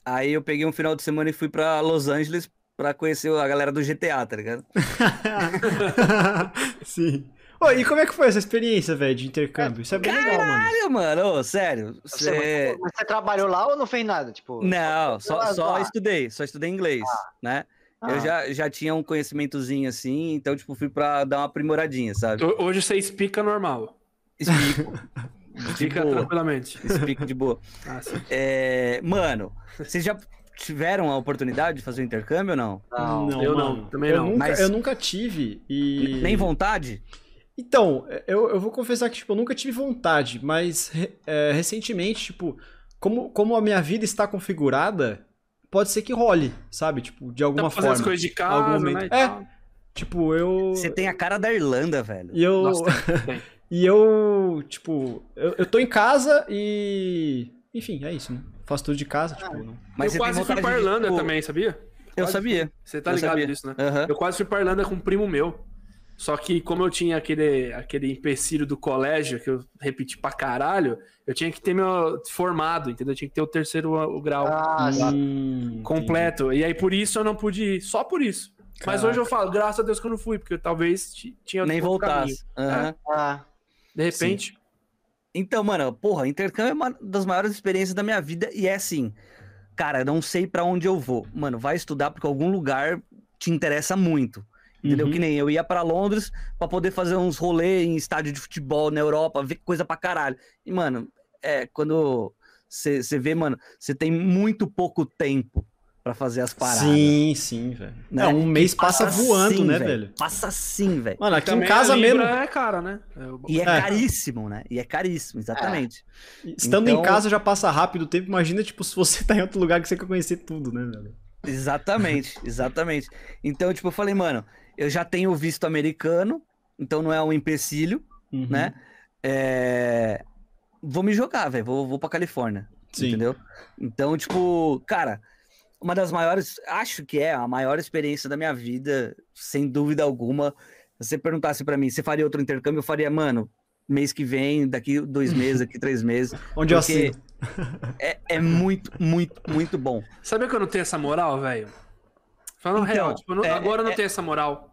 Aí eu peguei um final de semana e fui pra Los Angeles pra conhecer a galera do GTA, tá ligado? [LAUGHS] sim. Ô, e como é que foi essa experiência, velho, de intercâmbio? Isso é bem legal, mano. Caralho, mano, ô, sério. você, Você... mas você trabalhou lá ou não fez nada? Tipo, Não, só, só lá. estudei, só estudei inglês, né? Ah. Eu já, já tinha um conhecimentozinho assim, então, tipo, fui pra dar uma aprimoradinha, sabe? Ho- Hoje você explica normal. Explico. [LAUGHS] Explica boa. tranquilamente. Explico de boa. [LAUGHS] Ah, sim. É, mano, vocês já tiveram a oportunidade de fazer o intercâmbio ou não? Não. eu não, também eu não. Nunca, Mas- Eu nunca tive e... Nem vontade? Então, eu, eu vou confessar que, tipo, eu nunca tive vontade, mas é, recentemente, tipo, como, como a minha vida está configurada, pode ser que role, sabe? Tipo, de alguma forma. as coisas de Algum casa, momento. né? É. tal. Tipo, eu... Você tem a cara da Irlanda, velho. E eu... Nossa. [LAUGHS] E eu, tipo, eu, eu tô em casa e... Enfim, é isso, né? Faço tudo de casa, tipo, não... Mas eu quase fui pra Irlanda tipo, também, sabia? Eu Quase sabia. Você tá Eu ligado sabia. disso, né? Aham. Eu quase fui pra Irlanda com um primo meu. Só que como eu tinha aquele, aquele empecilho do colégio, que eu repeti pra caralho, eu tinha que ter meu formado, entendeu? Eu tinha que ter o terceiro o grau Ah, sim. Hum, completo. E aí por isso eu não pude ir. Só por isso. Mas hoje eu falo, graças a Deus que eu não fui, porque eu talvez tinha Nem outro caminho. voltasse. Aham. Ah, De repente. Então, mano, porra, intercâmbio é uma das maiores experiências da minha vida e é assim, cara, não sei pra onde eu vou. Mano, vai estudar porque algum lugar te interessa muito. Entendeu? Uhum. Que nem eu ia pra Londres pra poder fazer uns rolês em estádio de futebol na Europa, ver coisa pra caralho. E, mano, é quando você vê, mano, você tem muito pouco tempo pra fazer as paradas. Sim, sim, velho. né? É, um mês passa, voando, assim, né, velho? velho? Passa assim, velho. Mano, aqui em casa mesmo, é cara, né? É, o- E é, É. caríssimo, né? E é caríssimo, exatamente. estando Então- em casa já passa rápido o tempo. Imagina, tipo, se você [LAUGHS] tá em outro lugar que você quer conhecer tudo, né, velho? Exatamente, [LAUGHS] exatamente. Então, tipo, eu falei, mano, eu já tenho visto americano, então não é um empecilho, Uhum. né? É, Vou me jogar, velho, vou, vou pra Califórnia, Sim. entendeu? Então, tipo, cara, uma das maiores, acho que é a maior experiência da minha vida, sem dúvida alguma. Se você perguntasse pra mim, você faria outro intercâmbio? Eu faria, mano, mês que vem, daqui dois meses, daqui [LAUGHS] três meses. Onde eu assino. é, é muito, muito, muito bom. Sabe que eu não tenho essa moral, velho? Falando Então, real, tipo, não- é- agora eu não é- tenho essa moral.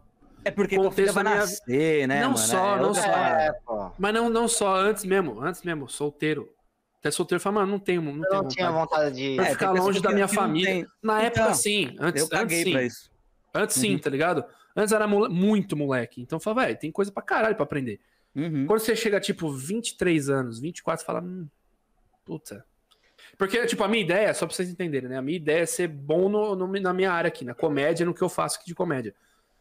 É porque filha Contexto vai minha- nascer, né, Não mano? só, É não só. é. Mas não, não só, antes mesmo, antes mesmo, solteiro. Até solteiro, fala, mano, não tenho, não Eu tenho não tinha vontade. de. Pra É, ficar longe da minha não família. Na época, Então, sim. Antes, Eu antes sim. pra isso. Antes sim, Uhum. tá ligado? Antes era mole- muito moleque. Então eu falava, velho, tem coisa pra caralho pra aprender. Uhum. Quando você chega, tipo, 23 anos, 24, você fala, hum, puta. Porque, tipo, a minha ideia, só pra vocês entenderem, né? A minha ideia é ser bom no, no- na minha área aqui, na comédia, no que eu faço aqui de comédia.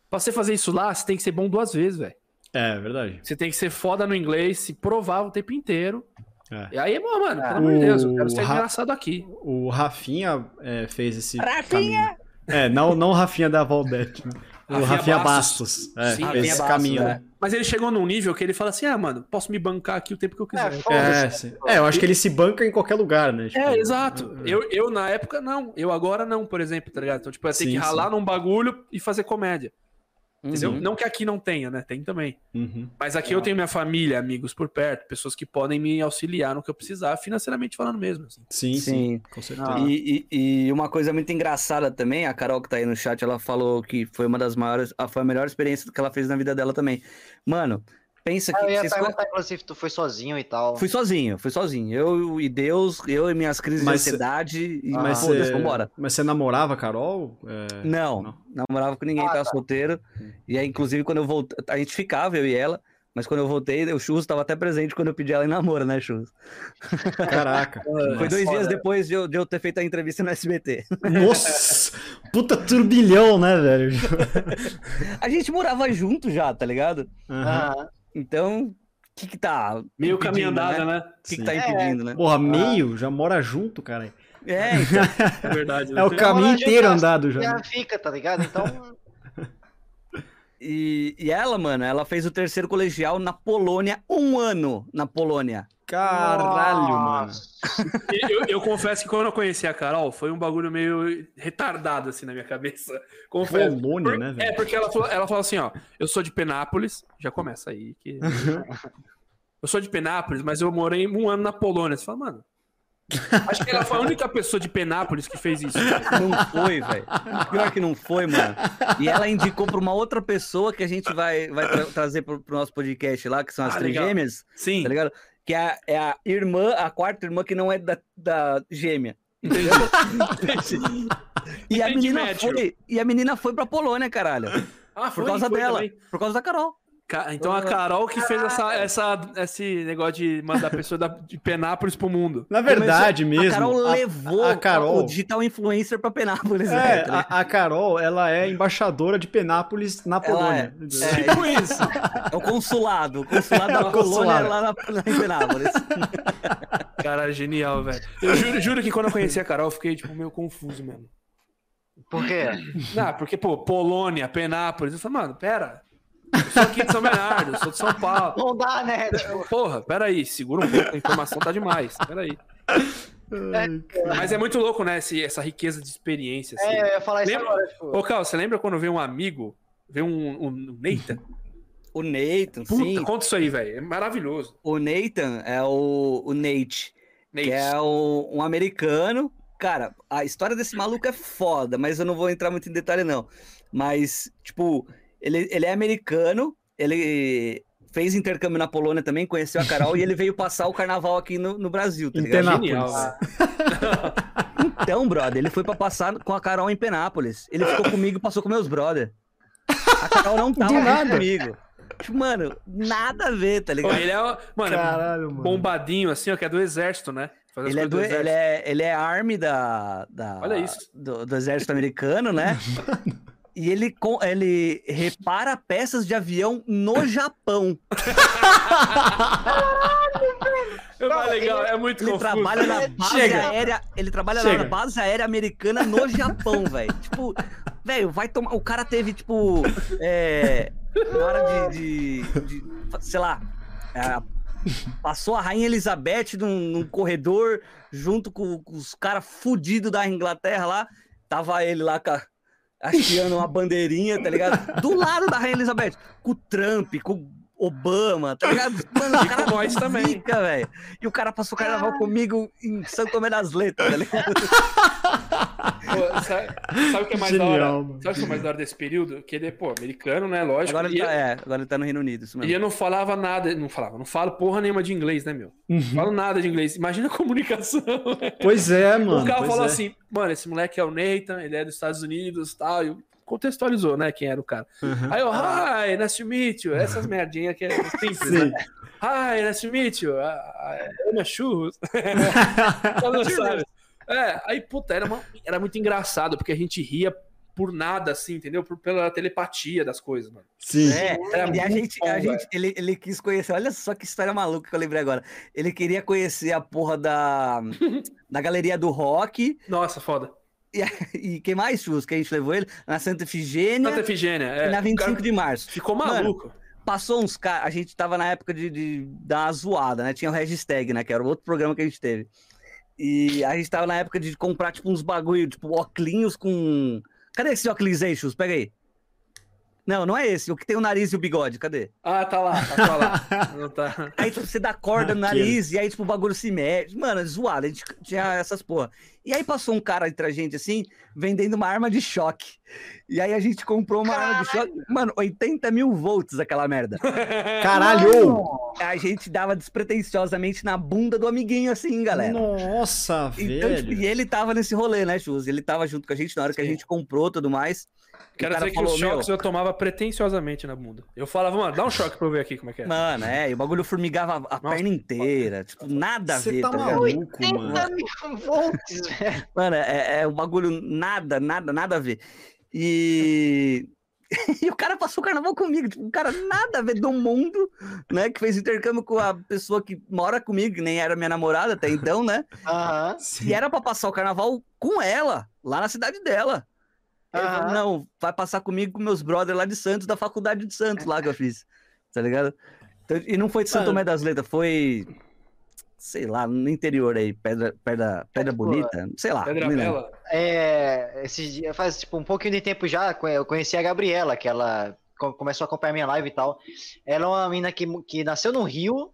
Pra você fazer isso lá, você tem que ser bom duas vezes, velho. É, verdade. Você tem que ser foda no inglês, se provar o tempo inteiro. É. E aí, mano, mano, Ah, pelo amor de Deus, eu quero ser Ra- engraçado aqui. O Rafinha é, fez esse Rafinha! caminho. É, não, não o Rafinha da Valdete. né? O Rafinha Rafinha Bastos. Bastos. É, Sim, fez esse Bastos, caminho, é. né? Mas ele chegou num nível que ele fala assim: ah, mano, posso me bancar aqui o tempo que eu quiser. É, É, é, eu acho que ele se banca em qualquer lugar, né? Tipo, É, exato. Eu, eu, na época, não. Eu agora não, por exemplo, tá ligado? Então, tipo, eu tenho Sim, que ralar sim. num bagulho e fazer comédia. Entendeu? Uhum. Não que aqui não tenha, né? Tem também. Uhum. Mas aqui eu tenho minha família, amigos por perto, pessoas que podem me auxiliar no que eu precisar, financeiramente falando mesmo. Assim. Sim, sim, Sim. com certeza. Ah. E, e- e uma coisa muito engraçada também, a Carol que tá aí no chat, ela falou que foi uma das maiores, foi a melhor experiência que ela fez na vida dela também. Mano, pensa que Ah, eu ia vocês- perguntar, inclusive, se tu foi sozinho e tal. fui sozinho, fui sozinho. Eu e Deus, eu e minhas crises Mas de ansiedade e Mas, foda-se, você, vambora. mas você namorava, a Carol? É, Não, Não. namorava com ninguém, Ah, tava tá. solteiro. E aí, inclusive, quando eu voltei, a gente ficava, eu e ela, mas quando eu voltei, o Churros tava até presente quando eu pedi ela em namoro, né, Churros? Caraca. [LAUGHS] Foi dois foda. dias depois de eu, de eu ter feito a entrevista no SBT. Nossa! Puta turbilhão, né, velho? [LAUGHS] A gente morava junto já, tá ligado? Aham. Aham. Então, o que que tá Meio caminho andado, né? O que, que Sim. tá É. impedindo, né? Porra, meio? Já mora junto, cara. É, então. [LAUGHS] É verdade. É o né? caminho inteiro andado já. Já fica, tá ligado? Então. E, e ela, mano, ela fez o terceiro colegial na Polônia, um ano na Polônia. Caralho, mano. Nossa. Eu, eu confesso que quando eu conheci a Carol, foi um bagulho meio retardado assim na minha cabeça. Confesso. Polônia, Por- né, É, velho? porque ela falou, ela falou assim, ó, eu sou de Penápolis, já começa aí que eu sou de Penápolis, mas eu morei um ano na Polônia. Você fala, mano, acho que ela foi a única pessoa de Penápolis que fez isso. Não foi, velho. Pior que não foi, mano. E ela indicou pra uma outra pessoa que a gente vai, vai tra- trazer pro, pro nosso podcast lá, que são as Ah, três legal. gêmeas, Sim, tá ligado? Que é a, é a irmã, a quarta irmã que não é da, da gêmea. entendi. E a, menina foi, e a menina foi pra Polônia, caralho. Ah, Por causa dela. também. Por causa da Carol. Ca- Então a Carol que fez essa, essa, esse negócio de mandar a pessoa da- de Penápolis pro mundo. Na verdade mesmo. A Carol a- levou a Carol- o digital influencer pra Penápolis, É, ligado? a, a Carol, ela é embaixadora de Penápolis na Polônia. é. Tipo isso. É o consulado. O consulado da É o Polônia consulado. lá na, em Penápolis. [LAUGHS] Cara, genial, velho. Eu juro, juro que quando eu conheci a Carol, eu fiquei, tipo, meio confuso mesmo. Por quê? Não, porque, pô, Polônia, Penápolis. Eu falei, mano, pera. Eu sou aqui de São Bernardo, sou de São Paulo. Não dá, né? Tipo, Porra, peraí, segura um pouco, a informação tá demais. Peraí. Mas é muito louco, né? esse- essa riqueza de experiência. Assim. é, eu ia falar isso Lembra- agora. Tipo, Ô, Carl, você lembra quando veio um amigo, veio um, um, um Nathan? O Nathan, Puta, sim. conta isso aí, velho. É maravilhoso. O Nathan é o, o Nate, Nate. que é o- um americano Cara, a história desse maluco é foda, mas eu não vou entrar muito em detalhe, não. Mas, tipo, ele, ele é americano, ele fez intercâmbio na Polônia também, conheceu a Carol e ele veio passar o carnaval aqui no, no Brasil, tá Em ligado? Penápolis. [LAUGHS] Então, brother, ele foi pra passar com a Carol em Penápolis. Ele ficou comigo, passou com meus brother. A Carol não tava Do junto nada. comigo. Tipo, mano, nada a ver, tá Pô, ligado? ele é, mano, Caralho, mano. bombadinho assim, ó, que é do exército, né? Ele é, do, exército. ele, é, ele é army da, da, Olha isso. Do, do exército americano, né? [LAUGHS] E ele, ele repara peças de avião no [LAUGHS] Japão. É mais legal, é muito Ele confuso. trabalha na base Chega. aérea. Ele trabalha lá Chega. na base aérea americana no [LAUGHS] Japão, velho. Tipo, velho, vai tomar. O cara teve, tipo. É, na hora de, de- de- sei lá. é, passou a Rainha Elizabeth num, num corredor junto com, com os caras fudidos da Inglaterra lá. Tava ele lá com a- hasteando uma bandeirinha, tá ligado? Do lado da Rainha Elizabeth. Com o Trump, com Obama, tá ligado? [LAUGHS] Mano, o cara nós também. zica, velho. E o cara passou o carnaval comigo em São Tomé das Letras, tá ligado? Pô, sabe, sabe o que é mais da Genial, hora? mano. Sabe o que é mais da hora desse período? Que ele é, pô, americano, né? Lógico. Agora e, ele tá, é, agora ele tá no Reino Unido, isso e mesmo. eu não falava nada, não falava, não falo porra nenhuma de inglês, né, meu? Não falo nada de inglês. Imagina a comunicação. [LAUGHS] Pois é, mano. o cara falou é. assim, mano, esse moleque é o Nathan, ele é dos Estados Unidos e tal. E contextualizou, né, quem era o cara. Uhum. Aí eu, hi, nice to meet you. Essas merdinhas que é simples, Sim. né? Hi, nice to meet you. Ana churros. [LAUGHS] Ela não sabe. É, aí, puta, era, uma- era muito engraçado, porque a gente ria por nada, assim, entendeu? Por, pela telepatia das coisas, mano. Sim. É, Era e a gente, bom, a gente ele, ele quis conhecer, olha só que história maluca que eu lembrei agora. Ele queria conhecer a porra da, da galeria do rock. Nossa, foda. [LAUGHS] E quem mais, Chus, que a gente levou ele? Na Santa Efigênia Santa Efigênia. É, e na o 25 cara de março. Ficou Mano, maluco. Passou uns caras, a gente tava na época de, de dar uma zoada, né? Tinha o Registag, né? Que era o outro programa que a gente teve. E a gente tava na época de comprar, tipo, uns bagulho, tipo, óculos com. Cadê esse óculos aí, Chus? Pega aí. Não, não é esse. O que tem o nariz e o bigode, cadê? Ah, tá lá, tá lá. [LAUGHS] Não tá. Aí tipo, você dá corda no nariz e aí, tipo, o bagulho se mexe. Mano, é zoado. A gente tinha essas porra. E aí passou um cara entre a gente, assim, vendendo uma arma de choque. E aí a gente comprou uma arma de choque. Mano, 80 mil volts aquela merda. [LAUGHS] Caralho! A gente dava despretensiosamente na bunda do amiguinho, assim, galera. Nossa, Então, tipo, velho. e ele tava nesse rolê, né, Chus? Ele tava junto com a gente na hora que a Sim. gente comprou tudo mais. Quero dizer que os falou, choques eu tomava pretenciosamente na bunda. Eu falava, mano, dá um choque pra eu ver aqui como é que é. Mano, é, e o bagulho formigava a Nossa, perna inteira. Tipo, nada a Você ver, tá tá maluco, mano. 30 mil volts, velho. Mano, é, é um bagulho nada, nada, nada a ver. E. [LAUGHS] e o cara passou o carnaval comigo, tipo, um cara nada a ver do mundo, né? Que fez intercâmbio com a pessoa que mora comigo, que nem era minha namorada até então, né? Aham. E era pra passar o carnaval com ela, lá na cidade dela. Ele falou, não, vai passar comigo com meus brothers lá de Santos, da faculdade de Santos lá que eu fiz. Tá ligado? Então, e não foi de Santo. Tomé das Letras, foi. Sei lá, no interior aí, Pedra, pedra, pedra tipo, Bonita, sei lá. Pedra. Bela. É, esses dias, faz tipo um pouquinho de tempo já, eu conheci a Gabriela, que ela co- começou a acompanhar minha live e tal. Ela é uma mina que, que nasceu no Rio,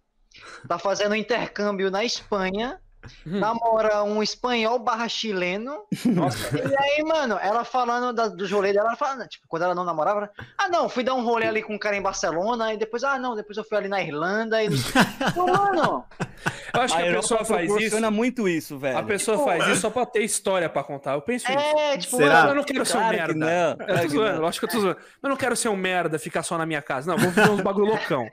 tá fazendo intercâmbio na Espanha, Hum. namora um espanhol barra chileno. Nossa, E aí, mano, ela falando da, do rolê dela, ela fala, tipo, quando ela não namorava, ela, ah, não, fui dar um rolê ali com um cara em Barcelona, e depois, ah, não, depois eu fui ali na Irlanda, e... Mano, eu acho A que a pessoa faz isso. proporciona muito isso, velho. A pessoa Pô, faz isso só pra ter história pra contar. Eu penso isso. é, tipo, Será? mano, Eu não quero ser um Claro que merda. não, Eu tô que zoando, não. lógico que eu tô zoando. Eu não quero ser um merda, ficar só na minha casa. Não, vou viver uns bagulho loucão.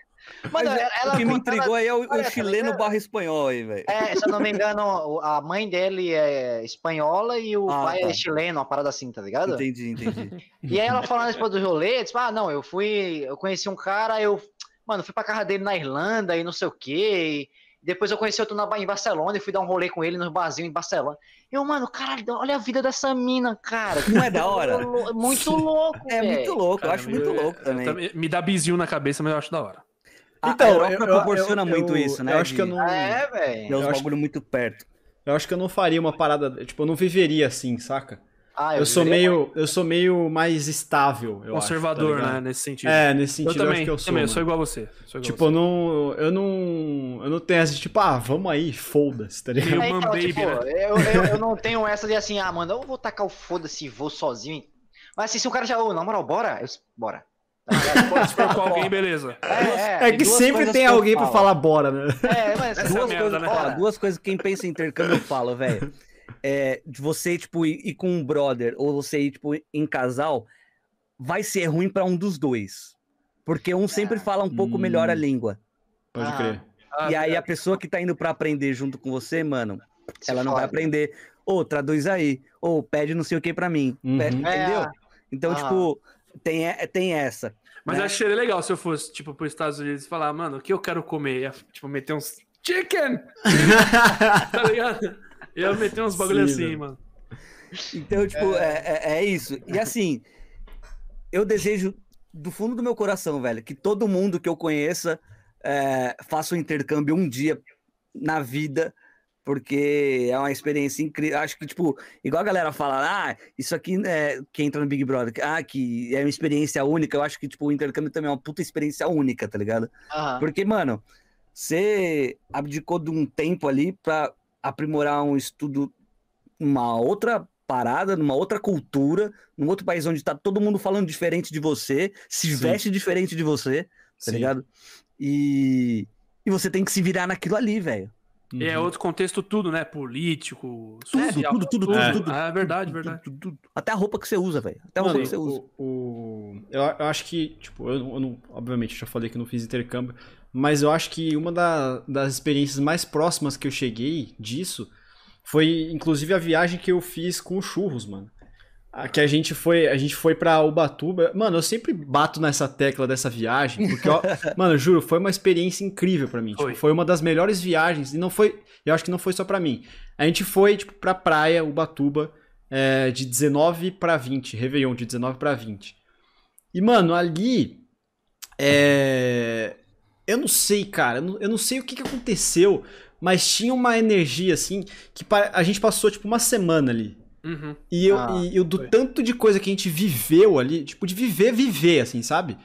Mas mano, é- ela o que me intrigou aí é o, o Olha, tá chileno barra espanhol aí, velho. É, se eu não me engano, a mãe dele é espanhola e o Ah, pai tá. é chileno, uma parada assim, tá ligado? Entendi, entendi. E aí ela falando depois do rolê, tipo, ah, não, eu fui, eu conheci um cara, eu, mano, fui pra casa dele na Irlanda e não sei o quê. E depois eu conheci outro na, em Barcelona e fui dar um rolê com ele no barzinho em Barcelona. Eu, mano, caralho, olha a vida dessa mina, cara. Não é da hora? Muito louco, É muito louco, eu Cara, acho muito eu- louco eu também. também- Me dá bizinho na cabeça, mas eu acho da hora. A- Então, a Europa eu- eu- proporciona eu- muito eu- isso, né? eu acho que eu de não- É, ter velho. eu bagulho muito perto. Eu acho que eu não faria uma parada. Tipo, eu não viveria assim, saca? Ah, Eu sou virei meio, eu sou meio mais estável, eu Conservador, acho, tá né? Nesse sentido. É, nesse eu sentido eu, também, acho que eu sou. também, eu sou igual a você. sou igual Tipo, eu não, eu não, eu não tenho essa de tipo, ah, vamos aí, foda-se, tá ligado? É, então, tipo, né? eu, eu, eu não tenho essa de assim, ah, mano, eu vou tacar o foda-se e vou sozinho. Mas assim, se o cara já, ô, na moral, bora? Eu, bora. Se for com [LAUGHS] alguém, beleza. É, É é, que sempre tem alguém pra falar bora, né? é, mas é duas, merda, coisas, né? ó, duas coisas que quem pensa em intercâmbio eu falo, velho. É, de você, tipo, ir, ir com um brother ou você ir, tipo, em casal, vai ser ruim pra um dos dois. Porque um sempre fala um pouco Hum. melhor a língua. Pode Ah. crer. Ah, e aí a pessoa que tá indo pra aprender junto com você, mano, se ela não vai aprender. Ô, traduz aí. Ou pede não sei o que pra mim. Uhum. Pede- entendeu? É. Então, Ah. tipo, tem, tem essa. Mas né? eu acho que seria legal se eu fosse, tipo, pros Estados Unidos e falar, mano, o que eu quero comer? Ia, tipo, meter uns chicken! [LAUGHS] tá ligado? Ia meter uns bagulho Sim, assim, mano. Então, tipo, é, é, é isso. E assim, eu desejo do fundo do meu coração, velho, que todo mundo que eu conheça é, faça um intercâmbio um dia na vida, porque é uma experiência incrível. Acho que, tipo, igual a galera fala, ah, isso aqui é que entra no Big Brother, ah, que é uma experiência única. Eu acho que, tipo, o intercâmbio também é uma puta experiência única, tá ligado? Aham. Porque, mano, você abdicou de um tempo ali pra aprimorar um estudo numa outra parada, numa outra cultura, num outro país onde tá todo mundo falando diferente de você, se Sim. veste diferente de você, tá Sim. ligado? E, e você tem que se virar naquilo ali, velho. E é Uhum. outro contexto tudo, né? Político, Tudo, social, tudo, tudo, tudo, tudo. Ah, é verdade, Tudo, verdade. tudo, tudo. Até a roupa que você usa, velho. Até a roupa Mano, que você usa. o, o- eu, eu acho que, tipo, eu, não- eu não, obviamente, eu já falei que eu não fiz intercâmbio, mas eu acho que uma da- das experiências mais próximas que eu cheguei disso foi, inclusive, a viagem que eu fiz com o Churros, mano. Que a gente foi, a gente foi pra Ubatuba. Mano, eu sempre bato nessa tecla dessa viagem, porque, ó, [LAUGHS] mano, juro, foi uma experiência incrível pra mim. Tipo, Foi. foi uma das melhores viagens, e não foi, eu acho que não foi só pra mim. A gente foi, tipo, pra praia, Ubatuba, é, de 19 pra 20, Réveillon, de 19 pra 20. E, mano, ali. É. Eu não sei, cara. Eu não, eu não sei o que, que aconteceu, mas tinha uma energia, assim, que a gente passou, tipo, uma semana ali. Uhum. E eu, Ah, e eu do foi. tanto de coisa que a gente viveu ali, tipo, de viver, viver, assim, sabe?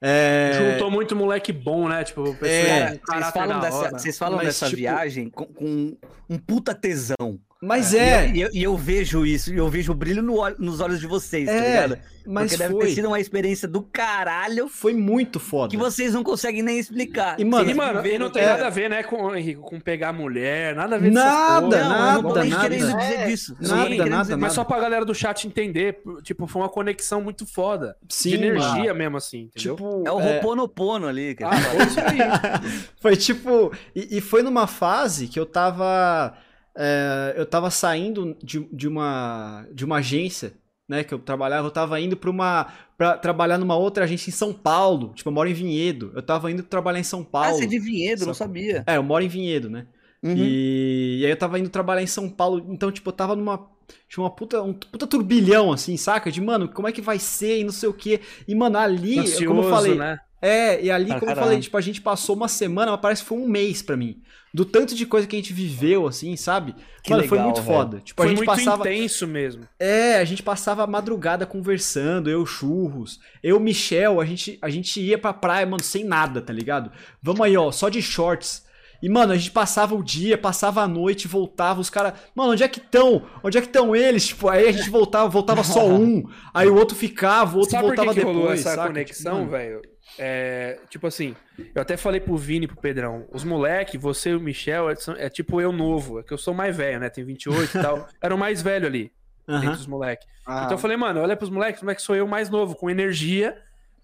É. Juntou muito moleque bom, né? Tipo, pessoa É. Vocês falam, dessa, hora. vocês falam Mas, dessa tipo- viagem com, com um puta tesão. Mas é, eu- E eu, e eu vejo isso, e eu vejo o brilho no nos olhos de vocês, tá É, ligado? mas Porque deve foi. ter sido uma experiência do caralho Foi muito foda. que vocês não conseguem nem explicar. E, mano, E, mano, viveram não tem É. nada a ver, né, com, Henrique, com pegar mulher, nada a ver Nada, coisas. Nada, não tô nem nada. querendo dizer É, disso. Nada, nada, dizer Mas nada. só pra galera do chat entender, tipo, foi uma conexão muito foda. Sim, de mano. energia mesmo, assim, entendeu? Tipo, É o Roponopono ali, cara. Ah, foi isso aí. [LAUGHS] Foi tipo. E, e foi numa fase que eu tava. É, eu tava saindo de, de, uma, de uma agência, né? Que eu trabalhava. Eu tava indo pra uma. pra trabalhar numa outra agência em São Paulo. Tipo, eu moro em Vinhedo. Eu tava indo trabalhar em São Ah, Paulo. você é de Vinhedo, não sabia. É, eu moro em Vinhedo, né? Uhum. E, e aí eu tava indo trabalhar em São Paulo, então, tipo, eu tava numa. Tinha uma puta, um puta turbilhão, assim, saca? De, mano, como é que vai ser e não sei o quê. E, mano, ali, Ansioso, como eu falei. né? É, e ali, como eu caralho. falei, tipo, a gente passou uma semana, mas parece que foi um mês pra mim. Do tanto de coisa que a gente viveu, assim, sabe? Que mano, foi legal, muito velho. foda. Tipo, Foi a gente muito passava. intenso mesmo. É, a gente passava a madrugada conversando, eu churros, eu Michel, a gente, a gente ia pra praia, mano, sem nada, tá ligado? Vamos aí, ó, só de shorts. E, mano, a gente passava o dia, passava a noite, voltava, os caras, mano, onde é que estão? Onde é que estão eles? Tipo, aí a gente voltava, voltava só [LAUGHS] um, aí o outro ficava, o outro Sabe por voltava que, que depois, rolou essa saca? conexão, Tipo, velho? É, tipo assim, eu até falei pro Vini e pro Pedrão, os moleque, você e o Michel, é, é tipo eu novo, é que eu sou mais velho, né? Tem 28 e tal. [LAUGHS] Era o mais velho ali, aham. entre os moleque. Ah, Então eu falei, mano, olha pros moleques, como é que sou eu mais novo, com energia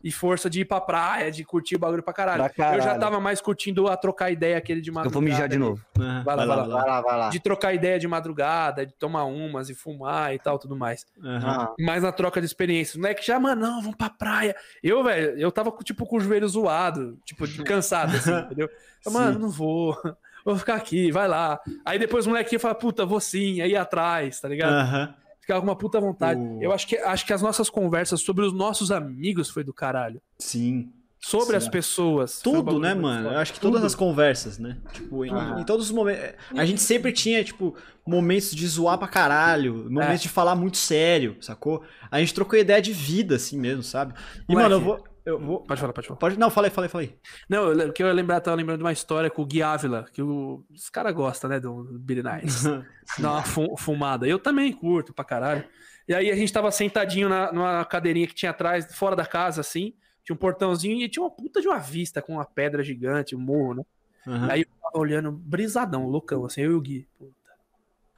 e força de ir pra praia, de curtir o bagulho pra caralho. Pra caralho. Eu já tava mais curtindo a trocar ideia aquele de Eu madrugada. vou mijar de novo. Vai lá, vai lá. vai lá, vai lá. De trocar ideia de madrugada, de tomar umas e fumar e tal, tudo mais. aham. Ah, mais na troca de experiências. Não é que já, mano, não, vamos pra praia. Eu, velho, eu tava com, tipo com o joelho zoado, tipo, de cansado, assim, [LAUGHS] entendeu? Eu, mano, não vou. [LAUGHS] Vou ficar aqui, vai lá. Aí depois o moleque ia falar, puta, vou sim, aí ia atrás, tá ligado? Aham. Ficava com uma puta vontade. O- Eu acho que, acho que as nossas conversas sobre os nossos amigos foi do caralho. Sim. sobre Sim. as pessoas. Tudo, né, mano? Eu acho que todas Tudo. as conversas, né? Tipo, em, Aham. em todos os momentos. A gente sempre tinha, tipo, momentos de zoar pra caralho, momentos É. de falar muito sério, sacou? A gente trocou ideia de vida, assim mesmo, sabe? E, Moleque. mano, eu vou. Eu vou. Pode falar, pode falar. Pode. Não, falei, falei, falei. Não, eu, lem- que eu ia lembrar, tava lembrando de uma história com o Gui Ávila, que o- os caras gostam, né, do Billy Nights. [LAUGHS] Dá uma fu- fumada. Eu também curto pra caralho. E aí a gente tava sentadinho na, numa cadeirinha que tinha atrás, fora da casa, assim. Tinha um portãozinho e tinha uma puta de uma vista com uma pedra gigante, um morro, né? Aham. Aí eu tava olhando brisadão, loucão, assim, eu e o Gui. Puta.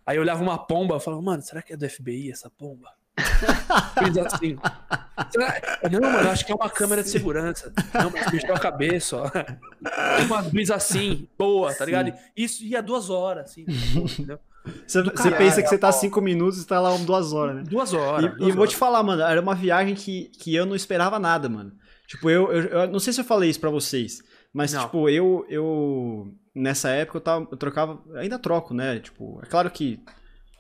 Aí eu olhava uma pomba e falava, mano, será que é do FBI essa pomba? Fiz assim. Não, mano, acho que é uma câmera de segurança. Não, mas mexeu a cabeça, ó. Tem umas brisas assim, boa, tá ligado? Isso ia duas horas, assim. entendeu? Você, você pensa que você tá cinco minutos e tá lá duas horas, né? Duas horas. E, duas e vou horas. te falar, mano, era uma viagem que, que eu não esperava nada, mano. Tipo, eu, eu, eu não sei se eu falei isso pra vocês, mas, Não. tipo, eu, eu. Nessa época eu, tava, eu trocava. Ainda troco, né? Tipo, é claro que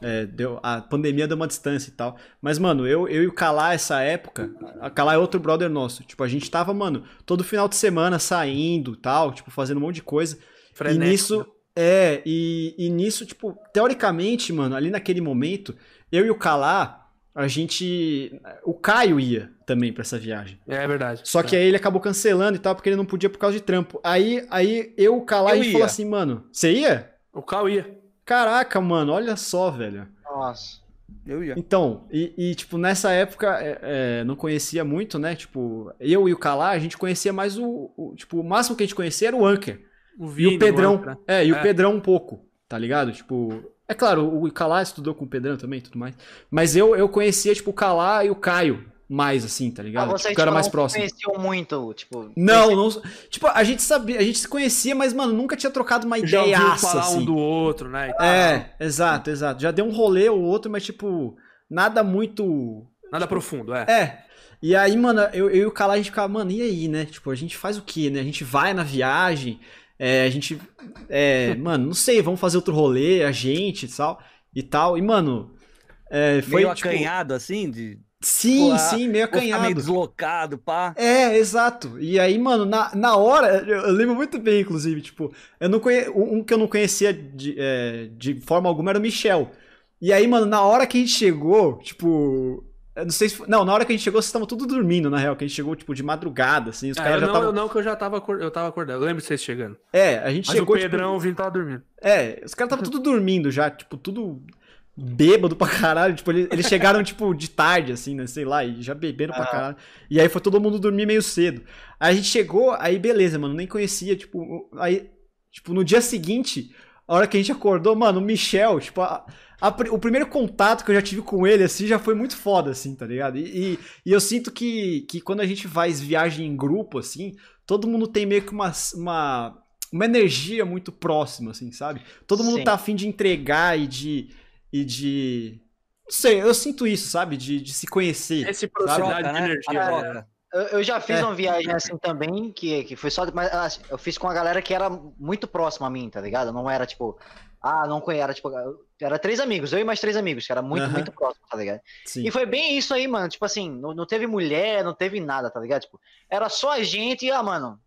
é, deu, a pandemia deu uma distância e tal. Mas, mano, eu, eu e o Kalá, essa época. A Kalá é outro brother nosso. Tipo, a gente tava, mano, todo final de semana saindo tal, tipo, fazendo um monte de coisa. Frenético, E nisso, é, e, e nisso, tipo, teoricamente, mano, ali naquele momento, eu e o Kalá, a gente. O Caio ia também pra essa viagem. É verdade. Só que aí ele acabou cancelando e tal, porque ele não podia por causa de trampo. Aí, aí eu, o Kalá, a gente ia. falou assim, mano, você ia? O Cal ia. Caraca, mano, olha só, velho. Nossa. Eu ia. Então, e, e, tipo, nessa época, é, é, não conhecia muito, né? Tipo, eu e o Kalá, a gente conhecia mais o, o- Tipo, o máximo que a gente conhecia era o Anker. O E Vini, o Pedrão. Antra. é, e o É. Pedrão um pouco, tá ligado? Tipo. É claro, o Calá estudou com o Pedrão também e tudo mais. Mas eu, eu conhecia, tipo, o Calá e o Caio mais, assim, tá Ah, ligado? vocês tipo, eu era tipo, mais não próximo. conheciam muito, tipo... Não, não. Tipo, a gente sabia, a gente se conhecia, mas, mano, nunca tinha trocado uma Já ouviu ideiaça, falar assim. um do outro, né? É, exato, exato. Já deu um rolê ou outro, mas, tipo, nada muito. Nada profundo, é. É. E aí, mano, eu, eu e o Calá, a gente ficava, mano, e aí, né? Tipo, a gente faz o quê, né? A gente vai na viagem, é, a gente. É, [LAUGHS] mano, não sei, vamos fazer outro rolê, a gente e tal. E tal. E, mano. É, foi. Meio tipo, acanhado, assim, de sim, Pô, sim, meio ficar meio acanhado. deslocado, pá. É, exato. E aí, mano, na, na hora, eu eu lembro muito bem, inclusive, tipo, eu não conhe... um que eu não conhecia de, é, de forma alguma era o Michel. E aí, mano, na hora que a gente chegou, tipo. Eu não sei se. foi- Não, na hora que a gente chegou, vocês estavam tudo dormindo, na real, que a gente chegou, tipo, de madrugada, assim, os Ah, caras eu já não, estavam. eu não, que eu já tava, acor- eu tava acordado. Eu lembro de vocês chegando. É, a gente Mas chegou. o Pedrão, Tipo... o tava dormindo. É, os caras estavam tudo dormindo já, tipo, tudo bêbado pra caralho. Tipo, eles, eles chegaram, tipo, de tarde, assim, né? Sei lá, e já beberam pra Ah. caralho. E aí foi todo mundo dormir meio cedo. Aí a gente chegou, aí beleza, mano, nem conhecia, tipo, aí, tipo, no dia seguinte, a hora que a gente acordou, mano, o Michel, tipo, a- a o primeiro contato que eu já tive com ele, assim, já foi muito foda, assim, tá ligado? E, e, e eu sinto que, que quando a gente faz viagem em grupo, assim, todo mundo tem meio que uma, uma, uma energia muito próxima, assim, sabe? Todo mundo Sim. tá afim de entregar e de. E de. Não sei, eu sinto isso, sabe? De, de se conhecer. Reciprocidade Troca, de né? energia. A né? Eu, eu já fiz É. uma viagem assim também, que, que foi só. Mas ah, eu fiz com a galera que era muito próxima a mim, tá ligado? Não era tipo. Ah, não conhecia. Era tipo. Era três amigos, eu e mais três amigos, que era muito, muito próximo, tá ligado? Sim. E foi bem isso aí, mano. Tipo assim, não, não teve mulher, não teve nada, tá ligado? Tipo, era só a gente e, ah, mano,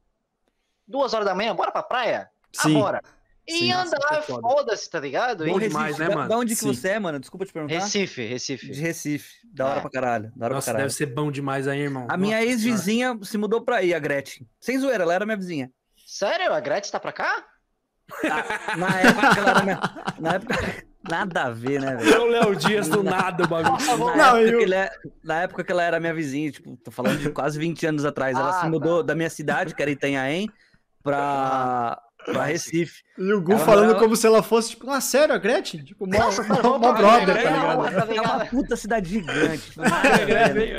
duas horas da manhã, bora pra praia? Ah, Sim. bora. E Sim. Andar, é foda. foda-se, tá ligado? Bom demais, né, mano? Da onde que Sim. você é, mano? Desculpa te perguntar. Recife, Recife. De Recife. Da hora É. pra caralho. Da hora Nossa, pra caralho. deve ser bom demais aí, irmão. A minha Nossa ex-vizinha se mudou pra aí, a Gretchen. Sem zoeira, ela era minha vizinha. Sério? A Gretchen tá pra cá? Na época ela era minha. Na época. Nada a ver, né, velho? Senhora. É o Léo Dias do nada, o bagulho. Na, Não, época eu- é- na época que ela era minha vizinha, tipo, tô falando de quase 20 anos atrás. Ela Ah, se mudou da minha cidade, que era Itanhaém, pra, pra Recife. E o Gu Ela falando morava- como se ela fosse, tipo, ah, sério, a Gretchen? Tipo, mó, Nossa, mó, mó pra brother, tá não, ligado? É uma puta cidade gigante. tipo, nada a ver,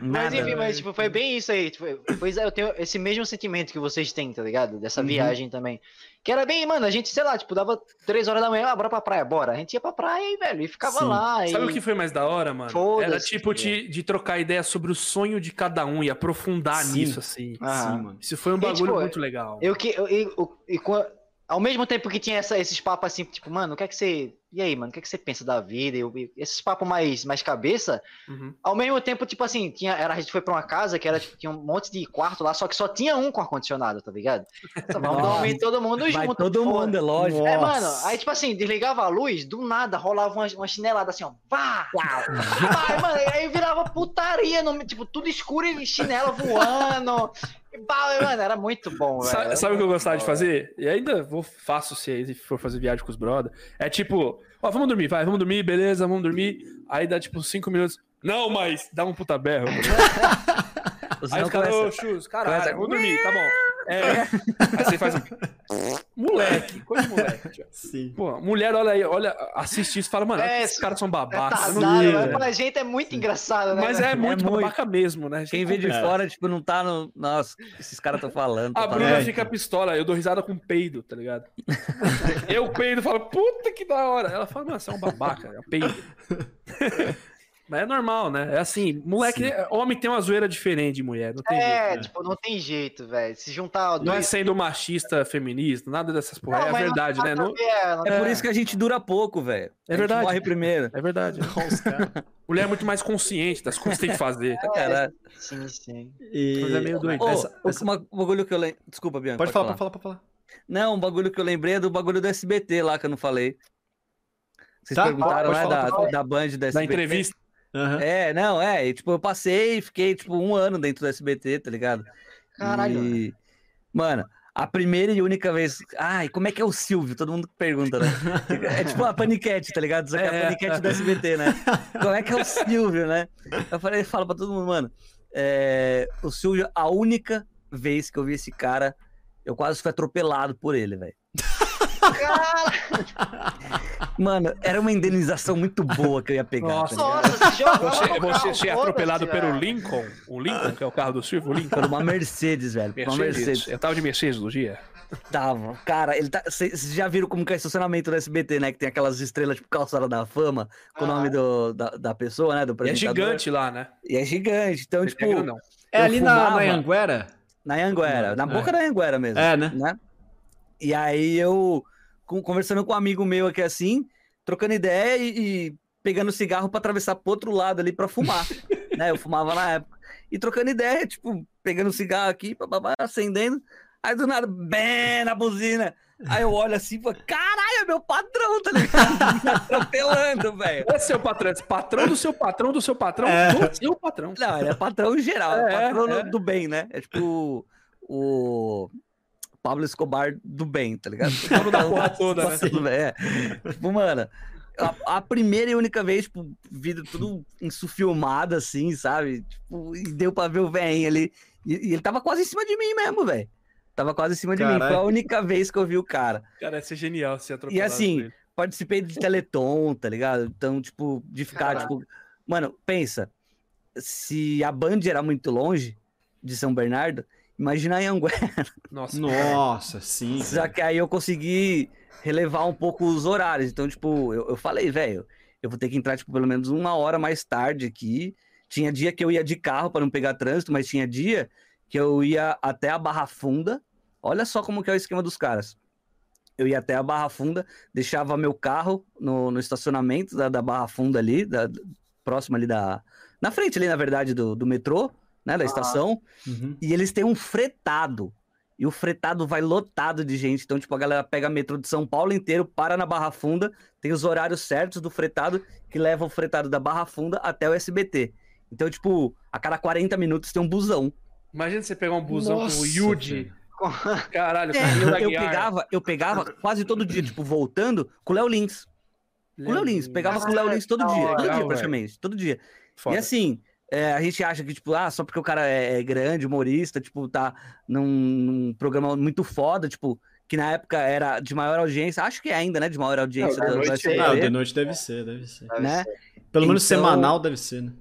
Mas Nada a enfim, mas tipo, foi bem isso aí. Tipo, pois é, eu tenho esse mesmo sentimento que vocês têm, tá ligado? Dessa Uhum. viagem também. Que era bem, mano, a gente, sei lá, tipo, dava três horas da manhã, ah, bora pra praia, bora. A gente ia pra praia e, velho, e ficava Sim. lá. Sabe e... o que foi mais da hora, mano? Era tipo de, de trocar ideia sobre o sonho de cada um e aprofundar Sim. nisso, assim. Ah. Sim, mano. Isso foi um E, bagulho tipo, muito legal. Eu que. Eu, eu, eu- e a- ao mesmo tempo que tinha essa- esses papos assim, tipo, mano, o que é que você. E aí, mano, o que é que você pensa da vida? Eu- esses papos mais, mais cabeça, Uhum. ao mesmo tempo, tipo assim, tinha, era, a gente foi pra uma casa que era, tipo, tinha um monte de quarto lá, só que só tinha um com ar-condicionado, tá ligado? [LAUGHS] Então, vamos dormir todo mundo Vai junto. todo foda. mundo, é lógico. É, mano, aí tipo assim, desligava a luz, do nada rolava uma, uma chinelada assim, ó. Pá! Pá, mano, aí virava putaria, no, tipo, tudo escuro e chinela voando. [LAUGHS] E, pá, mano, era muito bom, velho. Sa- Era Sabe o que eu gostava de fazer? E ainda vou faço se for fazer viagem com os brother. É tipo, ó, vamos dormir, vai, vamos dormir, beleza, vamos dormir. Aí dá tipo cinco minutos. Não, mas dá um puta berro. Os [LAUGHS] Aí os caras, ô, Chus, caralho, vamos dormir, tá bom. É. Aí você faz um. Moleque, coisa de moleque. tio. Sim. Pô, mulher olha aí, olha, assiste isso e fala, mano, É, esses caras são É babacas. eu não tardado, vi, mas velho. pra gente é muito engraçado, né? Mas é muito muito. babaca mesmo, né? Quem vê de É. fora, tipo, não tá no. Nossa, esses caras estão falando. A tão Bruna falando. É, fica pistola, eu dou risada com peido, tá ligado? [LAUGHS] eu peido e falo, puta que da hora. Ela fala, mano, você é um babaca, é um peido. [LAUGHS] Mas é normal, né? É assim, moleque, Sim. homem tem uma zoeira diferente de mulher, não tem É, jeito. tipo, não tem jeito, velho. Se juntar Não é dois. sendo machista, feminista, nada dessas porra. é a não verdade, dá né? Não- ver, é, não- É por isso que a gente dura pouco, velho. É A gente verdade. morre primeiro. É verdade. [LAUGHS] Mulher é muito mais consciente das coisas que tem que fazer. Cara, Sim, sim. E... Mas é meio doente. Ô, Essa- essa- uma- um bagulho que eu lembro. Desculpa, Bianca. Pode falar, pode falar, pode falar. Não, um bagulho que eu lembrei é do bagulho do SBT lá que eu não falei. Vocês Tá, perguntaram, pode né? falar, da, pode falar. da Band do SBT. Da entrevista. Aham. É, não, é. e, tipo, eu passei e fiquei, tipo, um ano dentro do SBT, tá ligado? Caralho. E, mano, a primeira e única vez. Ai, como é que é o Silvio? Todo mundo pergunta, né? É tipo a paniquete, tá ligado? Só que é a [LAUGHS] É. paniquete do SBT, né? Como é que é o Silvio, né? Eu falei, falo pra todo mundo, mano. é, o Silvio, a única vez que eu vi esse cara, eu quase fui atropelado por ele, velho. [LAUGHS] Mano, era uma indenização muito boa que eu ia pegar. Nossa. tá? Nossa, se Você, você ser atropelado pelo. Lincoln, o Lincoln, que é o carro do Silvio, o Lincoln. Uma Mercedes, velho. por Uma Mercedes. Mercedes. Eu tava de Mercedes no dia. Tava. Cara, ele tá. Vocês já viram como que é estacionamento do SBT, né? Que tem aquelas estrelas tipo calçada da fama, com o Ah. nome do, da, da pessoa, né? Do E é gigante lá, né? E é gigante. Então, Ele tipo, é. É ali na, fumava. na Anguera? na Anguera, na É. boca da Anguera mesmo. É, né? né? E aí eu, conversando com um amigo meu aqui assim, trocando ideia e, e pegando cigarro pra atravessar pro outro lado ali pra fumar. [LAUGHS] né? Eu fumava na época. E trocando ideia, tipo, pegando cigarro aqui, bababá, acendendo. Aí do nada, bem na buzina. Aí eu olho assim e falo, caralho, é meu patrão, tá ligado? [LAUGHS] Me atropelando, velho. É seu patrão, esse patrão do seu patrão, do seu patrão, É. do seu patrão. Não, ele é patrão geral, é, É, patrão é. do bem, né? É tipo o Pablo Escobar do bem, tá ligado? [LAUGHS] dono da porra toda, né? Tudo é. Tipo, mano, a, a primeira e única vez, tipo, vida tudo insufilmada, assim, sabe? Tipo, e deu pra ver o velhinho ali. E, e ele tava quase em cima de mim mesmo, velho. Tava quase em cima de mim. Foi a única vez que eu vi o cara. Cara, ia ser genial se atropelado. E assim, participei de Teleton, tá ligado? Então, tipo, de ficar, tipo. Mano, pensa. Se a Band era muito longe de São Bernardo, imagina a Anguera. [LAUGHS] Nossa. Nossa, sim. Só que aí eu consegui relevar um pouco os horários. Então, tipo, eu, eu falei, velho, eu vou ter que entrar, tipo, pelo menos uma hora mais tarde aqui. Tinha dia que eu ia de carro para não pegar trânsito, mas tinha dia que eu ia até a Barra Funda. Olha só como que é o esquema dos caras. Eu ia até a Barra Funda, deixava meu carro no, no estacionamento da, da Barra Funda ali, da, da- próximo ali da... Na frente ali, na verdade, do, do metrô, né, da estação Uhum. e eles têm um fretado. E o fretado vai lotado de gente. Então, tipo, a galera pega metrô de São Paulo inteiro, para na Barra Funda, tem os horários certos do fretado que leva o fretado da Barra Funda até o SBT. Então, tipo, a cada 40 minutos tem um busão. Imagina você pegar um busão com o Yuji. velho. Caralho, com o É, eu, pegava, eu pegava quase todo dia, tipo, voltando com o Léo Lins. Com o Léo Lins, pegava com o Léo Lins todo dia, todo legal, dia velho. praticamente, todo dia. Foda. E assim, é, a gente acha que, tipo, ah, só porque o cara é, é grande, humorista, tipo, tá num, num programa muito foda, tipo, que na época era de maior audiência, acho que é ainda, né, de maior audiência Não, da do noite SBT, Ah, o de noite deve ser, deve ser. Deve né? ser. Pelo menos Então- semanal deve ser, né?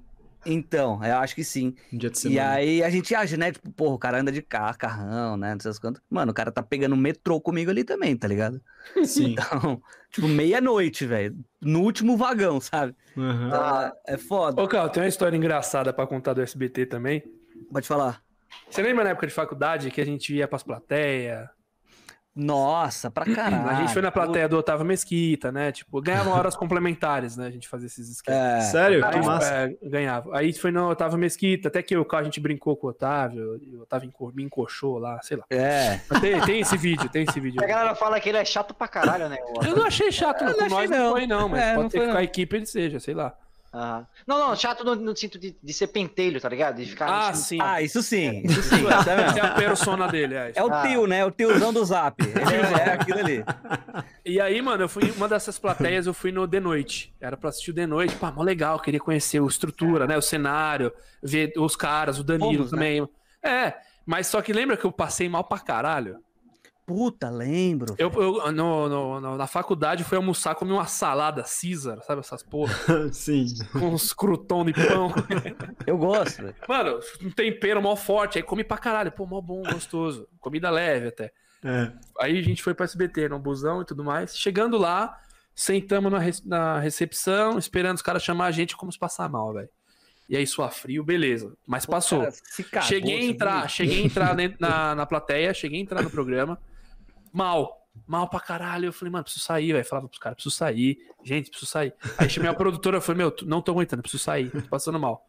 Então, eu acho que sim. Um dia de E semana. aí a gente acha, né, tipo, porra, o cara anda de carro, carrão, né, não sei as quantas. Mano, o cara tá pegando metrô comigo ali também, tá ligado? [LAUGHS] Sim. Então, tipo, meia-noite, velho, no último vagão, sabe? Uhum. É foda. Ô, Carl, tem uma história engraçada pra contar do SBT também. Pode falar. Você lembra na época de faculdade que a gente ia pras plateias? Nossa, pra caralho. A gente foi na plateia do Otávio Mesquita, né? Tipo, ganhava horas complementares, né? A gente fazia esses esquemas. É, Sério? Aí, Que massa. é, ganhava. Aí foi no Otávio Mesquita, até que o a gente brincou com o Otávio, e o Otávio me encoxou lá, sei lá. é. Tem, tem esse vídeo, tem esse vídeo. A galera fala que ele é chato pra caralho, né? Eu não achei chato, não. Com não nós achei, não não. foi, não, mas É, pode não ser foi, que com não. a equipe ele seja, sei lá. Não, não, chato no, no sentido de, de ser pentelho, tá ligado? De ficar. Ah, assim, sim. Ah, isso sim, isso sim. isso é Essa mesmo. é a persona dele, é. É o Ah. tio, né? O tiozão do zap. Ele é, é aquilo ali. E aí, mano, eu fui em uma dessas plateias, eu fui no The Noite. Era pra assistir o The Noite. Pá, mó legal, queria conhecer a estrutura, né? O cenário, ver os caras, o Danilo Fomos, né? também. É, mas só que lembra que eu passei mal pra caralho? Puta, lembro. Eu, eu- no, no- no- na faculdade fui almoçar, comi uma salada Caesar, sabe essas porra? [LAUGHS] Sim. Com uns crouton de pão. Eu gosto. velho. Mano, um tempero mó forte. Aí comi pra caralho. Pô, mó bom, gostoso. Comida leve até. É. Aí a gente foi pro SBT, no busão e tudo mais. Chegando lá, sentamos na, re- na recepção, esperando os caras chamar a gente como se passar mal, velho. E aí, suar frio, beleza. Mas passou. Cara, cagou, cheguei a entrar, viu? cheguei a entrar na, na plateia, cheguei a entrar no programa. Mal. Mal pra caralho. Eu falei, mano, preciso sair, velho. Falava pros caras, preciso sair. Gente, preciso sair. Aí chamei a produtora, eu falei, meu, não tô aguentando, preciso sair. Tô passando mal.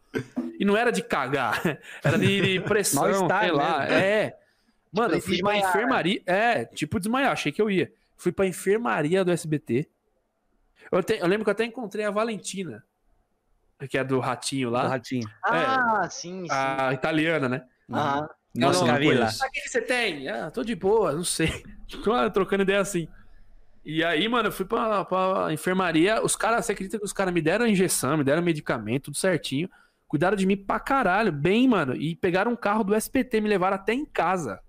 E não era de cagar, [LAUGHS] era de, pressão, sei lá. mesmo. É. Mano, eu de fui pra desmaiar. enfermaria. É, tipo desmaiar, achei que eu ia. Fui pra enfermaria do SBT. Eu, até- eu lembro que eu até encontrei a Valentina, que é do Ratinho Do lá, ratinho. Ah, sim, sim. a italiana, né? Aham. Nossa, Não, não Camila. Ah, que você tem? Ah, tô de boa, não sei. [LAUGHS] Tô ah, trocando ideia assim. E aí, mano, eu fui pra, pra enfermaria. Os caras, você acredita que os caras me deram a injeção, me deram medicamento, tudo certinho. Cuidaram de mim pra caralho, bem, mano. E pegaram um carro do SPT, me levaram até em casa.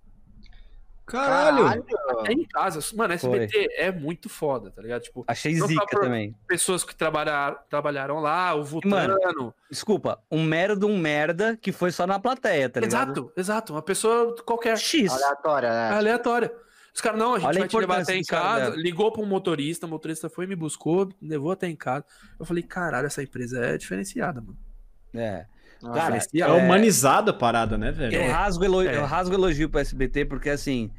Caralho. Até em casa. Mano, SBT é muito foda, tá ligado? Tipo, Achei zica também. pessoas que trabalharam, trabalharam lá, o Vulcano. Desculpa, um merda um merda que foi só na plateia, tá ligado? exato, exato. Uma pessoa qualquer. X. Aleatória, né? Aleatória. Os caras, não, a gente Olha a vai te levar até em casa. Ligou pra um motorista, o motorista foi, me buscou, me levou até em casa. Eu falei, caralho, essa empresa é diferenciada, mano. É. Cara, É humanizada a parada, né, velho? Eu, É, rasgo elo... é. eu rasgo elogio pro SBT porque, assim,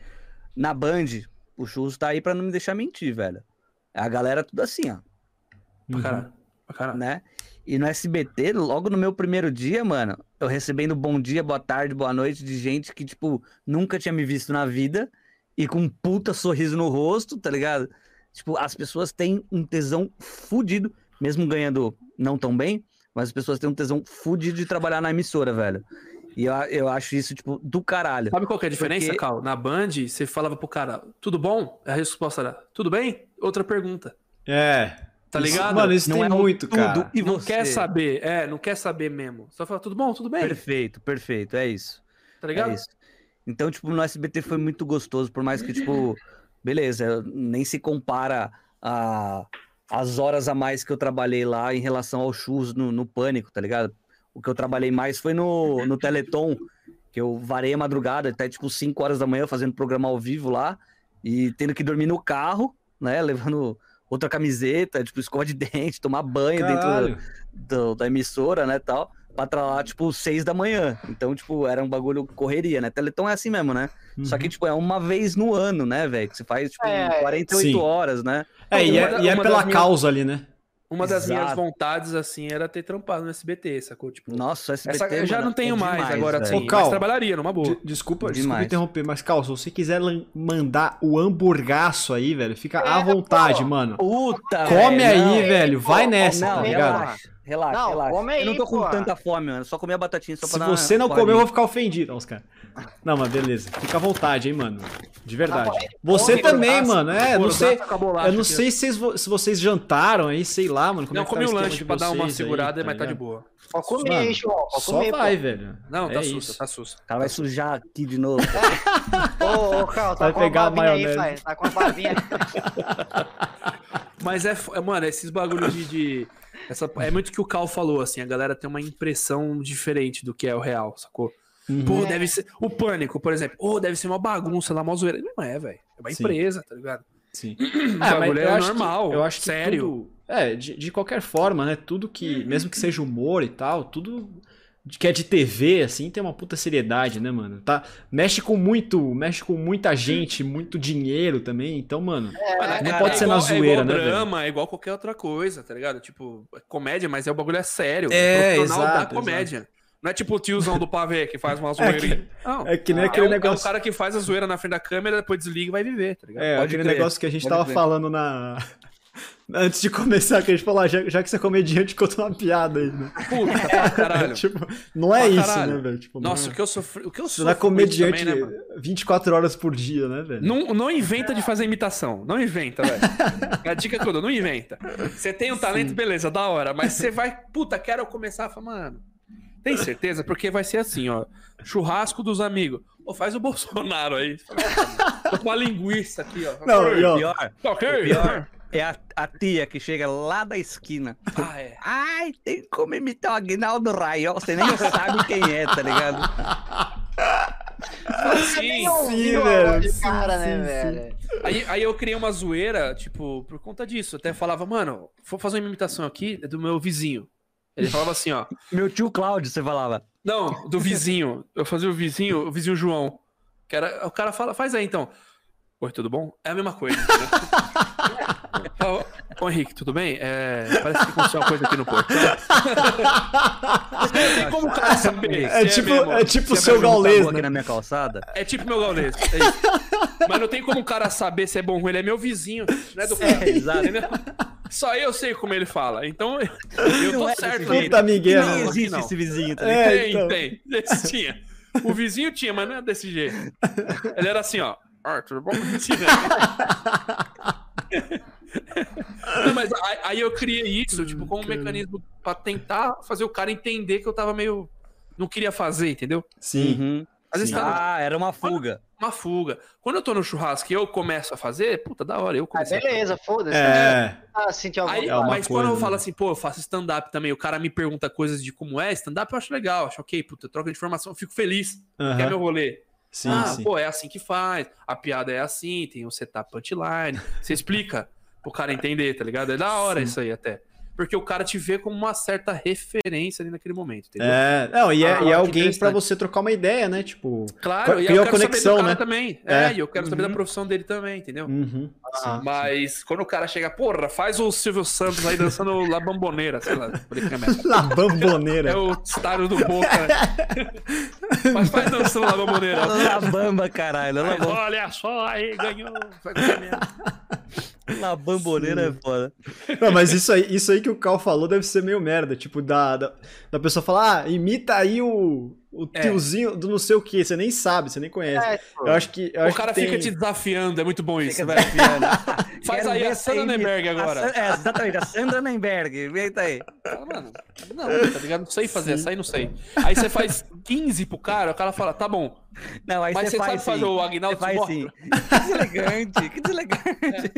na Band, o Churros tá aí pra não me deixar mentir, velho. A galera tudo assim, ó, Pra Uhum. caralho. Pra caralho. né? E no SBT, logo no meu primeiro dia, mano, eu recebendo bom dia, boa tarde, boa noite de gente que, tipo, nunca tinha me visto na vida e com um puta sorriso no rosto, tá ligado? Tipo, as pessoas têm um tesão fudido, mesmo ganhando não tão bem, mas as pessoas têm um tesão fudido de trabalhar na emissora, velho. E eu, eu acho isso, tipo, do caralho. Sabe qual que é a diferença, Porque- Cal? Na Band, você falava pro cara, tudo bom? A resposta era, tudo bem? Outra pergunta. É. Tá Isso- ligado? Mano, isso Não tem é muito, tudo cara. e não você. quer saber, é, não quer saber mesmo. Só fala, tudo bom? Tudo bem? Perfeito, perfeito, é isso. Tá ligado? É isso. Então, tipo, no SBT foi muito gostoso, por mais que, tipo, beleza, nem se compara a, as horas a mais que eu trabalhei lá em relação ao churros no, no Pânico, tá ligado? O que eu trabalhei mais foi no, no Teleton, que eu varei a madrugada, até tipo 5 horas da manhã fazendo programa ao vivo lá, e tendo que dormir no carro, né, [LAUGHS] levando outra camiseta, tipo, escova de dente, tomar banho dentro Caralho. do- da emissora, né, tal, pra tra lá, tipo, seis da manhã. Então, tipo, era um bagulho correria, né? Teleton é assim mesmo, né? Só que, Uhum. tipo, é uma vez no ano, né, velho? Que você faz, tipo, É, 48 sim. horas, né? É, e é, e é pela minhas- causa ali, né? Uma das minhas Exato. vontades, assim, era ter trampado no SBT, sacou? Tipo, Nossa, SBT, essa, eu já mano, não tenho é mais demais, agora, assim, Ô, Cal, mas trabalharia numa boa. De- desculpa, desculpa Demais. interromper, mas, Cal, se você quiser mandar o hamburgaço aí, velho, fica à vontade, mano. Puta, Come velho, aí, não. velho. Vai nessa, Não, tá ligado? relaxa, relaxa, Não, relaxa. come aí, eu não tô com pô. tanta fome, mano. Só comi a batatinha só pra Se dar você não comer, eu vou ficar ofendido, os caras. Não, mas beleza. Fica à vontade, hein, mano. De verdade. Tá. Você também, mano. É, não sei. Eu não sei se vocês, se vocês jantaram aí, sei lá, mano. Como Não, é que tá comi o um lanche pra dar uma vocês aí, segurada, mas tá de boa. Pode comer, Mano, hein, João. Só comer, vai, pô. velho. Não, tá é sussa, isso. tá. O cara vai sujar aqui de novo. [LAUGHS] Ô, ô, Cal, tá Vai com pegar a a bavinha aí. Tá com a bavinha. [LAUGHS] Mas é, f- mano, esses bagulhos de. de- essa, é muito que o Cal falou, assim, a galera tem uma impressão diferente do que é o real, sacou? Uhum. Pô, É. deve ser. O pânico, por exemplo, ô, deve ser uma bagunça lá, uma zoeira. Não é, velho. É uma Sim. empresa, tá ligado? Sim. [CLEARS THROAT] O bagulho é acho normal, Que, eu acho que sério. tudo- é, de, de qualquer forma, né? Tudo que, mesmo que seja humor e tal, tudo que é de TV, assim, tem uma puta seriedade, né, mano? Tá, mexe com muito, mexe com muita gente, muito dinheiro também, então, mano, Mano, não pode ser na igual- zoeira, é igual né, velho? drama, é igual qualquer outra coisa, tá ligado? Tipo, é comédia, mas é o bagulho é sério. É, profissional da exato, comédia. Não é tipo o tiozão do pavê que faz uma zoeirinha. Não. é que nem É, aquele o, é o negócio. cara que faz a zoeira na frente da câmera, depois desliga e vai viver, tá ligado? É, Pode aquele crer, negócio que a gente pode tava crer. falando na. [LAUGHS] Antes de começar, que a gente falou, ah, já, já que você é comediante, conta uma piada aí, né? Puta, pra caralho. [LAUGHS] tipo, não é Pra isso, caralho. né, velho? Tipo, Nossa, não o que eu sofri. O que eu Você não é comediante também, né, mano? 24 horas por dia, né, velho? Não, não inventa de fazer imitação. Não inventa, velho. [LAUGHS] A dica que eu dou, não inventa. Você tem um talento, beleza, da hora. Mas você vai, puta, quero começar a falar, mano. Tem certeza? Porque vai ser assim, ó. Churrasco dos amigos. Ô, faz o Bolsonaro aí. Tô com uma linguiça aqui, ó. Não, ó, Pior, Tá ok? o pior é a, a tia que chega lá da esquina. Ah, é. Ai, tem como imitar o Aguinaldo Raiol. Você nem sabe quem é, tá ligado? Sim. Sim, a velho, sim, cara, né, sim, sim. velho? Aí, aí eu criei uma zoeira, tipo, por conta disso. Até falava, mano, vou fazer uma imitação aqui é do meu vizinho. Ele falava assim, ó. Meu tio Cláudio, você falava. Não, do vizinho. Eu fazia o vizinho, o vizinho João. Que era, o cara fala, faz aí então. Oi, tudo bom? É a mesma coisa. Né? [LAUGHS] Ô, Ô, Henrique, tudo bem? É, parece que aconteceu uma coisa aqui no portão. Tem como o cara saber? É tipo, mesmo? é tipo o seu gaulês, aqui né? na minha calçada? É tipo meu gaulês. É isso. Mas não tem como o cara saber se é bom ou ruim. Ele é meu vizinho, não é do cara. É, exato. Entendeu? Só eu sei como ele fala. Então, eu tô é certo. Puta Miguel. Nem Não, existe não. esse vizinho, tá É, tem, então. tem. Esse tinha. O vizinho tinha, mas não é desse jeito. Ele era assim, ó. Tudo bom? Né? [LAUGHS] Não, mas aí, aí eu criei isso, tipo, como um mecanismo pra tentar fazer o cara entender que eu tava meio. Não queria fazer, entendeu? Sim. Uhum. Às vezes Sim. tá Ah, era uma fuga. uma fuga. Quando eu tô no churrasco e eu começo a fazer, puta, da hora, eu Ah, comecei. a beleza, foda-se. É. Ah, senti alguma Aí, É uma mas quando coisa, eu falo né? assim, pô, eu faço stand-up também, o cara me pergunta coisas de como é stand-up, eu acho legal, acho ok, puta, troca de informação, eu fico feliz, que é meu rolê. Sim, ah, sim. pô, é assim que faz, a piada é assim, tem o setup punchline, você explica pro cara entender, tá ligado? É da hora Sim. isso aí até. Porque o cara te vê como uma certa referência ali naquele momento, entendeu? É, não, e é, Ah, e é alguém pra interessante. você trocar uma ideia, né? Tipo. Claro, e eu a quero conexão, saber do cara né? também. É, É. e eu quero saber Uhum. da profissão dele também, entendeu? Uhum. Ah, Mas quando o cara chega, porra, faz o Silvio Santos aí dançando La Bamboneira, sei lá. é. La bamboneira. É o estádio do Boca. [LAUGHS] Mas faz dançando La Bamboneira. Labamba, caralho. Mas Labamba, olha só, aí ganhou. Vai comer mesmo. labamboneira é foda. Não, mas isso aí, isso aí que o Cal falou deve ser meio merda. Tipo, da, da, da pessoa falar, ah, imita aí o, o É. tiozinho do não sei o que. Você nem sabe, você nem conhece. É, Eu acho que. Eu O acho cara que fica tem... te desafiando, é muito bom isso, velho. [LAUGHS] Faz aí a Sandra Nemberg a agora. San- É, exatamente, a Sandra Nemberg. Vem aí. Fala, Mano, não, tá ligado? Não sei fazer essa aí, não sei. Aí você faz 15 pro cara, o cara fala, tá bom. Não, aí Mas você você sabe faz fazer o Agnaldo faz sim. Que deselegante, que deselegante.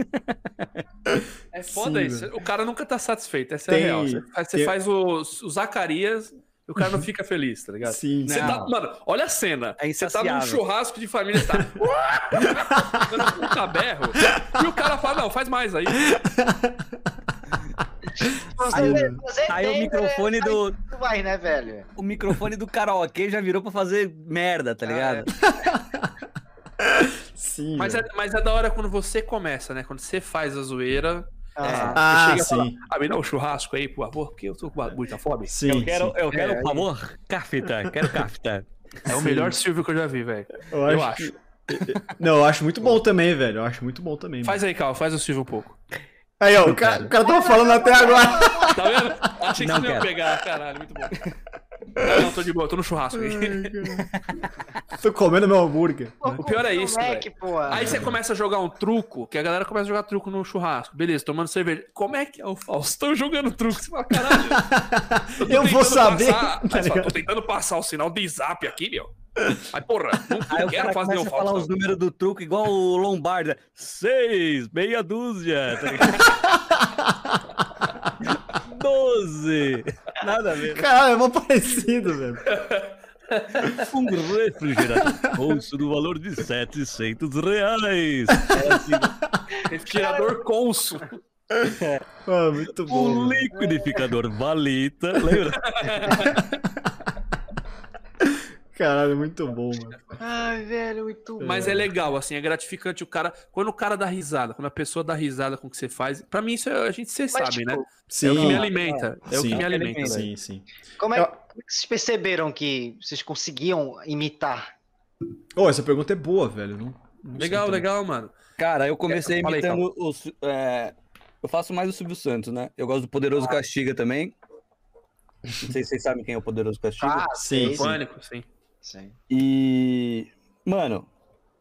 É foda Sim, isso. O cara nunca tá satisfeito, essa é Tem- a real. Você faz, você tem- faz o, o Zacarias e o cara não fica feliz, tá ligado? Sim, Você tá, mano, olha a cena. É você tá num churrasco de família tá. [LAUGHS] um puta berro. E o cara fala, não, faz mais aí. Aí- Aí o microfone né? do, vai, né, velho? o microfone do karaokê já virou pra fazer merda, tá Ah, ligado? [LAUGHS] sim. Mas é, mas é da hora quando você começa, né? Quando você faz a zoeira. Ah, Ah, chega e fala, sim. Ah, me dá um churrasco aí, por favor, porque eu tô com muita fome. Sim, eu quero, sim. eu quero, É, por favor, cafta, quero cafta. [LAUGHS] É o melhor Silvio que eu já vi, velho. Eu Eu acho. acho. Não, eu acho muito bom também, velho. Eu acho muito bom também. Faz aí, Cal, faz o Silvio um pouco. Aí, ó, o cara, o cara tava falando até agora. Tá vendo? Achei que Não você ia pegar, caralho, muito bom. Não, não, tô de boa, tô no churrasco aqui. [LAUGHS] Tô comendo meu hambúrguer. O pior é isso, Mac. Aí você começa a jogar um truco, que a galera começa a jogar truco no churrasco. Beleza, tomando cerveja. Como é que é o Faustão jogando truco? Você fala, caralho. [LAUGHS] Eu vou saber, Passar... tá Aí você fala, ligado? tô tentando passar o sinal de zap aqui, meu. Aí, porra, não Aí o quero fazer a falar os números do truco igual o Lombardi. Seis, meia dúzia. Tá [LAUGHS] ligado? Doze. Nada a ver. Caralho, é mó parecido, velho. [LAUGHS] Um refrigerador. Bolso do valor de 700 reais. É assim, Consul. Ah, muito bom. um liquidificador Valita. Lembra? [LAUGHS] Caralho, muito bom, mano. Ai, velho, muito bom. Mas é legal, assim, é gratificante o cara. Quando o cara dá risada, quando a pessoa dá risada com o que você faz, pra mim isso é- a gente você sabe, tipo, né? Sim, É o que me alimenta. É o Sim. que me alimenta. sim, sim. Como é, Eu- como é que vocês perceberam que vocês conseguiam imitar? Ô, essa pergunta é boa, velho. Não, não sei Legal, também. legal, mano. Cara, eu comecei Fala aí, imitando os. é, Eu faço mais o Silvio Santos, né? Eu gosto do Poderoso Castiga também. Não sei se vocês sabem quem é o Poderoso Castiga. Ah, Sim, sim. Pânico, sim. Sim. E, mano,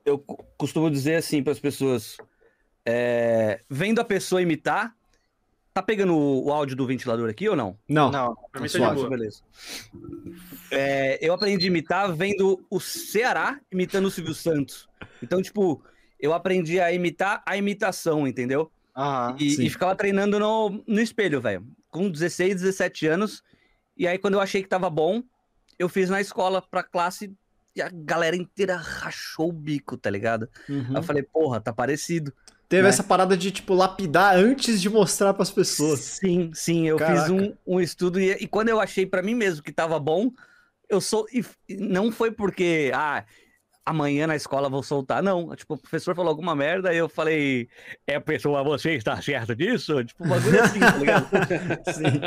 eu costumo dizer assim para as pessoas: é, vendo a pessoa imitar, tá pegando o, o áudio do ventilador aqui ou não? Não, Não, Pra mim Tá de. Beleza. É, eu aprendi a imitar vendo o Ceará imitando o Silvio Santos. Então, tipo, eu aprendi a imitar a imitação, entendeu? aham. E, e ficava treinando no, no espelho, velho. Com 16, 17 anos. E aí, quando eu achei que tava bom, eu fiz na escola pra classe e a galera inteira rachou o bico, tá ligado? Uhum. Aí eu falei, porra, tá parecido. Teve né? essa parada de, tipo, lapidar antes de mostrar pras pessoas. Sim, sim, eu Caraca. fiz um, um estudo e, e quando eu achei pra mim mesmo que tava bom, eu sou. E não foi porque, ah, amanhã na escola vou soltar, não. Tipo, o professor falou alguma merda, aí eu falei, é pessoa, você está certo disso? Tipo, um bagulho assim, tá ligado? [LAUGHS] Sim.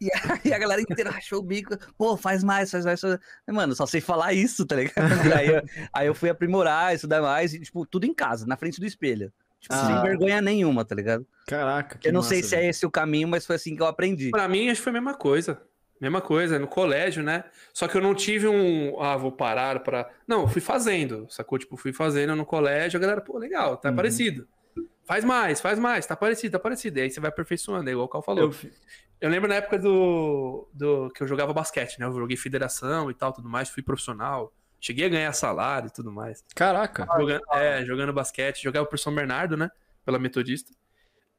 E aí a galera inteira achou o bico, pô, faz mais, faz mais. Faz... mais. Mano, só sei falar isso, tá ligado? [LAUGHS] E aí, eu, aí eu fui aprimorar, estudar mais, e, tipo, tudo em casa, na frente do espelho. Tipo, Ah. sem vergonha nenhuma, tá ligado? Caraca, que eu não massa, sei se é velho. esse o caminho, mas foi assim que eu aprendi. Pra mim, acho que foi a mesma coisa. Mesma coisa, no colégio, né? Só que eu não tive um. Ah, vou parar pra. Não, eu fui fazendo, sacou? Tipo, fui fazendo no colégio, a galera, pô, legal, tá Uhum. parecido. Faz mais, faz mais, tá parecido, tá parecido. E aí você vai aperfeiçoando, é igual o Cal falou. Eu- Eu lembro na época do, do que eu jogava basquete, né? Eu joguei federação e tal, tudo mais, fui profissional. Cheguei a ganhar salário e tudo mais. Caraca. Jogando, é, jogando basquete, jogava por São Bernardo, né? Pela Metodista.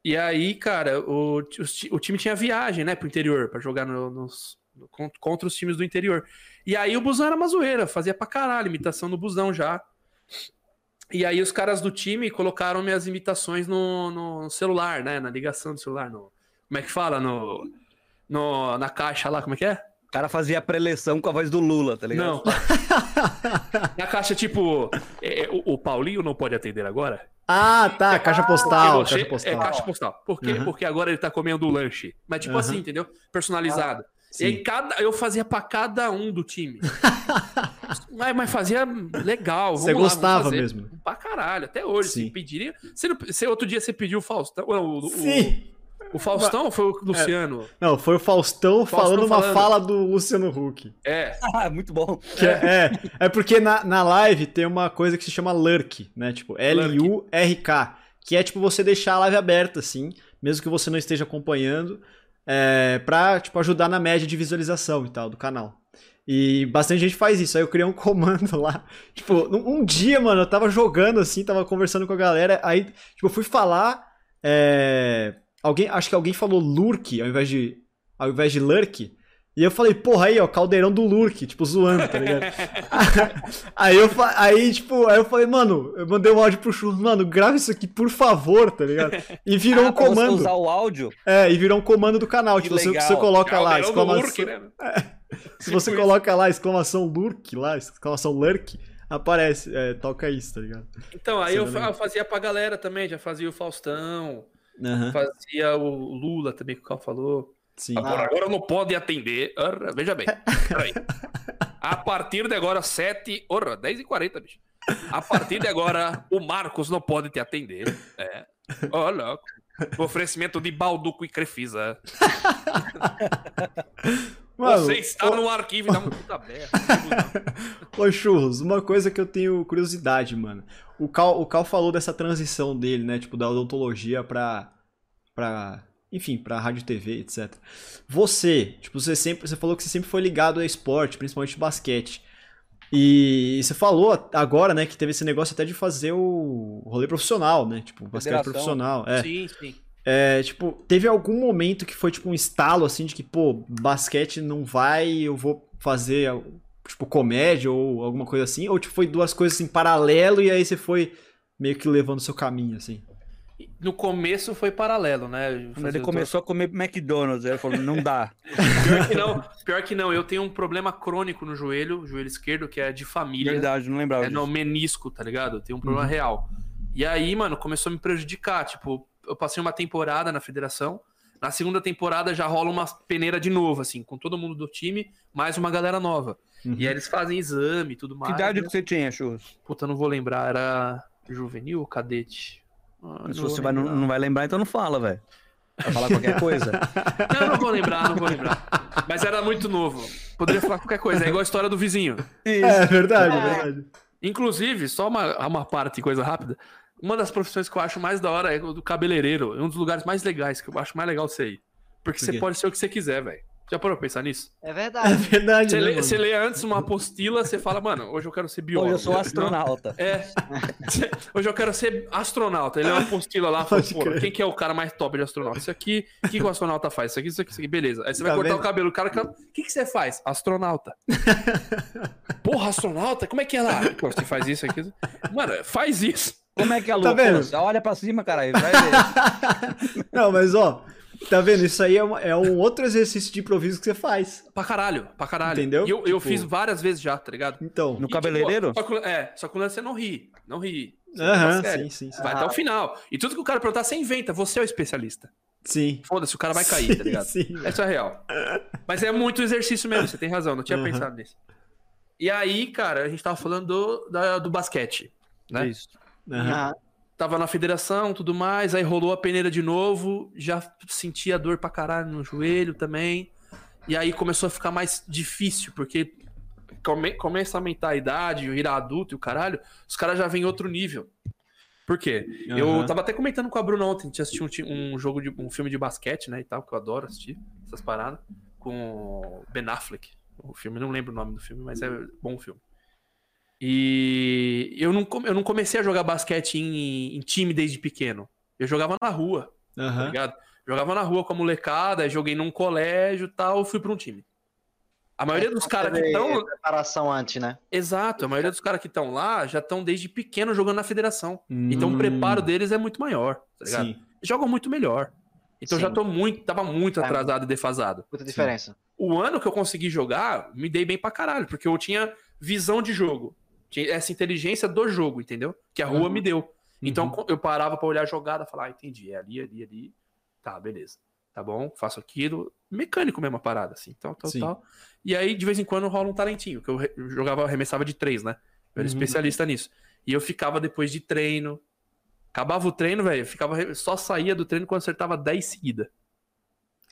E aí, cara, o, ti- o time tinha viagem, né, pro interior, pra jogar no- nos, no- con- contra os times do interior. E aí o busão era uma zoeira, fazia pra caralho, imitação no busão já. E aí os caras do time colocaram minhas imitações no, no celular, né? Na ligação do celular, no. Como é que fala? No, no, na caixa lá, como é que é? O cara fazia preleção com a voz do Lula, tá ligado? Não. [LAUGHS] na caixa, tipo, é, o, o Paulinho não pode atender agora? Ah, tá, caixa postal, Porque você- caixa postal. É, caixa postal. Por quê? Uhum. Porque agora ele tá comendo o lanche. Mas, tipo Uhum. assim, entendeu? Personalizado. E Sim. aí, cada, eu fazia pra cada um do time. [LAUGHS] mas, mas fazia legal. Você gostava mesmo. Pra caralho, até hoje. Sim. Se pediria. Você, não- você- outro dia você pediu o Faustão. O, o- Sim. o Faustão ou foi o Luciano? Não, foi o Faustão, falando uma falando. fala do Luciano Huck. É. [LAUGHS] Ah, muito bom. Que é, é, é porque na, na live tem uma coisa que se chama lurk, né? Tipo, L-U-R-K. Que é tipo você deixar a live aberta, assim, mesmo que você não esteja acompanhando, é, pra tipo, ajudar na média de visualização e tal do canal. E bastante gente faz isso. Aí eu criei um [LAUGHS] comando lá. Tipo, um, um dia, mano, eu tava jogando assim, tava conversando com a galera. Aí, tipo, eu fui falar. é, alguém, acho que alguém falou lurk ao invés de, ao invés de lurk. E eu falei, porra, aí, ó, caldeirão do Lurk, tipo, zoando, tá ligado? [LAUGHS] aí eu aí, tipo, aí eu falei, mano, eu mandei um áudio pro Churros, mano, grava isso aqui, por favor, tá ligado? E virou Ah, um pra você comando. usar o áudio, É, e virou um comando do canal. Que Tipo, você, legal. você coloca lá, Caldeirão do exclamação. Lurk, né? [LAUGHS] Se você Tipo coloca lá, exclamação Lurk, lá, exclamação Lurk, aparece, é, toca isso, tá ligado? Então, aí eu, eu fazia pra galera também, já fazia o Faustão, Aham, fazia o Lula também, que o Cal falou. sim. Agora, agora não pode atender. Veja bem. Peraí. A partir de agora, 7. Ora, 10 e 40, bicho. A partir de agora, o Marcos não pode te atender. É. Ó, louco. Oferecimento de Balduco e Crefisa. [LAUGHS] Mano, Você está no arquivo uma puta merda. [LAUGHS] Ô, Churros, uma coisa que eu tenho curiosidade, mano. O Cal, o Cal falou dessa transição dele, né? Tipo, da odontologia pra. pra enfim, pra rádio TV, etc. Você, tipo, você sempre. Você falou que você sempre foi ligado a esporte, principalmente basquete. E você falou agora, né, que teve esse negócio até de fazer o rolê profissional, né? Tipo, basquete profissional. É. Sim, sim. É, tipo, teve algum momento que foi tipo um estalo assim de que, pô, basquete não vai, eu vou fazer tipo comédia ou alguma coisa assim, ou tipo foi duas coisas em paralelo e aí você foi meio que levando o seu caminho assim. No começo foi paralelo, né? Quando ele o começou a comer McDonald's, ele falou, não dá. [LAUGHS] Pior que não, pior que não, eu tenho um problema crônico no joelho, joelho esquerdo, que é de família. Verdade, não lembrava É no disso. menisco, tá ligado? Eu tenho um problema real. E aí, mano, começou a me prejudicar. Tipo, eu passei uma temporada na federação. Na segunda temporada já rola uma peneira de novo, assim, com todo mundo do time, mais uma galera nova. Uhum. E aí eles fazem exame e tudo Que mais. idade né? que você tinha, Churros? Puta, não vou lembrar, era juvenil ou cadete? Ah, Se você vai, não, não vai lembrar, então não fala, velho. Vai falar qualquer coisa. [LAUGHS] Não, não vou lembrar, não vou lembrar. Mas era muito novo. Poderia falar qualquer coisa. É igual a história do vizinho. Isso. É verdade, é É. verdade. Inclusive, só uma, uma parte, coisa rápida. Uma das profissões que eu acho mais da hora é o do cabeleireiro. É um dos lugares mais legais, que eu acho mais legal você ir. Porque Por você pode ser o que você quiser, velho. Já parou pra pensar nisso? É [LAUGHS] É verdade. verdade, Você né, lê, você lê antes uma apostila, você fala, mano, hoje eu quero ser biólogo. Hoje eu sou Não, astronauta. É. Hoje eu quero ser astronauta. Ele é uma apostila lá, fala, pô, crer. quem que é o cara mais top de astronauta? Isso aqui, o que, que o astronauta faz? Isso aqui, isso aqui, isso aqui, beleza. Aí você vai Tá cortar vendo? o cabelo, o cara, o que, que você faz? Astronauta. [LAUGHS] Porra, astronauta? Como é que é lá? Pô, você faz isso aqui. Mano, faz isso. Como é que é a Tá? Pô, você olha pra cima, caralho. Vai ver. [LAUGHS] Não, mas ó, tá vendo? Isso aí é, uma- é um outro exercício de improviso que você faz. Pra caralho, pra caralho. Entendeu? E eu, eu Tipo- fiz várias vezes já, tá ligado? Então. No E, cabeleireiro? tipo, só que o- é, só que o lance é não rir. Não. Você Aham, sério. sim, sim, sim. Vai até o final. E tudo que o cara perguntar, você inventa. Você é o especialista. Sim. Foda-se, o cara vai [LAUGHS] cair, tá ligado? Sim. Essa é real. Mas é muito exercício mesmo, você tem razão, não tinha Aham. pensado nisso. E aí, cara, a gente tava falando do, da- do basquete, né? Isso. Ah, Tava na federação, tudo mais, aí rolou a peneira de novo, já sentia dor pra caralho no joelho também. E aí começou a ficar mais difícil, porque come- começa a aumentar a idade, virar adulto e o caralho, os caras já vêm em outro nível. Por quê? Eu Aham. tava até comentando com a Bruna ontem, a gente assistiu um, um jogo de um filme de basquete, né, e tal, que eu adoro assistir essas paradas, com Ben Affleck. O filme, não lembro o nome do filme, mas é bom filme. E eu não, eu não comecei a jogar basquete em, em time desde pequeno. Eu jogava na rua, tá Aham. ligado? Jogava na rua com a molecada, joguei num colégio e tal, fui pra um time. A maioria dos caras que estão. Preparação antes, né? Exato, a maioria dos caras que estão lá já estão desde pequeno jogando na federação. Então Hum, o preparo deles é muito maior, tá ligado? Sim. Jogam muito melhor. Então Sim. já tô muito, tava muito É. atrasado e defasado. Muita diferença. O ano que eu consegui jogar, me dei bem pra caralho, porque eu tinha visão de jogo. Essa inteligência do jogo, entendeu? Que a rua Uhum. me deu. Então Uhum. eu parava pra olhar a jogada e falar, ah, entendi, é ali, ali, ali. Tá, beleza. Tá bom, faço aquilo. Mecânico mesmo a parada, assim, tal, tal, Sim. tal. E aí, de vez em quando, rola um talentinho, que eu jogava, arremessava de três, né? Eu era Uhum. especialista nisso. E eu ficava depois de treino. Acabava o treino, velho, eu ficava só saía do treino quando acertava 10 seguidas.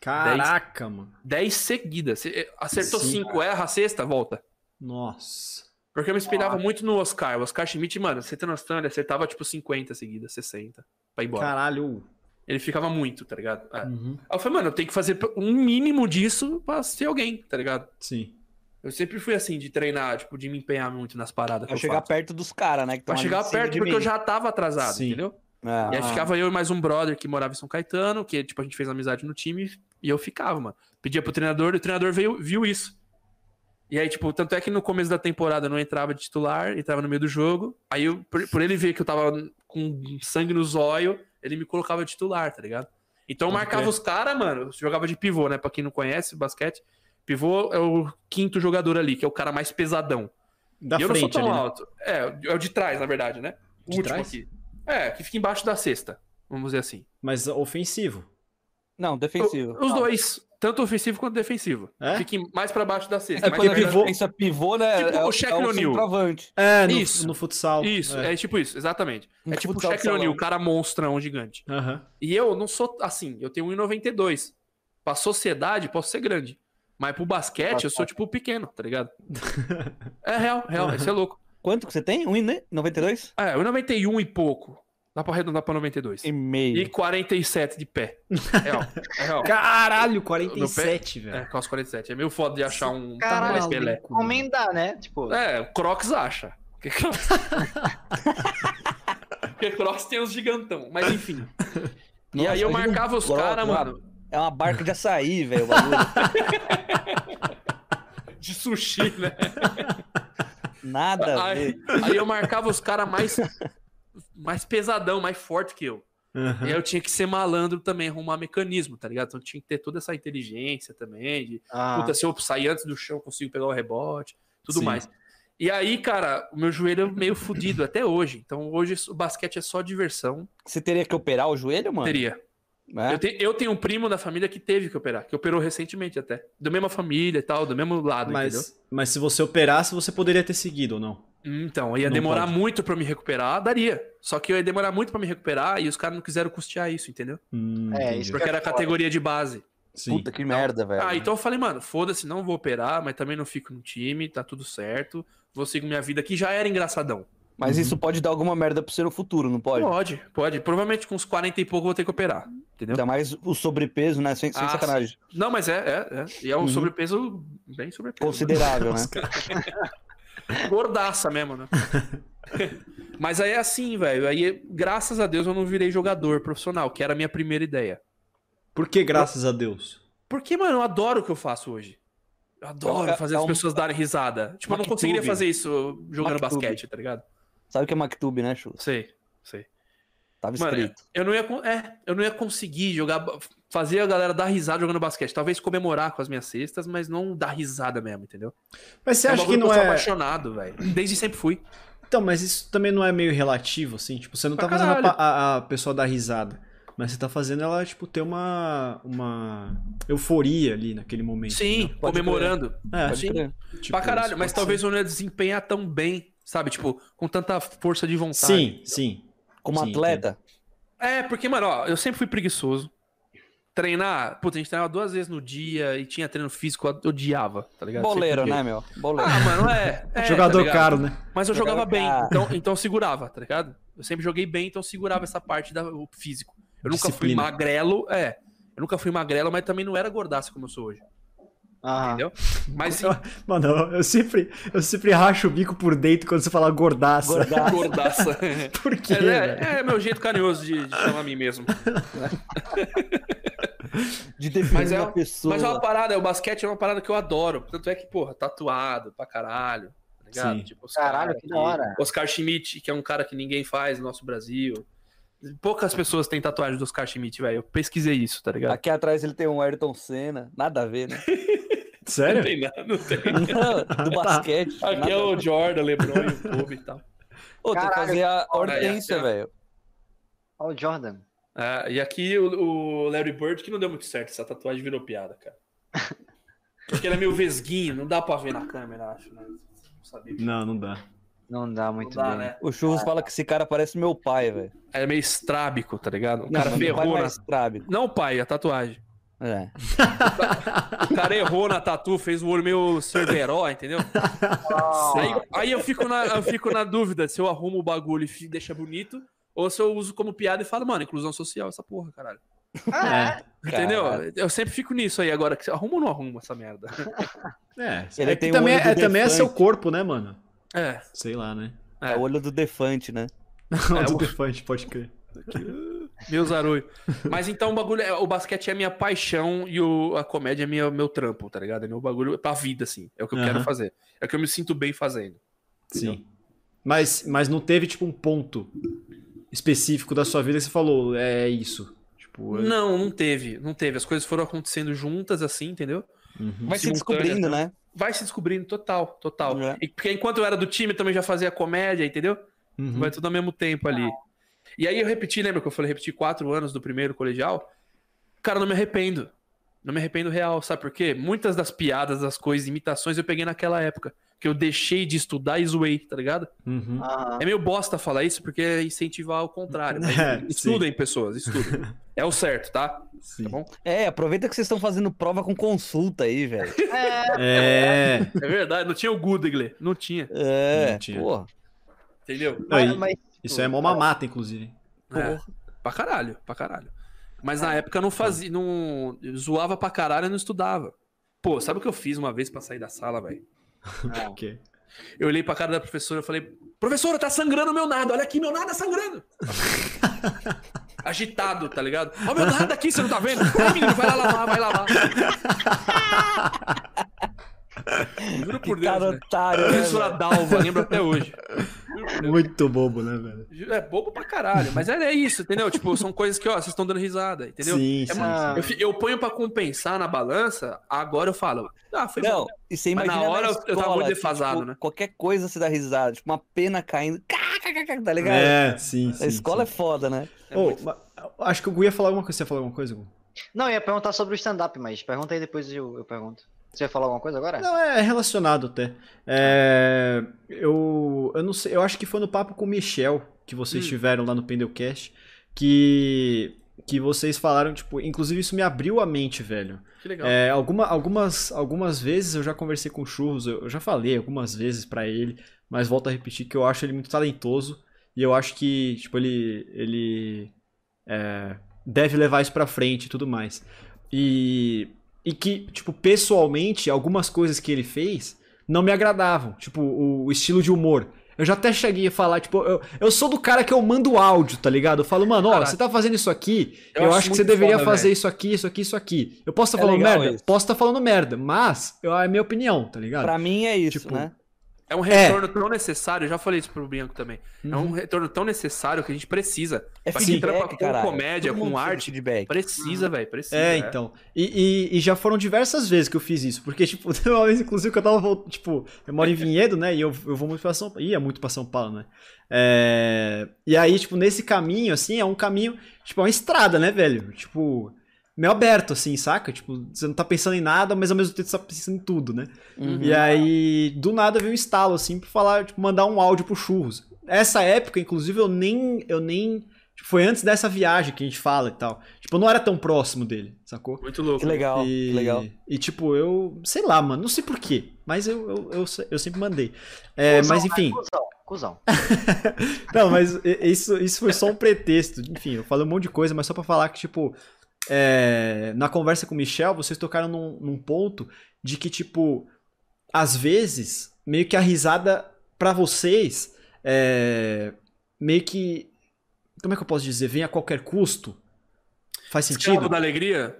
Caraca, mano. 10 seguidas. Eh, acertou Sim. 5, erra a sexta, volta. Nossa. Porque eu me inspirava muito no Oscar. O Oscar Schmidt, mano, você tem noção, ele acertava tipo 50 seguidas, 60, pra ir embora. Caralho. Ele ficava muito, tá ligado? É. Uhum. Aí eu falei, mano, eu tenho que fazer um mínimo disso pra ser alguém, tá ligado? Sim. Eu sempre fui assim, de treinar, tipo, de me empenhar muito nas paradas. Pra chegar faço. perto dos caras, né? Que Pra chegar perto, porque mim. eu já tava atrasado, Sim. entendeu? Ah, E aí ficava eu e mais um brother que morava em São Caetano, que tipo, a gente fez amizade no time, e eu ficava, mano. Pedia pro treinador, e o treinador veio, viu isso. E aí, tipo, tanto é que no começo da temporada eu não entrava de titular, entrava no meio do jogo. Aí, eu, por, por ele ver que eu tava com sangue no zóio, ele me colocava de titular, tá ligado? Então eu marcava crer. os caras, mano, eu jogava de pivô, né? Pra quem não conhece basquete, pivô é o quinto jogador ali, que é o cara mais pesadão. Da e eu não sou frente tão ali. né? alto. É, é o de trás, na verdade, né? O De último trás? aqui. É, que fica embaixo da cesta, vamos dizer assim. Mas ofensivo. Não, defensivo. Os dois, tanto ofensivo quanto defensivo. É? Fiquem mais pra baixo da cesta. É mais quando pivô- pensa pivô, né? Tipo é, o Shaquille é o O'Neal. centroavante. É, no, Isso. no futsal. Isso, é. tipo isso, exatamente. No é tipo o Shaquille O'Neal, o cara monstrão gigante. E eu não sou assim, eu tenho 1,92. Pra sociedade, posso ser grande. Mas pro basquete, eu sou tipo pequeno, tá ligado? [LAUGHS] É real, real, isso é louco. Quanto que você tem? 1,92? É, 1,91 e pouco. Dá pra arredondar pra 92. E meio. E 47 de pé. Real, é real. [LAUGHS] Caralho, 47, É, velho. calça 47. É meio foda de achar um Caralho, mais maluco, Pelé. mano. Comendar, né? Tipo, É, o Crocs acha. Porque [LAUGHS] Crocs... [LAUGHS] Porque Crocs tem os gigantão. Mas enfim. e Nossa, aí eu um marcava os caras, mano, É uma barca de açaí, velho, o bagulho. de sushi, né? Nada Aí, aí eu marcava os caras mais, mais pesadão, mais forte que eu. Aham. E aí eu tinha que ser malandro também, arrumar mecanismo, tá ligado? Então tinha que ter toda essa inteligência também, de Ah, Puta, se eu sair antes do chão, eu consigo pegar o rebote, tudo Sim. mais. E aí, cara, o meu joelho é meio fudido até hoje. Então hoje o basquete é só diversão. Você teria que operar o joelho, mano? Teria. É? Eu, te- eu tenho um primo da família que teve que operar, que operou recentemente até. Da mesma família e tal, do mesmo lado, entendeu? Mas, mas se você operasse, você poderia ter seguido ou não? Então, ia Não demorar pode. muito pra eu me recuperar, daria. Só que eu ia demorar muito pra me recuperar e os caras não quiseram custear isso, entendeu? Hum, É, isso Porque é era foda. categoria de base. Sim. Puta que merda, velho. Ah, então eu falei, mano, foda-se, não vou operar, mas também não fico no time, tá tudo certo. Vou seguir minha vida aqui, já era engraçadão. Mas Uhum. isso pode dar alguma merda pro você no futuro, não pode? Pode, pode. Provavelmente com uns 40 e pouco eu vou ter que operar. Entendeu? Ainda mais o sobrepeso, né? Sem, sem Ah, sacanagem. Não, mas é, é, é. E é um Uhum. sobrepeso bem sobrepeso. Considerável, né? né? [LAUGHS] Gordaça mesmo, né? [LAUGHS] mas aí é assim, velho. Aí, graças a Deus, eu não virei jogador profissional, que era a minha primeira ideia. Por que graças a Deus? Porque, mano, eu adoro o que eu faço hoje. Eu adoro É- fazer é as um- pessoas darem risada. Tipo, eu não conseguiria fazer isso jogando Maktub. basquete, tá ligado? Sabe o que é Mactube, né, Chu? Sei, sei. Tava Mano, escrito. eu não ia, é, eu não ia conseguir jogar, fazer a galera dar risada jogando basquete. Talvez comemorar com as minhas cestas, mas não dar risada mesmo, entendeu? Mas você É acha que não eu é. apaixonado, velho. Desde sempre fui. Então, mas isso também não é meio relativo, assim? Tipo, você não tá Pra fazendo a, caralho. a, a pessoa dar risada. Mas você tá fazendo ela, tipo, ter uma. uma euforia ali naquele momento. Sim? Pode comemorando. É, Pode sim. crer. tipo, pra caralho, mas talvez ser. eu não ia desempenhar tão bem, sabe? Tipo, com tanta força de vontade. Sim, sim. Como Sim, atleta, É, porque, mano, ó, eu sempre fui preguiçoso. Treinar, putz, a gente treinava duas vezes no dia e tinha treino físico, eu odiava, tá ligado? boleiro, né, meu? Boleiro. Ah, mano, é. [LAUGHS] é, Jogador tá caro, né? Mas eu jogava Jogava bem, caro. então, então eu segurava, tá ligado? Eu sempre joguei bem, então eu segurava essa parte do físico. Eu nunca fui Disciplina. magrelo, é. Eu nunca fui magrelo, mas também não era gordaço como eu sou hoje, aham. entendeu? Mas Eu- Mano, eu- sempre, eu sempre racho o bico por dentro quando você fala gordaça. Gordaça. [LAUGHS] Por quê, É, é, é meu jeito carinhoso de, de chamar a mim mesmo. De definir Mas é uma pessoa. Mas é uma parada, o basquete é uma parada que eu adoro. Tanto é que, porra, tatuado pra caralho. Tá ligado? Sim. Tipo, os Caralho, cara que da hora. Oscar Schmidt, que é um cara que ninguém faz no nosso Brasil. Poucas pessoas têm tatuagem do Oscar Schmidt, velho. Eu pesquisei isso, tá ligado? Aqui atrás ele tem um Ayrton Senna. Nada a ver, né? [LAUGHS] Não Sério? tem nada, não tem. Não, do basquete. Aqui nada é o Jordan, LeBron e o Kobe e tal. Ô, tem que fazer a hortência, velho. Olha o Jordan. É, e aqui o, o Larry Bird, que não deu muito certo, essa tatuagem virou piada, cara. Porque ele é meio vesguinho, não dá pra ver na câmera, acho, né? Não sabia. Não, não dá. Não dá Não muito dá, bem. né? O Churros fala que esse cara parece meu pai, velho. É meio estrábico, tá ligado? O Não, cara ferrou não é na... estrábico. Não, pai, a tatuagem. É. O cara errou na tatu, fez o olho meio cerveró, entendeu? Aí, aí eu, fico na, eu fico na dúvida se eu arrumo o bagulho e deixa bonito, ou se eu uso como piada e falo, mano, inclusão social, essa porra, caralho. É. Entendeu? Caralho. Eu sempre fico nisso aí agora. que Arruma ou não arruma essa merda? É, Ele é tem também, é, também é seu corpo, né, mano? É. Sei lá, né? É o olho do Defante, né? [LAUGHS] o do o- Defante, pode crer. Meu zarolho. Mas então o bagulho, é, o basquete é minha paixão e o, a comédia é minha, meu trampo, tá ligado? É meu bagulho pra vida, assim. É o que eu quero Aham. fazer. É o que eu me sinto bem fazendo. Sim. Mas, mas não teve, tipo, um ponto específico da sua vida que você falou, é isso. Tipo, é- Não, não teve. Não teve. As coisas foram acontecendo juntas, assim, entendeu? Uhum. Vai se descobrindo, então. né? Vai se descobrindo total, total. É. E porque enquanto eu era do time, eu também já fazia comédia, entendeu? Uhum. Vai tudo ao mesmo tempo ali. E aí eu repeti, lembra que eu falei, repeti quatro anos do primeiro colegial? Cara, não me arrependo. Não me arrependo real, sabe por quê? Muitas das piadas, das coisas, imitações eu peguei naquela época. Que eu deixei de estudar e zoei, tá ligado? Uhum. Aham. É meio bosta falar isso porque é incentivar ao contrário. [LAUGHS] É, estudem, pessoas, estudem. [LAUGHS] É o certo, tá? Sim. Tá bom? É, aproveita que vocês estão fazendo prova com consulta aí, velho. [LAUGHS] É. É verdade, não tinha o Goodley, não tinha, É, Não tinha. porra. entendeu? Aí, Mas, mas- isso é mó mamata, inclusive. É, pra caralho, pra caralho. Mas na época eu não fazia, não eu zoava pra caralho e não estudava. Pô, sabe o que eu fiz uma vez pra sair da sala, velho? [LAUGHS] não. Ok. Eu olhei pra cara da professora e falei: Professora, tá sangrando meu nada, olha aqui, meu nada sangrando. [LAUGHS] Agitado, tá ligado? Ó, meu nada aqui, você não tá vendo? Ai, menino, vai lá lavar, vai lavar. [LAUGHS] [LAUGHS] Juro por Que Deus, cara né? otário, né, Professora? Dalva, lembro até hoje. [LAUGHS] Muito bobo, né, velho? É bobo pra caralho, mas é, é isso, entendeu? Tipo, são coisas que, ó, vocês estão dando risada, entendeu? Sim, É sim. muito- eu, eu ponho pra compensar na balança, agora eu falo, ah, foi Não, bom. e você Mas imagina na hora eu- eu tava muito que, defasado, tipo, né? Qualquer coisa você dá risada, tipo uma pena caindo, [LAUGHS] tá ligado? É, sim, sim. A escola sim. é foda, né? É muito- acho que o Gu ia falar alguma coisa. Você ia falar alguma coisa, Gu? Não, eu ia perguntar sobre o stand-up, mas pergunta aí depois eu, eu pergunto. Você vai falar alguma coisa agora? Não, é relacionado até. É, eu, eu não sei, eu acho que foi no papo com o Michel que vocês Hum. tiveram lá no Pendelcast que que vocês falaram, tipo, inclusive isso me abriu a mente, velho. Que legal. É, alguma, algumas, algumas vezes eu já conversei com o Churros, eu, eu já falei algumas vezes pra ele, mas volto a repetir que eu acho ele muito talentoso e eu acho que, tipo, ele, ele é, deve levar isso pra frente e tudo mais. E, e que, tipo, pessoalmente, algumas coisas que ele fez não me agradavam, tipo, o, estilo de humor. Eu já até cheguei a falar, tipo, eu, eu sou do cara que eu mando áudio, tá ligado? Eu falo, mano, ó, Caraca. você tá fazendo isso aqui, eu, Eu acho acho que você deveria foda, fazer velho. isso aqui, isso aqui, isso aqui. Eu posso estar É falando legal merda? isso. Posso estar falando merda, mas eu, é a minha opinião, tá ligado? Pra mim é isso, Tipo, né? É um retorno tão necessário, eu já falei isso pro Bianco também. É um retorno tão necessário que a gente precisa. É Pra quem feedback, trampa com caralho. comédia, Todo com arte, feedback. Precisa, velho, precisa. É, então. E, e- e já foram diversas vezes que eu fiz isso. Porque, [LAUGHS] tipo, teve uma vez, inclusive, que eu tava voltando. Tipo, eu moro em Vinhedo, né? E eu, eu vou muito pra São Paulo. Ia muito pra São Paulo, né? É, E aí, tipo, nesse caminho, assim, é um caminho. Tipo, é uma estrada, né, velho? Tipo. Meio aberto, assim, saca? Tipo, você não tá pensando em nada, mas ao mesmo tempo você tá pensando em tudo, né? Uhum. E aí, do nada veio um estalo, assim, pra falar, tipo, mandar um áudio pro churros. Essa época, inclusive, eu nem. Eu nem. tipo, foi antes dessa viagem que a gente fala e tal. Tipo, eu não era tão próximo dele, sacou? Muito louco. Que legal, e, que legal. E tipo, eu. Sei lá, mano, não sei porquê. Mas eu, eu, eu, eu sempre mandei. É, Cusão, mas enfim. né? Cusão, cuzão. [LAUGHS] Não, mas isso, isso foi só um pretexto. Enfim, eu falei um monte de coisa, mas só pra falar que, tipo, é, na conversa com o Michel, vocês tocaram num, num ponto de que, tipo, às vezes, meio que a risada pra vocês é, meio que. Como é que eu posso dizer? Vem a qualquer custo. Faz Escravo sentido? da alegria,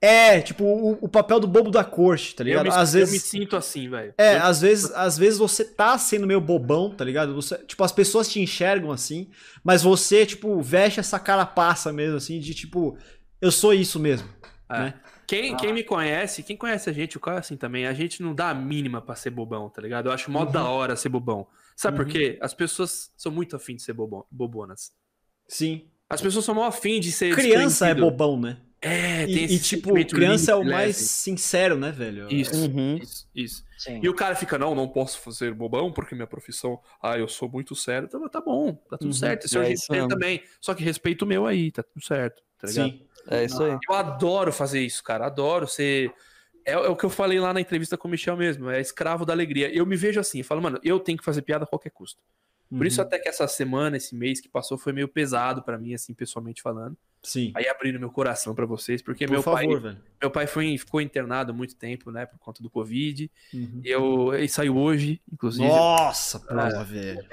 É, tipo, o, o papel do bobo da corte, tá eu ligado? me, Às eu vezes. me sinto assim, velho. É, às vezes, às vezes você tá sendo meio bobão, tá ligado? Você, tipo, as pessoas te enxergam assim, mas você, tipo, veste essa carapaça mesmo, assim, de tipo, eu sou isso mesmo. É. né? Quem, quem me conhece, quem conhece a gente, o cara é assim também, a gente não dá a mínima pra ser bobão, tá ligado? Eu acho mó da hora ser bobão. Sabe por Uhum. quê? As pessoas são muito afim de ser bobão, bobonas. Sim. As pessoas são mó afim de ser Criança é bobão, né? É, tem E, esse e, tipo, criança é o mais sincero, né, velho? Isso, Uhum. isso, isso. Sim. E o cara fica, não, não posso fazer bobão porque minha profissão, ah, eu sou muito sério. Tá, tá bom, tá tudo Uhum. certo. Esse é É também. Só que respeito o meu aí, tá tudo certo, tá ligado? Sim. É isso aí. Eu adoro fazer isso, cara. Adoro ser. É, é o que eu falei lá na entrevista com o Michel mesmo. É escravo da alegria. Eu me vejo assim. Eu falo, mano, eu tenho que fazer piada a qualquer custo. Por isso Uhum. até que essa semana, esse mês que passou, foi meio pesado pra mim, assim, pessoalmente falando. Sim. Aí abrindo meu coração pra vocês, porque Por meu favor, pai, velho. meu pai foi, ficou internado há muito tempo, né, por conta do Covid. Uhum. Eu, ele saiu hoje, inclusive. Nossa, porra, velho.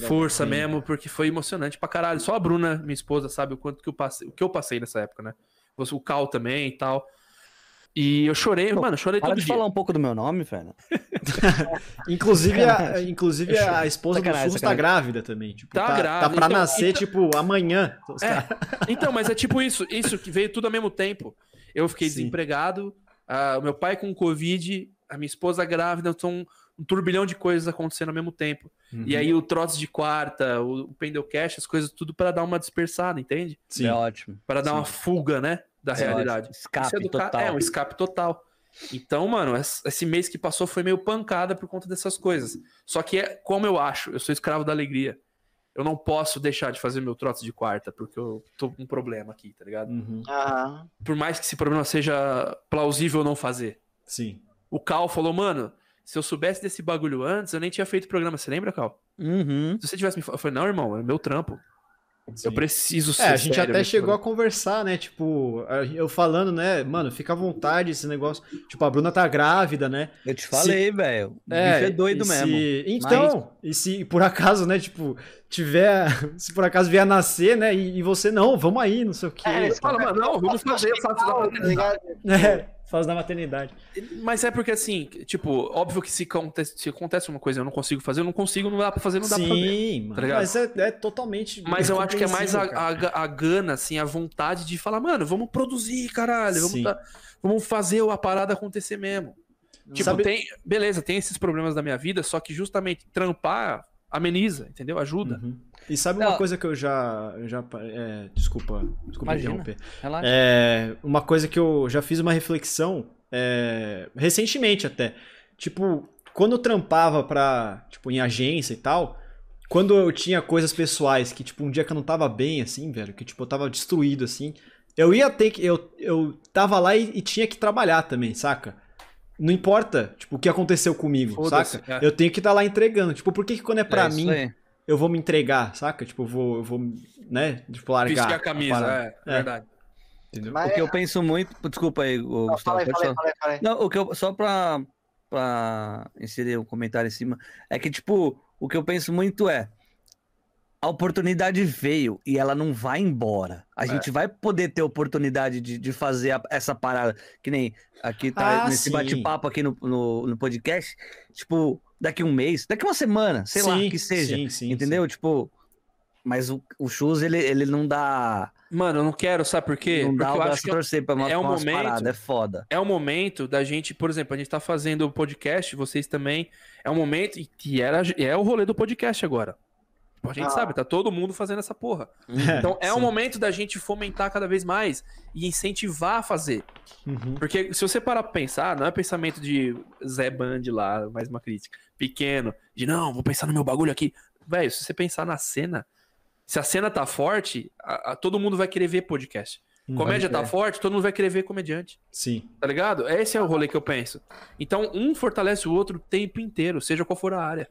Força Sim. mesmo, porque foi emocionante pra caralho. Só a Bruna, minha esposa, sabe o quanto que eu passei, o que eu passei nessa época, né? O Cal também e tal. E eu chorei, Pô, mano, eu chorei Para todo de dia. falar um pouco do meu nome, velho. [LAUGHS] [LAUGHS] Inclusive, a, inclusive a esposa do Sacanagem, Churros tá sacanagem. grávida também. Tipo, Tá tá, grávida, Tá pra então- nascer, então- tipo, amanhã. É, então, mas é tipo isso, isso que veio tudo ao mesmo tempo. Eu fiquei Sim. desempregado, o meu pai com Covid, a minha esposa grávida, então um, um turbilhão de coisas acontecendo ao mesmo tempo. Uhum. E aí o troço de quarta, o, o Pendelcast, as coisas tudo pra dar uma dispersada, entende? Sim. É ótimo. Para dar Sim. uma fuga, né, da É realidade. ótimo. Escape é do ca- total. É, um escape total. Então, mano, es- esse mês que passou foi meio pancada por conta dessas coisas. Só que é como eu acho, eu sou escravo da alegria. Eu não posso deixar de fazer meu troço de quarta, porque eu tô com um problema aqui, tá ligado? Uhum. Aham. Por mais que esse problema seja plausível não fazer. Sim. O Cal falou, mano, se eu soubesse desse bagulho antes, eu nem tinha feito programa. Você lembra, Cal? Uhum. Se você tivesse me falado, eu falei, não, irmão, é meu trampo. Sim. Eu preciso ser É, a gente sério até chegou a programa." conversar, né? Tipo, eu falando, né? Mano, fica à vontade esse negócio. Tipo, a Bruna tá grávida, né? Eu te falei, velho. O É, bicho é doido e mesmo. se- Então, e se por acaso, né, tipo, tiver. [LAUGHS] Se por acaso vier a nascer, né? E, e você, não, vamos aí, não sei o quê. É, Fala, mano, não, vamos fazer, eu faço Tá? É, Fase da maternidade. Mas é porque assim, tipo, óbvio que se acontece, se acontece uma coisa e eu não consigo fazer, eu não consigo, não dá pra fazer, não dá pra fazer. Sim, tá mas é, é totalmente. Mas eu acho que é mais a, a, a gana, assim, a vontade de falar, mano, vamos produzir, caralho, vamos, Sim. tá- vamos fazer a parada acontecer mesmo. Tipo, Sabe- tem. Beleza, tem esses problemas da minha vida, só que justamente trampar ameniza, entendeu? Ajuda. Uhum. E sabe uma Não. coisa que eu já. eu já é, desculpa, desculpa Imagina. interromper. Relaxa. É, uma coisa que eu já fiz uma reflexão é, recentemente até. Tipo, quando eu trampava pra, tipo, em agência e tal, quando eu tinha coisas pessoais que, tipo, um dia que eu não tava bem, assim, velho, que, tipo, eu tava destruído, assim, eu ia ter que. Eu, eu tava lá e, e tinha que trabalhar também, saca? Não importa, tipo, o que aconteceu comigo, saca? é. Eu tenho que estar lá entregando. Tipo, por que, que quando é pra É isso mim, aí. Eu vou me entregar, saca? Tipo, eu vou, eu vou né? Tipo, largar. Vestir a camisa, parada. é, é verdade. Mas, O que eu penso muito. Desculpa aí, não, Gustavo. fala aí, fala aí. Não, o que eu, só pra, pra inserir um comentário em cima, é que, tipo, o que eu penso muito é. A oportunidade veio e ela não vai embora. A É. gente vai poder ter oportunidade de, de fazer a- essa parada, que nem aqui tá Ah, nesse bate-papo aqui no, no, no podcast. Tipo, daqui um mês, daqui uma semana, sei lá, Sim, que seja. Sim, sim, entendeu? Tipo, mas o, o Shoes, ele, ele não dá. Mano, eu não quero, sabe por quê? não Porque dá eu acho que torcer pra uma, é um momento- paradas, é foda. é o momento da gente, por exemplo, a gente tá fazendo o podcast, vocês também. É um momento e que era, é o rolê do podcast agora. Tipo, a gente Ah. sabe, tá todo mundo fazendo essa porra. Então é o momento da gente fomentar cada vez mais e incentivar a fazer. Uhum. Porque se você parar pra pensar, não é pensamento de Zé Band lá, mais uma crítica, pequeno, de não, vou pensar no meu bagulho aqui. Velho, se você pensar na cena, se a cena tá forte, a- a- todo mundo vai querer ver podcast. Uhum. Comédia tá crer. forte, todo mundo vai querer ver comediante. Sim. Tá ligado? Esse é o rolê que eu penso. Então, um fortalece o outro o tempo inteiro, seja qual for a área.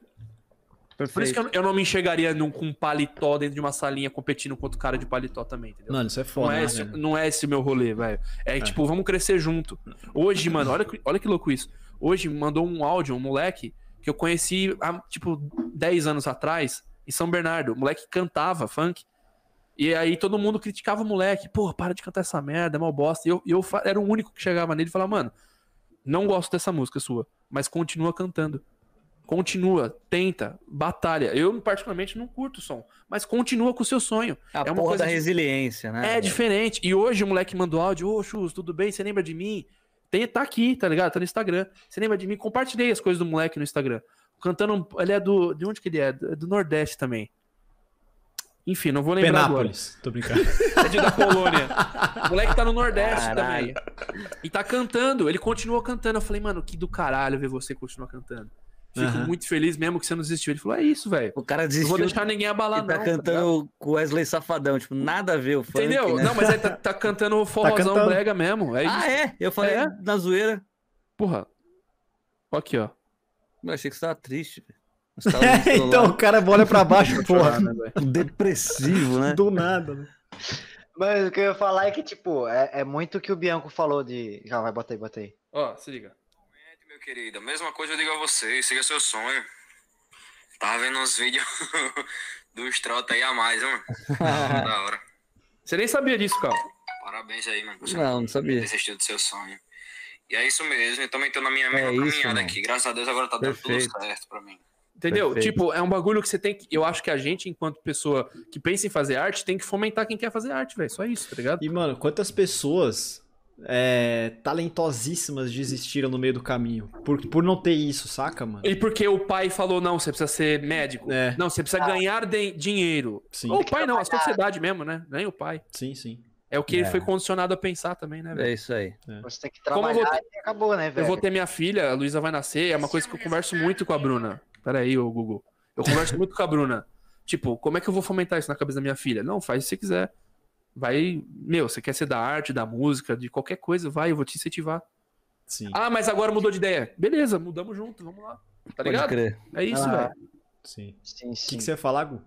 Por isso que eu, eu não me enxergaria num, com um paletó dentro de uma salinha competindo com outro cara de paletó também, entendeu? Mano, isso é Não foda, é, né, esse, velho? não é esse o meu rolê, velho. É, tipo, vamos crescer junto. Hoje, mano, olha, que- olha que louco isso. Hoje mandou um áudio, um moleque, que eu conheci há, tipo, 10 anos atrás, em São Bernardo. O moleque cantava funk. E aí todo mundo criticava o moleque. Pô, para de cantar essa merda, é mal bosta. E eu, eu era o único que chegava nele e falava, mano, não gosto dessa música sua, mas continua cantando. Continua, tenta, batalha. Eu, particularmente, não curto o som, mas continua com o seu sonho. A É uma porra coisa da de- resiliência, né? É diferente. E hoje o moleque mandou áudio, ô Chus, tudo bem? Você lembra de mim? Tem, tá aqui, tá ligado? Tá no Instagram. Você lembra de mim? Compartilhei as coisas do moleque no Instagram. Cantando. um- Ele é do. De onde que ele é? Do, é do Nordeste também. Enfim, não vou lembrar Penápolis. Tô brincando. agora. [LAUGHS] É de da Polônia. O moleque tá no Nordeste Caralho. também. E tá cantando. Ele continua cantando. Eu falei, mano, que do caralho ver você continuar cantando. Fico Aham. muito feliz mesmo que você não desistiu. Ele falou, é isso, velho. O cara Não desistiu vou deixar ninguém abalar, e tá não. ligado? cantando com Wesley Safadão, tipo, nada a ver o funk, Entendeu? né? Não, mas aí tá, [LAUGHS] tá cantando forrozão cantando. brega mesmo. É isso. Ah, é? Eu falei É? na zoeira. Porra. Aqui, ó. Eu achei que você tava triste. velho. [LAUGHS] Celular, então, o cara olha pra baixo, [LAUGHS] porra. né, depressivo, né? Do nada, né? Mas o que eu ia falar é que, tipo, é, é muito o que o Bianco falou de. Já vai, bota aí, bota aí. Ó, se liga. Meu querido. A mesma coisa eu digo a você, siga seu sonho. Tava vendo uns vídeos [LAUGHS] dos trota aí a mais, mano. [LAUGHS] da hora. Você nem sabia disso, cara. Parabéns aí, mano. Você Não, não sabia. Desistiu do seu sonho. E é isso mesmo, eu também tô na minha mesma É isso, caminhada mano. aqui. Graças a Deus agora tá dando Perfeito. tudo certo pra mim. Entendeu? Perfeito. Tipo, é um bagulho que você tem que. Eu acho que a gente, enquanto pessoa que pensa em fazer arte, tem que fomentar quem quer fazer arte, velho. Só isso, tá ligado? E, mano, quantas pessoas é, talentosíssimas desistiram no meio do caminho? Por, por não ter isso, saca, mano? E porque o pai falou, não, você precisa ser médico. É. Não, você precisa ganhar de- dinheiro. Sim, Ou o pai não, a sociedade mesmo, né? Nem o pai. sim, sim. É o que ele É. foi condicionado a pensar também, né, velho? É isso aí. Você tem que Como eu trabalhar vou e acabou, né, velho? Eu vou ter minha filha, a Luísa vai nascer, é uma coisa que eu converso muito com a Bruna. Pera aí, ô Google. Eu converso muito com a Bruna. Tipo, como é que eu vou fomentar isso na cabeça da minha filha? Não, faz se você quiser. Vai, meu, você quer ser da arte, da música, de qualquer coisa, vai, eu vou te incentivar. Sim, Ah, mas agora mudou de ideia. Beleza, mudamos junto, vamos lá. Tá Pode ligado? crer. É isso, Ah. velho. sim. Sim, O sim. que, que você ia falar, Gu?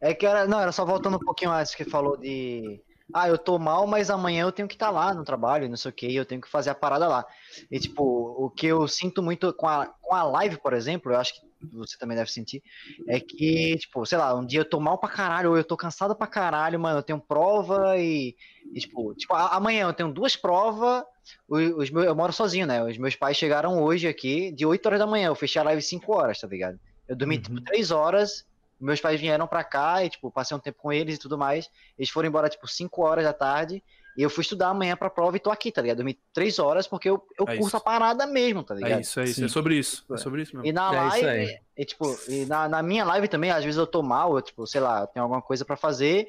É que era. Não, era só voltando um pouquinho antes que falou de. Ah, eu tô mal, mas amanhã eu tenho que estar lá no trabalho, não sei o que, eu tenho que fazer a parada lá. E, tipo, o que eu sinto muito com a, com a live, por exemplo, eu acho que você também deve sentir, é que, tipo, sei lá, um dia eu tô mal pra caralho, ou eu tô cansado pra caralho, mano, eu tenho prova e, e tipo, tipo, amanhã eu tenho duas provas, os, os meus, eu moro sozinho, né? Os meus pais chegaram hoje aqui, de 8 horas da manhã, eu fechei a live 5 horas, tá ligado? Eu dormi, Uhum. tipo, 3 horas, meus pais vieram pra cá e, tipo, passei um tempo com eles e tudo mais, eles foram embora, tipo, 5 horas da tarde, e eu fui estudar amanhã pra prova e tô aqui, tá ligado? Dormi 3 horas porque eu, eu É curto isso. a parada mesmo, tá ligado? É isso, é isso. Sim. É sobre isso. É sobre isso mesmo. E na É live, e, tipo, e na, na minha live também, às vezes eu tô mal, eu, tipo, sei lá, eu tenho alguma coisa pra fazer,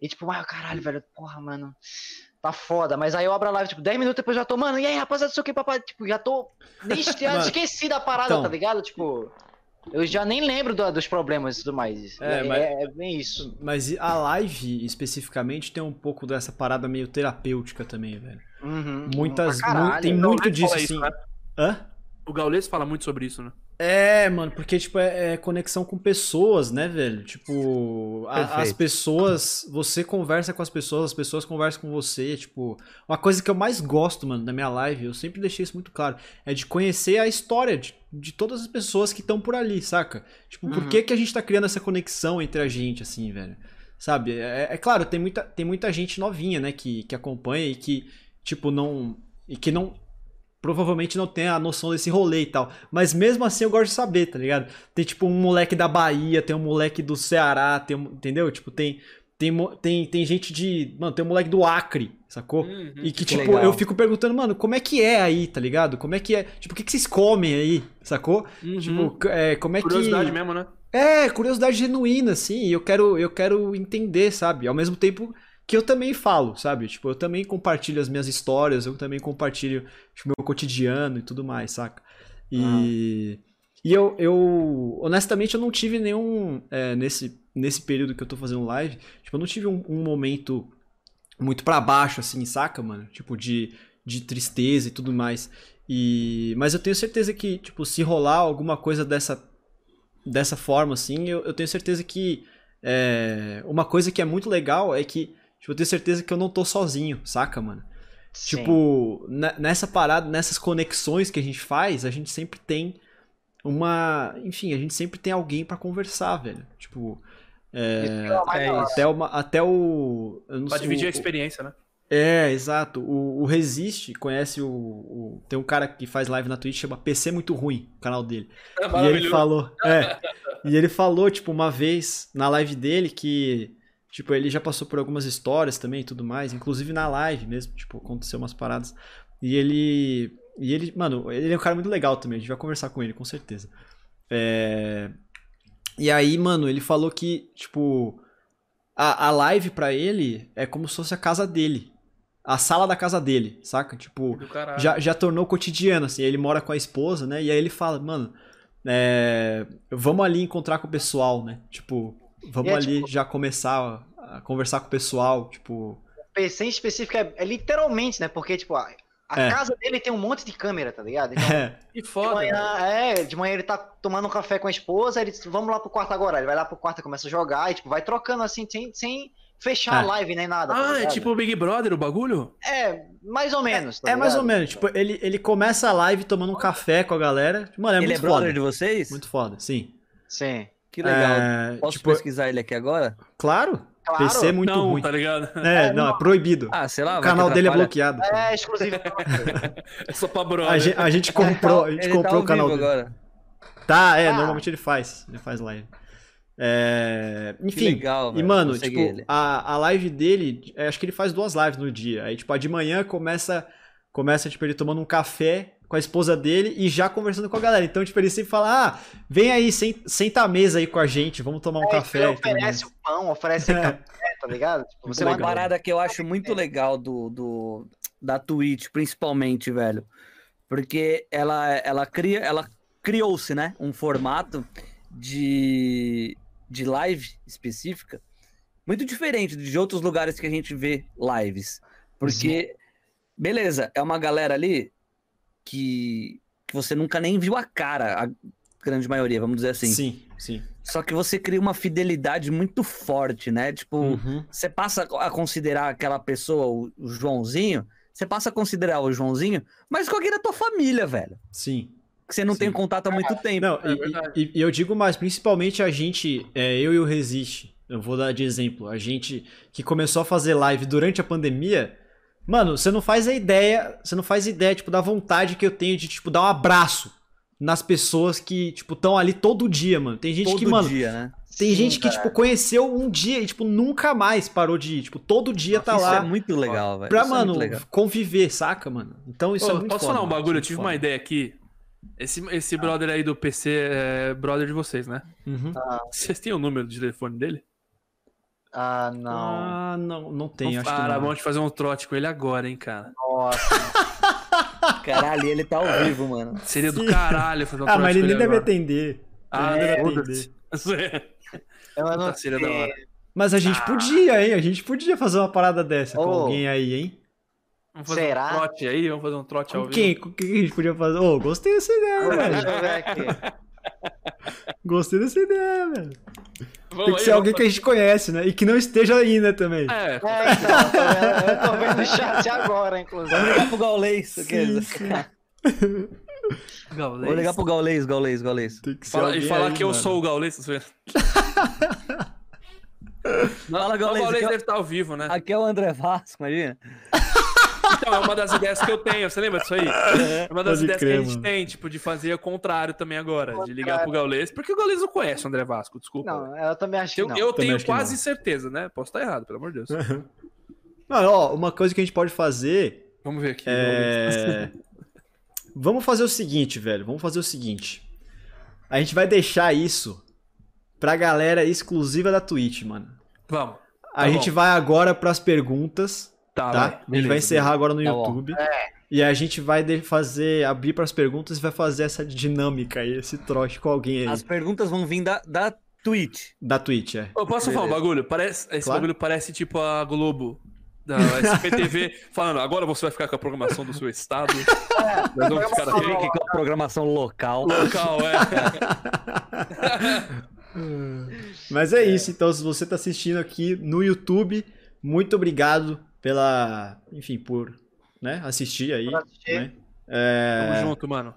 e tipo, ah, caralho, velho, porra, mano, tá foda. Mas aí eu abro a live, tipo, 10 minutos depois eu já tô, mano, e aí, rapaziada, não sei o que, papai, tipo, já tô, nem [LAUGHS] esqueci da parada, então. tá ligado? Tipo, eu já nem lembro do- dos problemas e tudo mais. É, É, mas- é, é bem isso. Mas a live, especificamente, tem um pouco dessa parada meio terapêutica também, velho. Uhum, Muitas. mu- tem muito Gaules disso, assim. isso, né? Hã? O Gaules fala muito sobre isso, né? É, mano, porque, tipo, é, é conexão com pessoas, né, velho? Tipo, a- as pessoas, você conversa com as pessoas, as pessoas conversam com você, tipo, uma coisa que eu mais gosto, mano, da minha live, eu sempre deixei isso muito claro, é de conhecer a história de, de todas as pessoas que estão por ali, saca? Tipo, por Uhum. que que a gente tá criando essa conexão entre a gente, assim, velho? Sabe? É, é claro, tem muita, tem muita gente novinha, né, que, que acompanha e que, tipo, não... E que não provavelmente não tem a noção desse rolê e tal. Mas mesmo assim eu gosto de saber, tá ligado? Tem tipo um moleque da Bahia, tem um moleque do Ceará, tem um, entendeu? Tipo, tem tem, tem tem gente de, mano, tem um moleque do Acre, sacou? Uhum. E que, Que tipo, legal. eu fico perguntando, mano, como é que é aí, tá ligado? Como é que é? Tipo, o que, que vocês comem aí, sacou? Uhum. Tipo, é, como é Curiosidade que. mesmo, né? É, curiosidade genuína, assim, e eu quero, eu quero entender, sabe? Ao mesmo tempo que eu também falo, sabe? Tipo, eu também compartilho as minhas histórias, eu também compartilho o meu cotidiano e tudo mais, saca? E, e eu, eu, honestamente, eu não tive nenhum, é, nesse, nesse período que eu tô fazendo live, tipo, eu não tive um, um momento muito pra baixo, assim, saca, mano? Tipo, de, de tristeza e tudo mais. E, mas eu tenho certeza que, tipo, se rolar alguma coisa dessa, dessa forma, assim, eu, eu tenho certeza que é, uma coisa que é muito legal é que, tipo, eu tenho certeza que eu não tô sozinho, saca, mano? Sim. Tipo, ne- nessa parada, nessas conexões que a gente faz, a gente sempre tem uma. Enfim, a gente sempre tem alguém pra conversar, velho. Tipo. É, é até, uma, até o. eu não Pra sei, dividir o- a experiência, né? É, exato. O, o Resiste conhece o, o- Tem um cara que faz live na Twitch, chama PC Muito Ruim, o canal dele. É [LAUGHS] E ele falou. É. [LAUGHS] e ele falou, tipo, uma vez na live dele que. Tipo, ele já passou por algumas histórias também e tudo mais, inclusive na live mesmo, tipo, aconteceu umas paradas. E ele. E ele, mano, ele é um cara muito legal também, a gente vai conversar com ele, com certeza. É. E aí, mano, ele falou que, tipo, a, a live pra ele é como se fosse a casa dele. A sala da casa dele, saca? Tipo, já, já tornou cotidiano, assim. Ele mora com a esposa, né? E aí ele fala, mano, é, vamos ali encontrar com o pessoal, né? Tipo, vamos E é, ali tipo- já começar a, conversar com o pessoal, tipo. PC em específico é, é literalmente, né? Porque, tipo, a, a É. casa dele tem um monte de câmera, tá ligado? Então, [LAUGHS] É, Que de foda. velho. manhã, é, de manhã ele tá tomando um café com a esposa, ele diz, vamos lá pro quarto agora. Ele vai lá pro quarto e começa a jogar, e, tipo, vai trocando assim, sem, sem fechar É. a live nem nada. tá Ah, é tipo o Big Brother o bagulho? É, mais ou menos. tá é mais ou menos. Tipo, ele, ele começa a live tomando um café com a galera. Mano, é Ele muito é brother foda. de vocês? Muito foda, sim. Sim. Que legal. É, Posso tipo, pesquisar ele aqui agora? claro, Claro. PC é muito não, ruim. tá ligado? É, não, é proibido. Ah, sei lá. o canal dele é bloqueado. É exclusivo. [LAUGHS] É só pra A brother. gente, a gente comprou, a gente Ele tá comprou ao o canal vivo dele. agora. Tá, é, Ah. normalmente ele faz. Ele faz live. É, Que enfim. legal, e, mano, tipo, a, a live dele, é, acho que ele faz duas lives no dia. Aí, tipo, a de manhã começa, começa, tipo, ele tomando um café com a esposa dele e já conversando com a galera. Então, tipo, ele sempre fala, ah, vem aí, sen- senta à mesa aí com a gente, vamos tomar um É, café. ele oferece o pão, oferece [LAUGHS] É. café, tá ligado? Tipo, você Uma legal. parada que eu acho muito legal do, do da Twitch, principalmente, velho. Porque ela, ela cria, ela criou-se, né? Um formato de, de live específica muito diferente de outros lugares que a gente vê lives. Porque, beleza, é uma galera ali que, que você nunca nem viu a cara, a grande maioria, vamos dizer assim. Sim, sim. Só que você cria uma fidelidade muito forte, né? Tipo, Uhum. você passa a considerar aquela pessoa, o, Joãozinho, você passa a considerar o Joãozinho, mas com alguém da tua família, velho. Sim. que você não tem contato há muito tempo. Não, É e- e, e eu digo mais, principalmente a gente, é, eu e o Resiste, eu vou dar de exemplo, a gente que começou a fazer live durante a pandemia, mano, você não faz a ideia, você não faz ideia, tipo, da vontade que eu tenho de, tipo, dar um abraço nas pessoas que, tipo, estão ali todo dia, mano. Tem gente Todo que, mano, dia, né? tem Sim, gente que, tipo, conheceu um dia e, tipo, nunca mais parou de ir, tipo, todo dia tá Isso lá é muito legal, velho. pra, Isso é mano, legal. conviver, saca, mano? Então isso Ô, é muito posso foda, falar um bagulho? Eu isso é tive muito uma ideia aqui. Esse, esse brother aí do PC é brother de vocês, né? foda. Uhum. Vocês têm o número de telefone dele? Ah, não. Ah, não, não tem, acho que Cara, não. vamos fazer um trote com ele agora, hein, cara. Nossa. [LAUGHS] Caralho, ele tá ao vivo, mano. Seria do Sim. caralho fazer um Ah, trote mas com ele nem ele deve agora. atender. Ah, Ele deve foda-se. [LAUGHS] Eu não seria da hora. Mas a gente podia, hein? A gente podia fazer uma parada dessa com Ô. alguém aí, hein? Vamos fazer Será? um trote aí, vamos fazer um trote ao Com vivo. quem? Com quem que a gente podia fazer? Ô, gostei dessa ideia, velho. Eu. Gostei dessa ideia, velho. Vamos Tem que aí, ser alguém vamos que a gente conhece, né? E que não esteja aí, né, também. É, É, então, eu tô vendo, eu o chat agora, inclusive. Vamos ligar pro Gaulês. Sim, sim. Gaulês. Vou ligar pro Gaulês, Gaulês, Gaulês. Tem que ser Fala- e falar aí, que eu mano. sou o Gaulês. tá vendo? Fala, O Gaulês. Gaulês Aqui, deve estar ao vivo, né? é- aqui é o André Vasco, imagina. Então, é uma das ideias que eu tenho. Você lembra disso aí? É uma das Pode ideias crer, que a gente mano. tem, tipo, de fazer o contrário também agora. De ligar pro Gaulês. Porque o Gaulês não conhece o André Vasco, desculpa. Não, eu também acho que eu não. eu Também tenho acho que quase não. certeza, né? Posso estar errado, pelo amor de Deus. [LAUGHS] Mano, ó, uma coisa que a gente pode fazer Vamos ver aqui. é. [LAUGHS] Vamos fazer o seguinte, velho. Vamos fazer o seguinte. A gente vai deixar isso pra galera exclusiva da Twitch, mano. Vamos. A Tá gente bom. vai agora pras perguntas, Tá, tá? vai. a gente Beleza, vai encerrar agora no Tá. YouTube. E a gente vai fazer, abrir pras perguntas e vai fazer essa dinâmica aí, esse trote com alguém aí. As perguntas vão vir da, da Twitch. Da Twitch, é. Eu posso falar um Beleza. bagulho? Parece, esse Claro. bagulho parece tipo a Globo. Da SPTV [LAUGHS] falando, agora você vai ficar com a programação do seu estado. Nós vamos ficar aqui. é a programação local? Local, é. [LAUGHS] Mas é isso, então, se você tá assistindo aqui no YouTube, muito obrigado pela, enfim, por, né, assistir aí, assistir. né? É, Tamo junto, mano.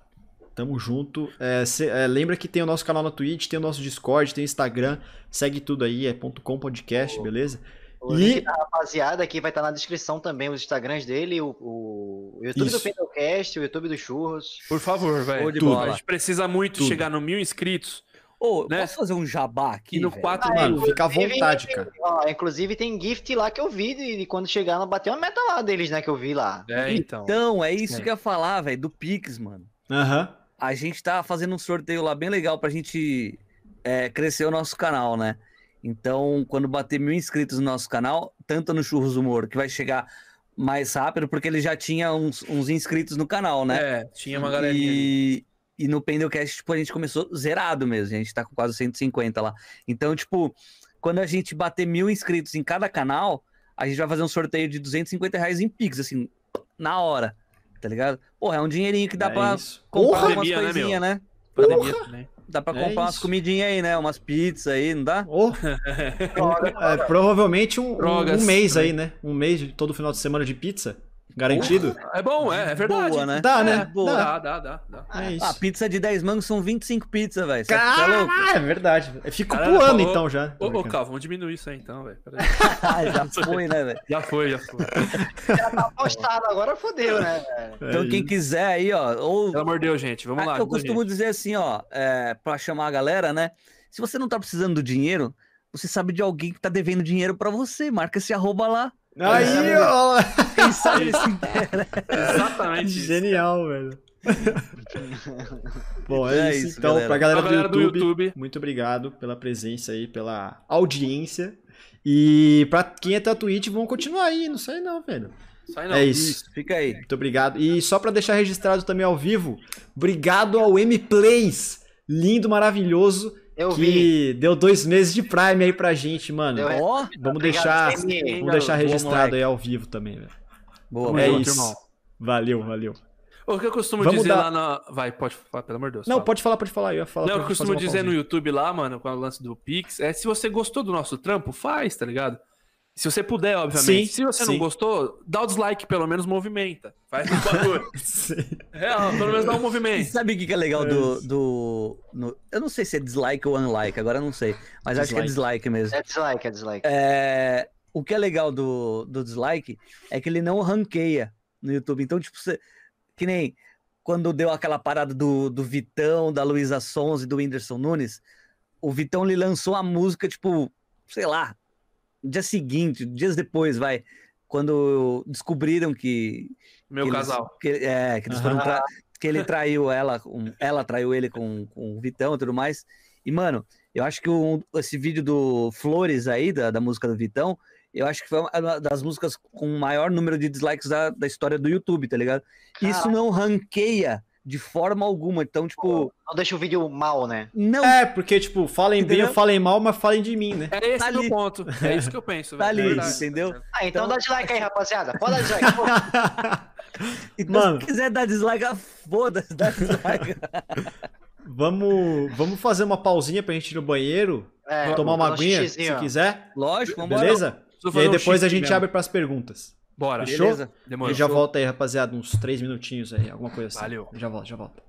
Tamo junto. É, cê- é, lembra que tem o nosso canal na Twitch, tem o nosso Discord, tem o Instagram, segue tudo aí, é .com podcast, beleza? O E- link da rapaziada aqui vai estar na descrição também, os Instagrams dele, o, o YouTube Isso. do Pendlecast, o YouTube do Churros. Por favor, velho. A gente precisa muito Tudo. chegar no mil inscritos. Ô, Né? posso fazer um jabá aqui? E no velho? 4 Mano, mil. fica à Inclusive, vontade, cara. Ó, inclusive tem gift lá que eu vi de, de quando chegar, não bateu uma meta lá deles, né, que eu vi lá. É, então. Então, é isso É. que eu ia falar, velho, do Pix, mano. Aham. A gente tá fazendo um sorteio lá bem legal pra gente é, crescer o nosso canal, né? Então, quando bater mil inscritos no nosso canal, tanto no Churros Humor, que vai chegar mais rápido, porque ele já tinha uns, uns inscritos no canal, né? É, tinha uma galerinha. ali. E, e no Pendelcast, tipo, a gente começou zerado mesmo. A gente tá com quase 150 lá. Então, tipo, quando a gente bater mil inscritos em cada canal, a gente vai fazer um sorteio de 250 reais em Pix, assim, na hora. Tá ligado? Porra, é um dinheirinho que dá É pra isso. comprar Porra! umas né, coisinhas, né? Pandemia também. Dá pra É comprar umas isso. comidinhas aí, né? Umas pizzas aí, não dá? [LAUGHS] Oh, é, provavelmente um, um- um mês aí, né? Um mês de todo final de semana de pizza. Garantido? É bom, é, é verdade. Boa, né? Dá, É, né? boa. Dá. Dá, dá, dá, dá. É isso. Ah, pizza de 10 mangos são 25 pizzas, velho. Tá? Caralho, é verdade. Eu fico Caralho, ô, então já. Ô, ô, Cal, vamos diminuir isso aí então, velho. Ah, [LAUGHS] já [LAUGHS] foi, né, velho? Já foi, já foi. [LAUGHS] Postado, agora fodeu, né, velho? É Então, quem quiser aí, ó, ou Pelo amor de Deus, gente. Vamos Ah, lá. eu costumo dizer assim, ó, é, pra chamar a galera, né? Se você não tá precisando do dinheiro, você sabe de alguém que tá devendo dinheiro pra você. Marca esse arroba lá. Aí, ó. Quem sabe. Exatamente. isso. Genial, velho. Bom, é, É isso, isso, então. galera. Pra galera, Pra galera do, do YouTube, YouTube. muito obrigado pela presença aí, pela audiência. E pra quem é da Twitch, vão continuar aí, não sei não, velho. Sai não. É isso. Isso, fica aí. Muito obrigado. E só pra deixar registrado também ao vivo, obrigado ao M-Plays, lindo, maravilhoso, Eu vi. que deu dois meses de Prime aí pra gente, mano. Deu- Ó, Vamos Obrigado, deixar, vamos deixar Boa, registrado moleque. aí ao vivo também, velho. boa, É isso. irmão. Valeu, valeu. O que eu costumo Vamos dizer dar- lá na. Vai, pode falar, pelo amor de Deus. Não, fala. pode falar, pode falar. Eu ia falar Não, o que eu costumo dizer no pausinha. YouTube lá, mano, com o lance do Pix, é se você gostou do nosso trampo, faz, tá ligado? Se você puder, obviamente. Sim, Se você sim. não gostou, dá o dislike, pelo menos movimenta. Faz um [LAUGHS] bagulho. Real, pelo menos dá um E movimento. sabe o que, é legal É do. isso. do no- eu não sei se é dislike ou unlike, agora eu não sei. Mas acho que é dislike mesmo. É dislike, é dislike. É, o que é legal do, do dislike é que ele não ranqueia no YouTube. Então, tipo, você, que nem quando deu aquela parada do, do Vitão, da Luísa Sons e do Whindersson Nunes, o Vitão ele lançou a música, tipo, sei lá, no dia seguinte, dias depois, vai. Quando descobriram que. Meu que eles- casal. que, é, que eles foram tra- que ele [LAUGHS] traiu ela, com- ela traiu ele com, com o Vitão e tudo mais. E, mano, eu acho que o- esse vídeo do Flores aí, da, da música do Vitão, eu acho que foi uma das músicas com o maior número de dislikes da, da história do YouTube, tá ligado? Isso não ranqueia de forma alguma. Então, tipo, Não deixa o vídeo mal, né? não É, porque, tipo, falem bem Entendeu? ou falem mal, mas falem de mim, né? É esse Tá o ponto. É isso que eu penso. [LAUGHS] tá velho. ali, É verdade. entendeu? Ah, então, Então- dá dislike aí, rapaziada. Pode dar dislike. [LAUGHS] Então, Mano. se quiser dar dislike, ah, foda-se, dá dislike. [LAUGHS] Vamos, vamos fazer uma pausinha pra gente ir no banheiro, É, tomar uma um aguinha, se quiser. Lógico, vamos Beleza? E aí um depois a gente mesmo. abre pras perguntas. Bora. Fechou? Beleza. Demorou. E já volta aí, rapaziada, uns três minutinhos aí, alguma coisa assim. Valeu. Já volto, já volto.